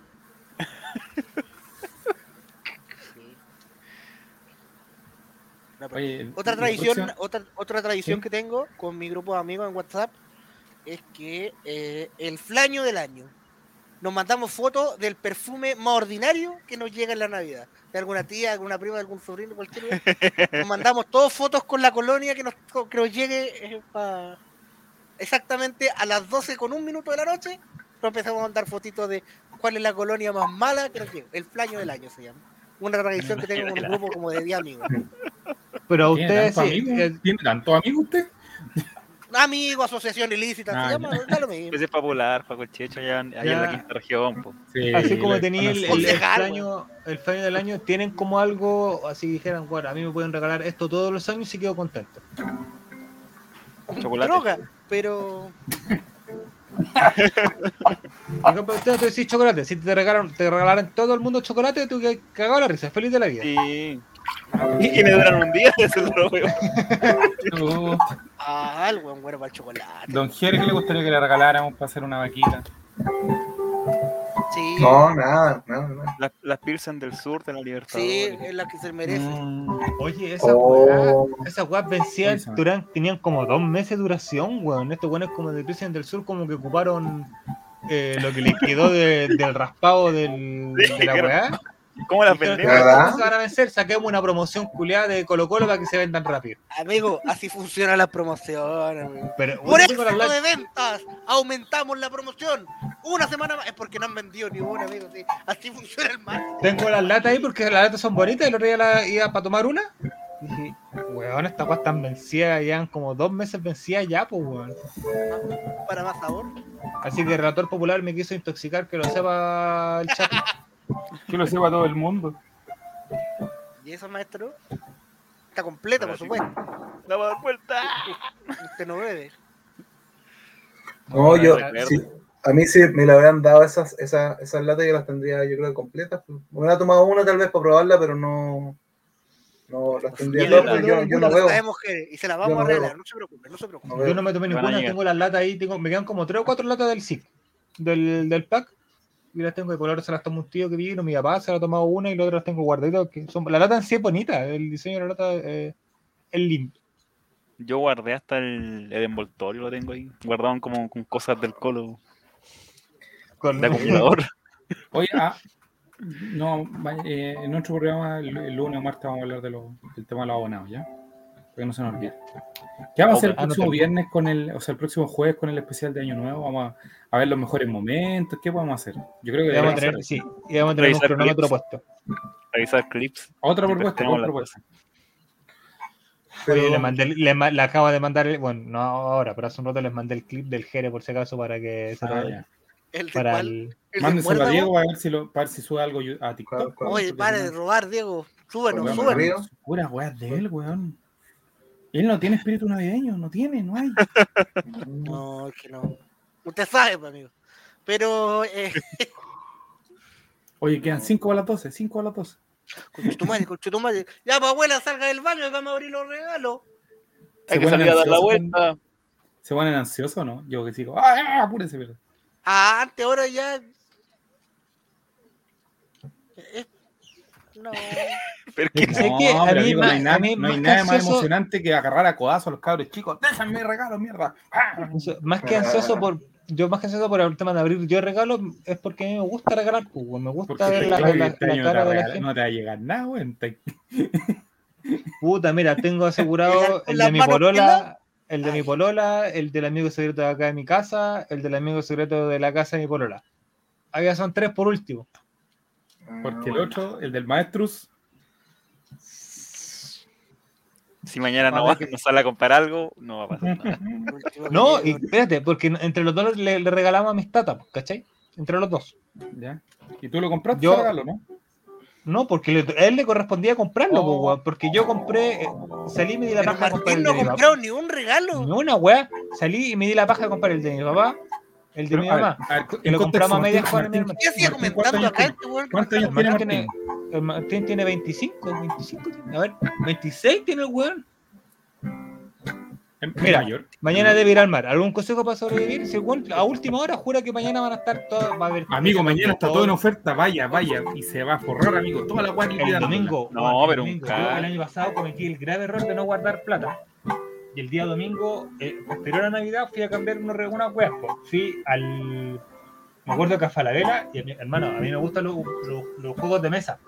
Oye, Otra tradición, otra, otra tradición ¿Sí? que tengo con mi grupo de amigos en WhatsApp es que eh, el flaño del año. Nos mandamos fotos del perfume más ordinario que nos llega en la Navidad. De alguna tía, alguna prima, de algún sobrino, cualquier. Nos mandamos todos fotos con la colonia que nos, que nos llegue eh, pa- exactamente a las 12 con un minuto de la noche. Nos empezamos a mandar fotitos de cuál es la colonia más mala que nos llega. El flaño del año se llama. Una tradición que tengo con un <laughs> grupo como de 10 amigos. Pero ¿Tiene ustedes tantos sí, amigos? eh, ¿Tiene tantos amigos usted? Amigos, asociación ilícita, Ah, se llama, da lo mismo. Es popular, Paco el Checho, allá, en- allá en la quinta región. po. Sí, así como tenía el, el, el año, el año del año, tienen como algo, así dijeran, bueno, a mí me pueden regalar esto todos los años y quedo contento. Chocolate. Droga, pero Por ejemplo, ustedes te decís chocolate, si te regalan, te regalaran todo el mundo chocolate, tú que cagado la risa, feliz de la vida. Sí. Y me duran un día, <laughs> lo veo. No, ah, el buen bueno para el chocolate. Don Jere, ¿qué le gustaría que le regaláramos para hacer una vaquita? Sí, No, nada, nada, nada. Las, Pilsen del sur de la libertad. sí, es la que se merece. Mm, Oye, esas Oh. weas, esas weas vencían, Buenísimo. duran, tenían como dos meses de duración, weón. Estos weones como de Prison del Sur como que ocuparon eh, lo que les quedó de- del raspado del, de la weá. ¿Cómo las vendemos? ¿Verdad? "Estos se van a vencer, saquemos una promoción culiada de Colo Colo para que se vendan rápido. Amigo, así funcionan las promociones. Pero Por éxito de ventas, aumentamos la promoción. Una semana más. Es porque no han vendido ni una, amigo. sí. Así funciona el marketing. tengo las latas ahí porque las latas son bonitas y el otro día la iba para tomar una. Dije, weón, estas weas están vencidas, llevan como dos meses vencidas ya, pues weón. Para más sabor. Así que el relator popular me quiso intoxicar, que lo sepa el chat. Que lo sepa todo el mundo. Y eso, maestro, está completa, por sí. supuesto. La va a dar vuelta. Usted no bebe. No, yo, sí, a mí si me le habrían dado esas, esas, esas latas, yo las tendría, yo creo, completas. Me hubiera tomado una tal vez para probarla, pero no, no las tendría Y todas, yo, yo no la veo. Jere, y se la vamos no a arreglar. No se preocupe, no se preocupe. no Yo no me tomé ninguna, tengo las latas ahí, tengo, me quedan como tres o cuatro latas del SIC, del, del pack. Y las tengo de color, se las tomó un tío que vino, mi papá se la ha tomado una y la otra las tengo guardaditas. Que son, la lata en sí es bonita, el diseño de la lata eh, es lindo. Yo guardé hasta el, el envoltorio, lo tengo ahí. Guardado como con cosas del colo Con- de acumulador. <laughs> Oye, ah, no, eh, en nuestro programa el, el lunes o martes vamos a hablar de del tema de los abonados, ¿ya? Para que no se nos olvide. ¿Qué vamos a hacer el Ah, próximo viernes con el, o sea, el próximo jueves con el especial de Año Nuevo? Vamos a, a ver los mejores momentos. ¿Qué podemos hacer? Yo creo que vamos a tener, hacer sí, y vamos a tener un cronómetro puesto. Revisar clips. otra propuesta, otra propuesta. Pero- le, mandé, le, ma- le acabo de mandar, el- bueno, no ahora, pero hace un rato les mandé el clip del Jere por si acaso para que se Ah, lo- ya. El de para cuál? el, El de Mándeselo a. Diego para ver si, lo, para ver si sube algo a TikTok. Oye, si de robar, Diego. Súbenos, Programa súbenos. Río. Pura weá de él, weón. Él no tiene espíritu navideño, no tiene, no hay. <laughs> No, es que no. Usted sabe, pues, amigo. Pero, eh, <laughs> Oye, quedan 5 a las 12, 5 a las 12. con tu madre, con tu madre. Ya, pues, abuela, salga del baño y vamos a abrir los regalos. ¿Se Hay que salir a dar la vuelta. ¿Se ponen ansiosos o no? Yo que sigo, ¡ah, apúrese, pero! Ah, antes, ahora ya. No. <laughs> Pero es que No, sé que a pero mí amigo, ma- no hay nada, a mí no hay más nada más ansioso- emocionante que agarrar a codazo a los cabros chicos. ¡Déjame regalo, mierda! ¡Ah! Más que ansioso por. Yo más que ansioso por el tema de abrir yo regalos es porque a mí me gusta regalar, pues, me Porque gusta ver la, la- este la cara no, de te la va a- gente. no te va a llegar nada. Te- Puta, mira, tengo asegurado el de mi polola, el de mi polola, el del amigo secreto de acá de mi casa, el del amigo secreto de la casa de mi polola. Ahí ya son tres por último. Porque el otro, el del maestrus, si mañana no, va, ver que- no sale a comprar algo, no va a pasar nada. <laughs> No, y espérate, porque entre los dos le, le regalamos a mis tatas, ¿cachai? Entre los dos. ¿ya? ¿Y tú lo compraste Yo- regalo, no? No, porque le- a él le correspondía comprarlo, Oh. porque yo compré, eh, salí y me di la paja de comprar Martín el no de compró ni un regalo. Ni una weá, salí y me di la paja de comprar el de mi papá, el de Pero, mi a ver, mamá. a ver, Que en lo compramos a medias con mi. ¿Qué hacía comentando ¿cuántos acá años este weón? ¿Cuántos años El tiene Martín Martín? tiene, el Martín tiene 25, 25 tiene. A ver, 26 tiene el weón. Mira, mayor. Mañana debe ir al mar. ¿Algún consejo para sobrevivir? Si el weón a última hora jura que mañana van a estar todos. Va a haber Amigo, mañana está todo en oferta. Vaya, vaya. Y se va a forrar, amigo. Toda la guay que El domingo. No, pero un el año pasado cometí el grave error de no guardar plata. Y el día domingo, eh, posterior a Navidad, fui a cambiar unos, unas weas. Fui al. Me acuerdo que a Falabella, y a mi- hermano, a mí me gustan los, los- los juegos de mesa.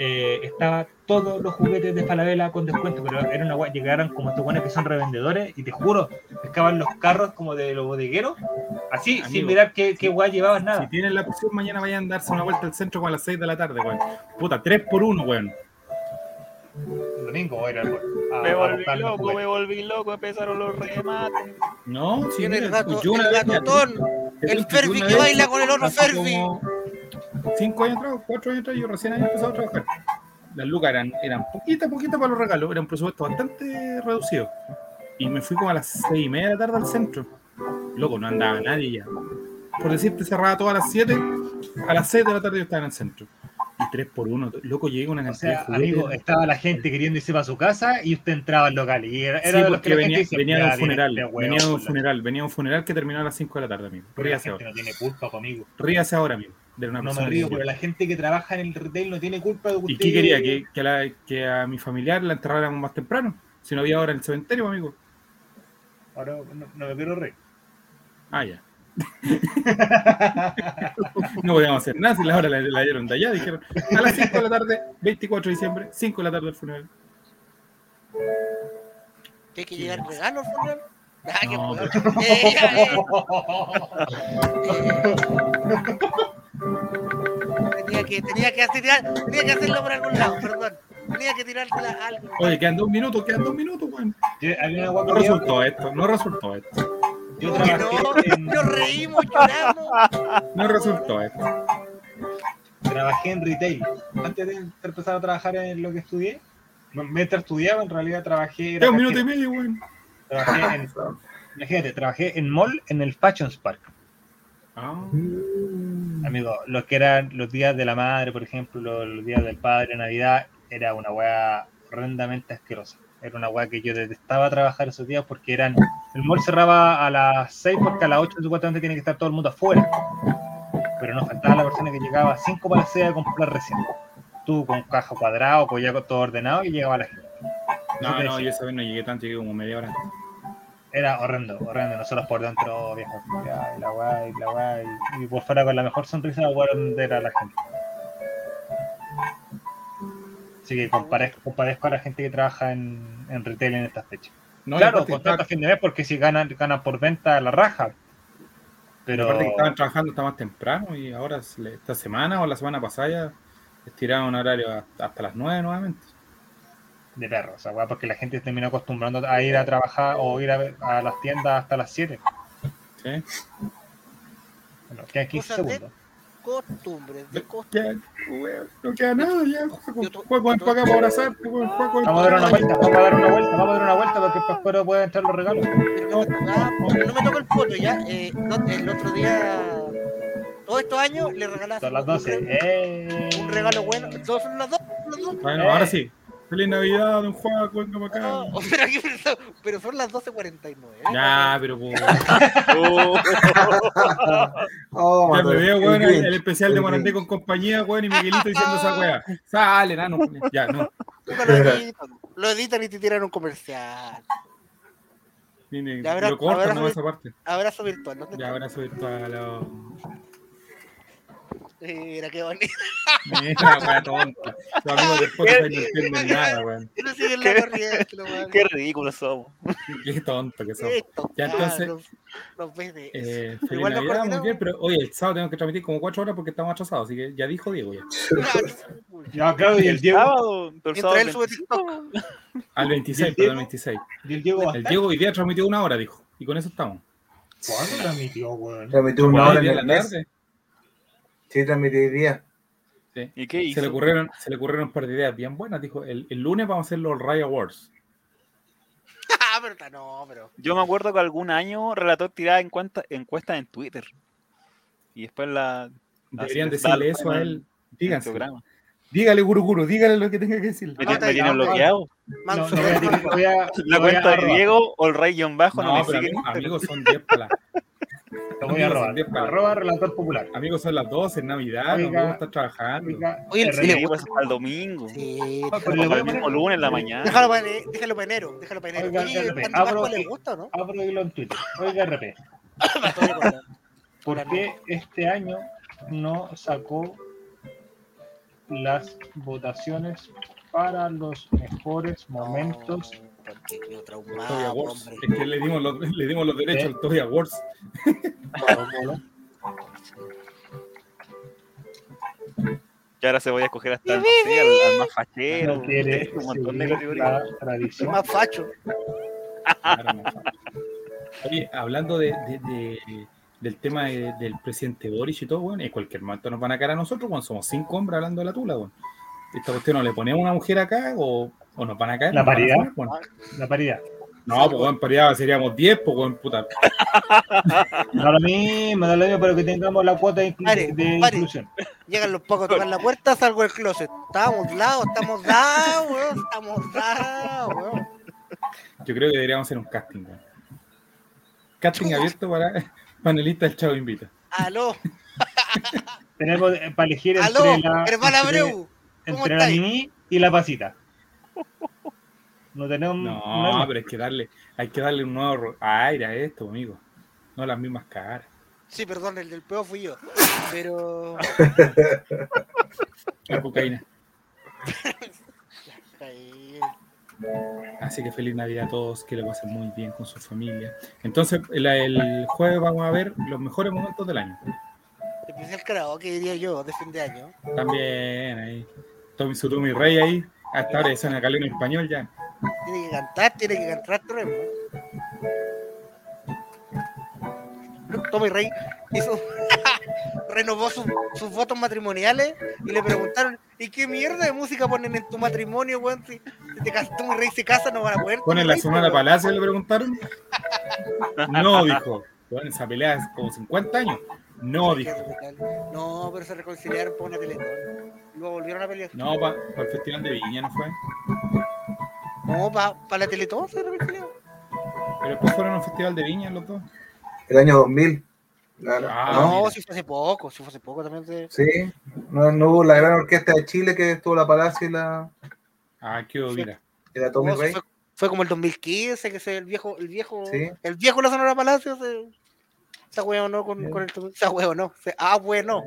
Eh, estaba todos los juguetes de Falabella con descuento, pero era una wea, llegaron como estos buenos que son revendedores, y te juro, pescaban los carros como de los bodegueros, así, sin mirar qué, qué wea llevaban nada. Si tienen la opción, mañana vayan a darse una vuelta al centro como a las 6 de la tarde, weón. Puta, 3 por 1, weón. El domingo voy a ir al- a- Me volví loco, me volví loco, empezaron los remates. No, sí, Tiene el gato, el gatotón. el Ferbi que baila con el otro Ferbi. Cinco años atrás, cuatro años atrás, yo recién había empezado a trabajar. Las lucas eran, eran poquita, poquita para los regalos, era un presupuesto bastante reducido. Y me fui como a las seis y media de la tarde al centro. Loco, no andaba nadie ya. Por decirte, cerraba todas las 7, a las 6 de la tarde yo estaba en el centro. Y 3 por 1, loco, llegué con una O cantidad sea, de juguetes. amigo, estaba la gente queriendo irse para su casa y usted entraba al local. Y era, Sí, de lo porque que venía, gente dice, venía de "Ya un funeral, venía de un con la-". funeral, venía de un funeral que terminó a las 5 de la tarde, amigo. Pero la Ríase gente ahora, no tiene culpa, amigo. ríase ahora, amigo. De una No me río, pero la gente que trabaja en el retail no tiene culpa de que ¿Y usted... qué quería? ¿Que, que, a la- que a mi familiar la enterráramos más temprano? Si no había hora en el cementerio, amigo. Ahora no, no me quiero reír. Ah, ya. <laughs> no podíamos hacer nada si la hora la, la dieron de allá. Dijeron a las 5 de la tarde, 24 de diciembre, 5 de la tarde el funeral. ¿Tiene que llegar regalo al funeral? Ah, qué. Eh, eh. Tenía que, tenía que hacer, tenía que hacerlo por algún lado, perdón. Tenía que tirársela a algo. Oye, quedan dos minutos, quedan dos minutos, weón. No resultó esto, no resultó esto. Yo ¿Cómo que trabajé, no? en, Nos reímos, lloramos. No resultó esto. trabajé en retail. Antes de empezar a trabajar en lo que estudié, mientras estudiaba, en realidad trabajé... era un minuto y medio, weón. Trabajé en, imagínate, trabajé en mall en el Fashion Park. Ah, Amigo, los que eran los días de la madre, por ejemplo, los, los días del padre, Navidad, era una weá horrendamente asquerosa. Era una weá que yo detestaba trabajar esos días porque eran. El mall cerraba a las 6 porque a las 8 supuestamente tiene que estar todo el mundo afuera. pero nos faltaba la persona que llegaba a 5 para a comprar recién. Tú con caja cuadrado, con ya todo ordenado y llegaba la gente. No, no, yo esa vez no llegué tanto, llegué como media hora. Era horrendo, horrendo. Nosotros por dentro, viejo, y la weá, y la weá, y, y por fuera con la mejor sonrisa a poder vender a la gente. Así que comparezco, comparezco a la gente que trabaja en, en retail en estas fechas. No, claro, aparte contrato a fin de mes porque si ganan, ganan por venta la raja. Pero aparte que estaban trabajando hasta más temprano y ahora esta semana o la semana pasada ya estiraron horario hasta, hasta las 9 nuevamente. de perro, o sea, weá, porque la gente termina acostumbrando a ir a trabajar o ir a, a las tiendas hasta las 7. ¿sí? Bueno, quedan 15 Cosas de- segundos. Costumbres, de costumbres. No queda nada ya, Juaco. Juaco, ven para acá para ven Vamos a dar una vuelta, vamos a dar una vuelta, vamos a dar una vuelta porque para afuera pueden entrar los regalos. Pero no, no me toca el pollo ya. Eh, el otro día, todos estos años, le regalaste Son las un, 12. re- ¡Eh! un regalo bueno. Todos son las dos. Las dos. Bueno, Eh. ahora sí. Feliz Navidad, don Juaco, venga para acá. No, <laughs> pero, aquí- pero son las 12.49. ¿eh? Ya, pero pues. <laughs> Oh, Ya me veo, El weón, el, el especial de Morandé con compañía, weón, y Miguelito diciendo esa weá. <laughs> Sale, nano. Ya, no. Lo editan, lo editan y te tiran un comercial. Lo cortan, ahora no esa parte. Abrazo virtual. ¿dónde Ya, abrazo virtual. oh. Mira qué bonito. Mira, weá tonta. Los amigos de Spotify no entienden nada, weón. No siguen la corriente. Qué ridículos somos. Qué tonto que. Esto, Ya, ah, entonces, Nos, nos ves de Eh, feliz Igual Navidad, muy bien, pero oye, el sábado tenemos que transmitir como cuatro horas porque estamos atrasados, así que ya dijo Diego ya. Ya, claro, y el Diego, sábado, pero el Mientras sábado él sube 25, Al 26, ¿Y el perdón, Diego? 26. y el Diego El. Diego hoy día transmitió una hora, dijo. Y con eso estamos. ¿Cuándo transmitió, weón? Transmití Como una hora en el la mes. tarde. Sí. Sí. ¿Y qué Se hizo? le ocurrieron, se le ocurrieron un par de ideas bien buenas. Dijo, el, el lunes vamos a hacer los Ray Awards. Ah, pero está- no, pero. Yo me acuerdo que algún año Relator tiraba encuesta- encuestas en Twitter. Y después la. Deberían Así, decirle eso a en él. el Díganse. programa. Dígale, Guru Guru, dígale lo que tenga que decirle. Me, No, no, bloqueado. No, Manso, no voy a, manso. voy a- La a cuenta de Diego o el Rey bajo no, No, me pero siguen. amigos, amigos son 10 para voy a robar. Para- Arroba relator popular. Amigos son las 12 en Navidad, Oiga, vamos a estar trabajando. Oiga, Oye, el cine- Sí, pues hasta el domingo. Sí, Ah, pero déjalo, le voy a Para el mismo lunes en la mañana. déjalo para déjalo para enero. Déjalo para enero. Oiga, Oye, RP, ¿el pan de abro le gusta o no? Abro hilo en Twitter. Oiga, RP. ¿Por qué este año no sacó las votaciones para los mejores momentos? Porque quedó Toy traumado, Awards. hombre. Es que le dimos los, le dimos los derechos ¿Eh? al Toy Awards. <laughs> Y ahora se voy a escoger hasta el, <laughs> al, al más fachero. No quiere <laughs> un montón de categorías. tradición. más facho. Claro. Oye, hablando de, de- de- del tema de- del presidente Boris y todo, bueno, en cualquier momento nos van a caer a nosotros, cuando somos cinco hombres hablando de la tula, bueno. Esta cuestión no le ponemos una mujer acá o, o nos van a caer. La paridad. bueno. La paridad. No, pues en paridad seríamos 10, pues bueno, puta. <laughs> Da lo mismo, da lo mismo, pero que tengamos la cuota de, inclu- Pare, de pare. inclusión. Llegan los pocos a tocar la puerta, salgo del closet. Estamos dados, estamos dados, weón. Estamos dados, weón. Yo creo que deberíamos hacer un casting, weón. Casting abierto para <laughs> panelistas del Chavo Invita. Aló, Tenemos eh, para elegir entre aló, la, hermana entre, Abreu. ¿Cómo entre la? Nini y la pasita. No tenemos. No, pero hay que darle, hay que darle un nuevo aire a esto, amigo. No las mismas caras. Sí, perdón, el del peor fui yo. Pero. La cocaína. <laughs> Ahí. Así que feliz Navidad a todos, que lo pasen muy bien con su familia. Entonces, el, el jueves vamos a ver los mejores momentos del año. Especial karaoke, diría yo, de fin de año. También ahí. Tommy Sutumi Rey ahí. Hasta ahora suena caleno en español ya. Tiene que cantar, tiene que cantar Tremo. Tommy Rey hizo, <laughs> renovó su- sus votos matrimoniales y le preguntaron, ¿y qué mierda de música ponen en tu matrimonio, weón? Si, si te Tommy Rey se casa, no van a poder. ¿Ponen la Sonora Palacio? Le preguntaron. No, dijo. Bueno, esa pelea es como 50 años. No, dijo. No, pero se reconciliaron por una teletón. Luego volvieron a pelear. No, para el Festival de Viña no fue. No, para la teletón se reconciliaron. Pero después fueron a un Festival de Viña los dos. El año 2000. Claro. Ah, no, mira. si fue hace poco, si fue hace poco también. se- Sí, no, no hubo la gran orquesta de Chile que estuvo la Palacio y la, Ah, qué mira. la Tommy no, Rey. fue, fue como el 2015 que se, el viejo, el viejo, Sí. el viejo la Sonora Palacio se, se huevo no con, con el se huevo no, se, ah bueno.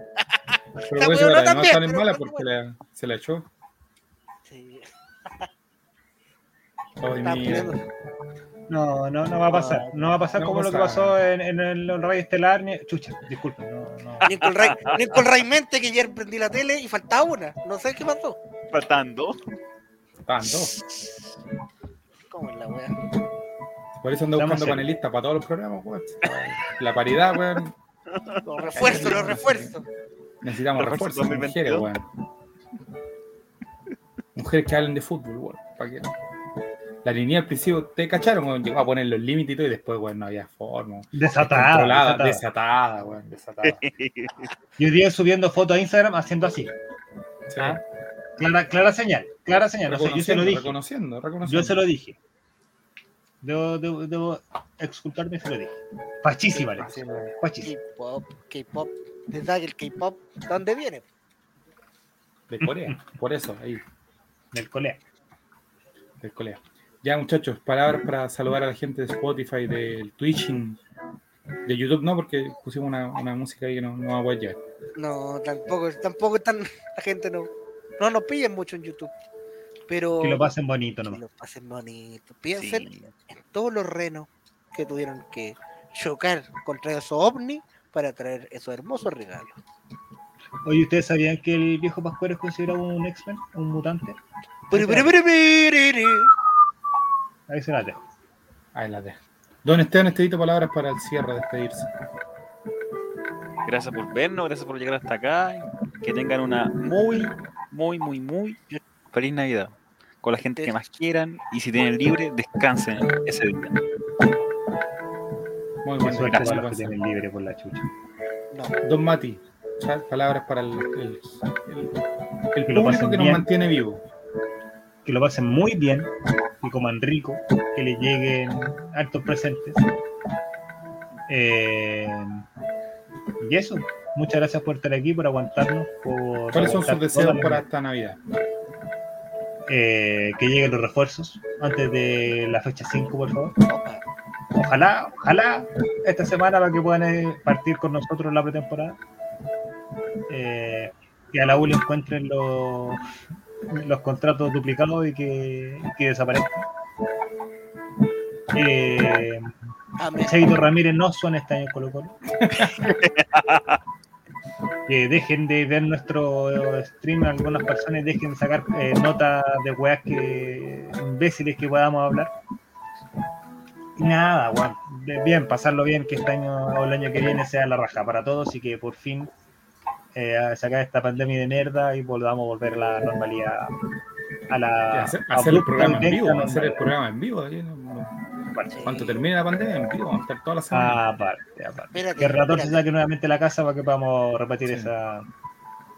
Pero <laughs> ahora, no también, tan en pero mala bueno, porque la- se la echó. Sí, Ay. No, no, no va a pasar. No va a pasar No como lo que pasa. pasó en, en el Rey Estelar. Ni... Chucha, disculpen. No, no. Nicole Ray, Nicole Raimente que ayer prendí la tele y faltaba una, no sé qué pasó. Faltando. Tanto. ¿Cómo es la wea? Por eso ando Estamos buscando panelistas para todos los programas, weón. La paridad, weón. <laughs> Los refuerzos, los refuerzos. Necesitamos Refuerzo refuerzos, mujeres, 2022. weón. Mujeres que hablen de fútbol, weón. ¿Para qué? La línea al principio te cacharon, weón. Llegó a poner los límites y todo, y después, weón, no había forma. Desatada. Desatada. desatada, weón, desatada. <laughs> Y hoy día subiendo fotos a Instagram haciendo así. Sí. Ah, Clara, clara señal. Clara señal. O sea, yo se lo dije. reconociendo, reconociendo. Yo se lo dije. Debo, debo, debo exculparme, se lo dije. Fachísima. K-pop, K-pop. ¿Verdad que el K-pop dónde viene? De Corea, por eso, ahí, Del colega. del Corea. Ya, muchachos, palabras para saludar a la gente de Spotify, del Twitching, de YouTube, no, porque pusimos una, una música ahí que no, no va a poder llegar. No, tampoco, tampoco están, la gente no, no nos pillen mucho en YouTube. Pero Que lo pasen bonito que nomás. lo pasen bonito. Piensen Sí. en todos los renos que tuvieron que chocar contra esos ovnis para traer esos hermosos regalos. Oye, ¿ustedes sabían que el viejo Pascuero es considerado un X-Men? ¿Un mutante? Pero, pero, pero, pero, pero. Ahí se la dejo. Ahí la dejo. Don Esteban Estedito, palabras para el cierre, despedirse. Gracias por vernos, gracias por llegar hasta acá. Que tengan una muy, muy, muy, muy feliz Navidad. Con la gente que más quieran. Y si tienen libre, descansen ese día. Muy gracias. para los que tienen libre por la chucha. No, Don Mati, palabras para el, el, el- el Que público nos bien. mantiene vivo. Que lo pasen muy bien, que coman rico, que les lleguen altos presentes. Eh, y eso, muchas gracias por estar aquí, por aguantarnos. Por ¿Cuáles son sus deseos para esta Navidad? Eh, que lleguen los refuerzos antes de la fecha 5, por favor. Ojalá, ojalá esta semana para que puedan eh, partir con nosotros la pretemporada. Eh, que a la U le encuentren los, los contratos duplicados y que, que desaparezcan. Eh. Cheito Ramírez no suena este año en Colo Colo. <laughs> que dejen de ver nuestro eh, stream, algunas personas dejen de sacar eh, notas de weas que imbéciles que podamos hablar. Y nada. De- Bien, pasarlo bien, que este año o el año que viene sea la raja para todos y que por fin eh, sacar esta pandemia de mierda y volvamos a volver a la normalidad. A la hacer, hacer el programa en vivo, hacer el programa en vivo. ¿no? Cuando termine la pandemia, en vivo, vamos a estar toda la semana. aparte, aparte. Espérate, Que el ratón se espérate. saque nuevamente la casa para que podamos repetir Sí. esa,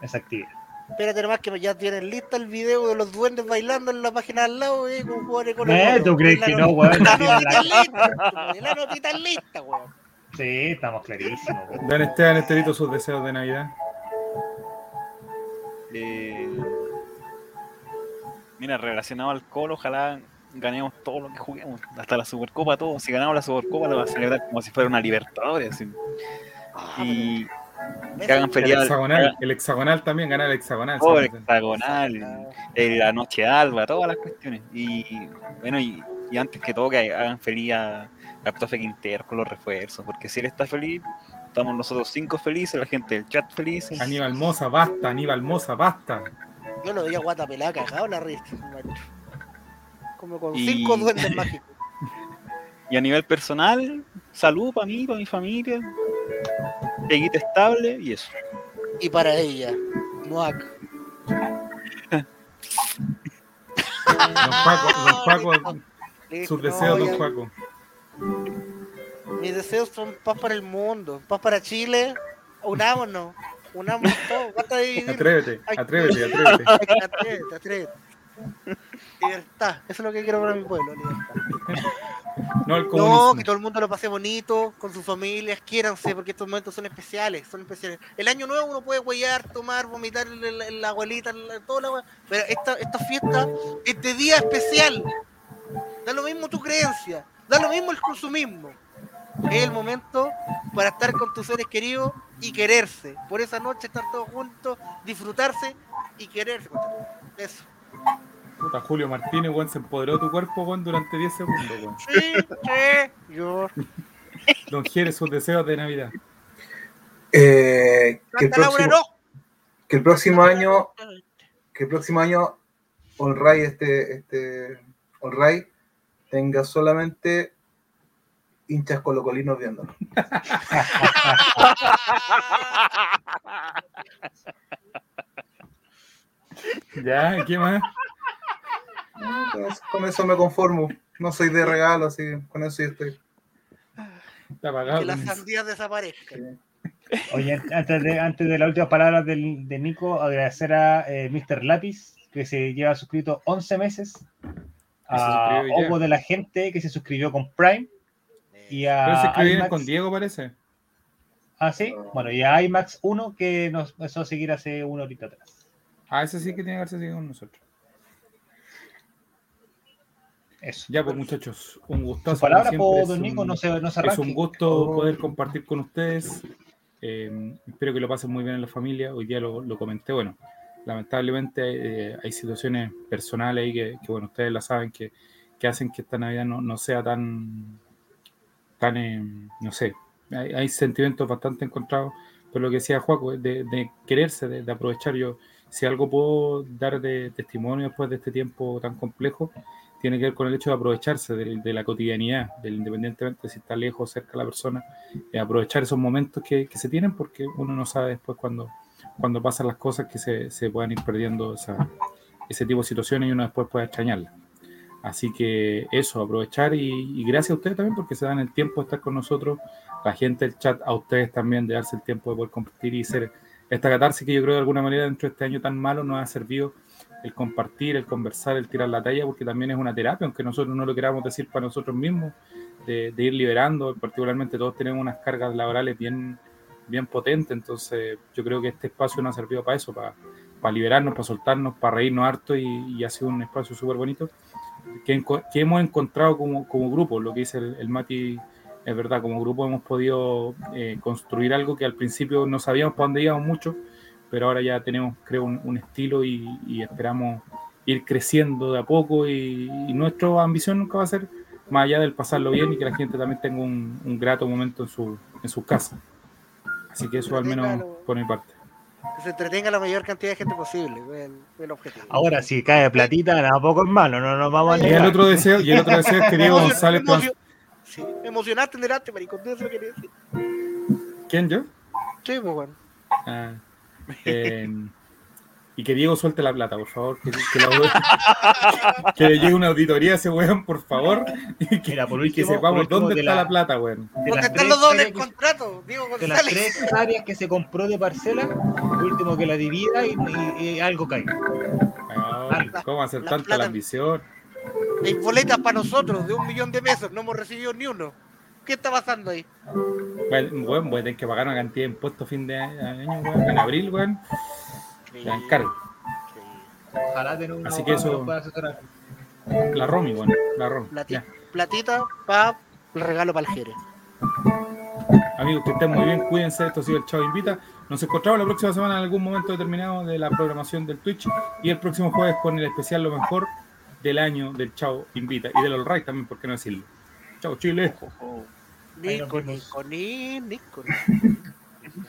esa actividad. Espérate nomás que ya tienen lista el video de los duendes bailando en la página al lado, eh, con jugadores con Eh, ¿tú crees que no, weón? La notita lista, la notita lista, weón. Sí, estamos clarísimos. weón. Don Esteban Estedito, sus deseos de Navidad. Eh, mira, relacionado al colo, ojalá ganemos todo lo que juguemos, hasta la Supercopa, todo. Si ganamos la Supercopa, lo va a celebrar como si fuera una Libertadores. así. Ah, Y que hagan El feriado. hexagonal, el hexagonal también, ganar el hexagonal. todo ¿sí? el hexagonal, eh, la noche alba, todas las cuestiones. Y bueno, y, y antes que todo, que hagan feliz a, a Profe Quintero con los refuerzos, porque si él está feliz, estamos nosotros cinco felices, la gente del chat feliz. Aníbal Moza, basta, Aníbal Moza, basta. Yo lo veía guata pelada, cagado la risa, macho. Como con Y- cinco duendes mágicos. <laughs> Y a nivel personal, salud para mí, para mi familia, peguita estable y eso. Y para ella, Muac. Don Paco, don Paco, sus deseos, don Paco. Mis deseos son paz para el mundo, paz para Chile. Unámonos, unamos todo, basta de dividir. <laughs> Atrévete, atrévete, atrévete. Atrévete, atrévete. Libertad, eso es lo que quiero para mi pueblo, libertad. No el No, comunismo. que todo el mundo lo pase bonito, con sus familias, quiéranse, porque estos momentos son especiales, son especiales. El año nuevo uno puede huellar, tomar, vomitar en la, la abuelita, la- toda la pero esta, esta fiesta, este día especial, da lo mismo tu creencia, da lo mismo el consumismo. Es el momento para estar con tus seres queridos y quererse. Por esa noche estar todos juntos, disfrutarse y quererse. Eso. Puta, Julio Martínez, weón, se empoderó de tu cuerpo, weón, durante 10 segundos, weón. Sí, sí, yo. Don Jerez, sus deseos de Navidad. Eh, que, el próximo, no. que el próximo año, que el próximo año All Right, este, este All Right tenga solamente hinchas colocolinos viéndolo. <laughs> Ya, ¿qué más? Con eso, con eso me conformo. No soy de regalo, así que con eso ya estoy. Está apagado. Que las eso. sandías desaparezcan. Oye, antes de, antes de las últimas palabras del, de Nico, agradecer a eh, Mr. Lápiz, que se lleva suscrito 11 meses. A. Ojo de la gente que se suscribió con Prime. Y Pero a se escribieron IMAX, con Diego, parece. Ah, sí. Bueno, y a IMAX 1 que nos empezó a seguir hace una horita atrás. Ah, ese sí que tiene que haberse seguido con nosotros. Eso. Ya, pues muchachos, un gustazo. Su palabra, es don un- no se, no se Es un gusto poder compartir con ustedes. Eh, espero que lo pasen muy bien en la familia. Hoy día lo, lo comenté. Bueno, lamentablemente eh, hay situaciones personales ahí que, que, bueno, ustedes la saben que, que hacen que esta Navidad no, no sea tan, tan eh, no sé, hay, hay sentimientos bastante encontrados. Pero lo que decía Juaco, de, de quererse, de, de aprovechar yo, si algo puedo dar de testimonio después de este tiempo tan complejo, tiene que ver con el hecho de aprovecharse de, de la cotidianidad, independientemente si está lejos o cerca de la persona, eh, aprovechar esos momentos que, que se tienen porque uno no sabe después cuando, cuando pasan las cosas que se, se puedan ir perdiendo esa- ese tipo de situaciones y uno después puede extrañarlas. Así que eso, aprovechar y, y gracias a ustedes también porque se dan el tiempo de estar con nosotros, la gente del chat, a ustedes también de darse el tiempo de poder compartir y ser esta catarsis que yo creo de alguna manera dentro de este año tan malo nos ha servido el compartir, el conversar, el tirar la talla, porque también es una terapia, aunque nosotros no lo queramos decir para nosotros mismos, de, de ir liberando, particularmente todos tenemos unas cargas laborales bien, bien potentes, entonces yo creo que este espacio nos ha servido para eso, para, para liberarnos, para soltarnos, para reírnos harto y, y ha sido un espacio súper bonito que, que hemos encontrado como, como grupo, lo que dice el, el Mati es verdad, como grupo hemos podido eh, construir algo que al principio no sabíamos para dónde íbamos mucho, pero ahora ya tenemos, creo, un, un estilo y, y esperamos ir creciendo de a poco y, y nuestra ambición nunca va a ser más allá del pasarlo bien y que la gente también tenga un, un grato momento en su, en su casa. Así que eso al menos por mi parte. Que se entretenga la mayor cantidad de gente posible. Es el, el objetivo. Ahora, si cae platita, tampoco es malo, no nos vamos a Y el negar. otro deseo, y el otro deseo es que Diego González Sí, me emocionaste en delante, maricón. Eso lo quería decir. ¿Quién yo? Sí, pues bueno. Ah, eh, y que Diego suelte la plata, por favor. Que, que la- <laughs> que le llegue una auditoría a ese weón, por favor. Y que, Mira, por y que sepamos por último, dónde de está la- la, plata, weón. De ¿Dónde están los dobles contratos? Diego de las González. tres áreas que se compró de parcela, por último que la divida y, y- y algo caiga. Ay, ¿Cómo hacer La tanta plata- la ambición? Hay boletas para nosotros de un millón de pesos. No hemos recibido ni uno. ¿Qué está pasando ahí? Voy a tener que pagar una cantidad de impuestos a fin de año, weón. En abril, weón. Ya encargo. Ojalá tener un Así que eso-. La Romy, weón. La Romy. Plati- Ya. Platita para el regalo para el Jere. Amigos, que estén muy bien, cuídense. Esto ha sido el Chavo Invita. Nos encontramos la próxima semana en algún momento determinado de la programación del Twitch y el próximo jueves con el especial Lo mejor del año del Chavo Invita y del All Right también, ¿por qué no decirlo? Chao, Chile. Ahí nos Nico. Nico, ni- Nico. <laughs>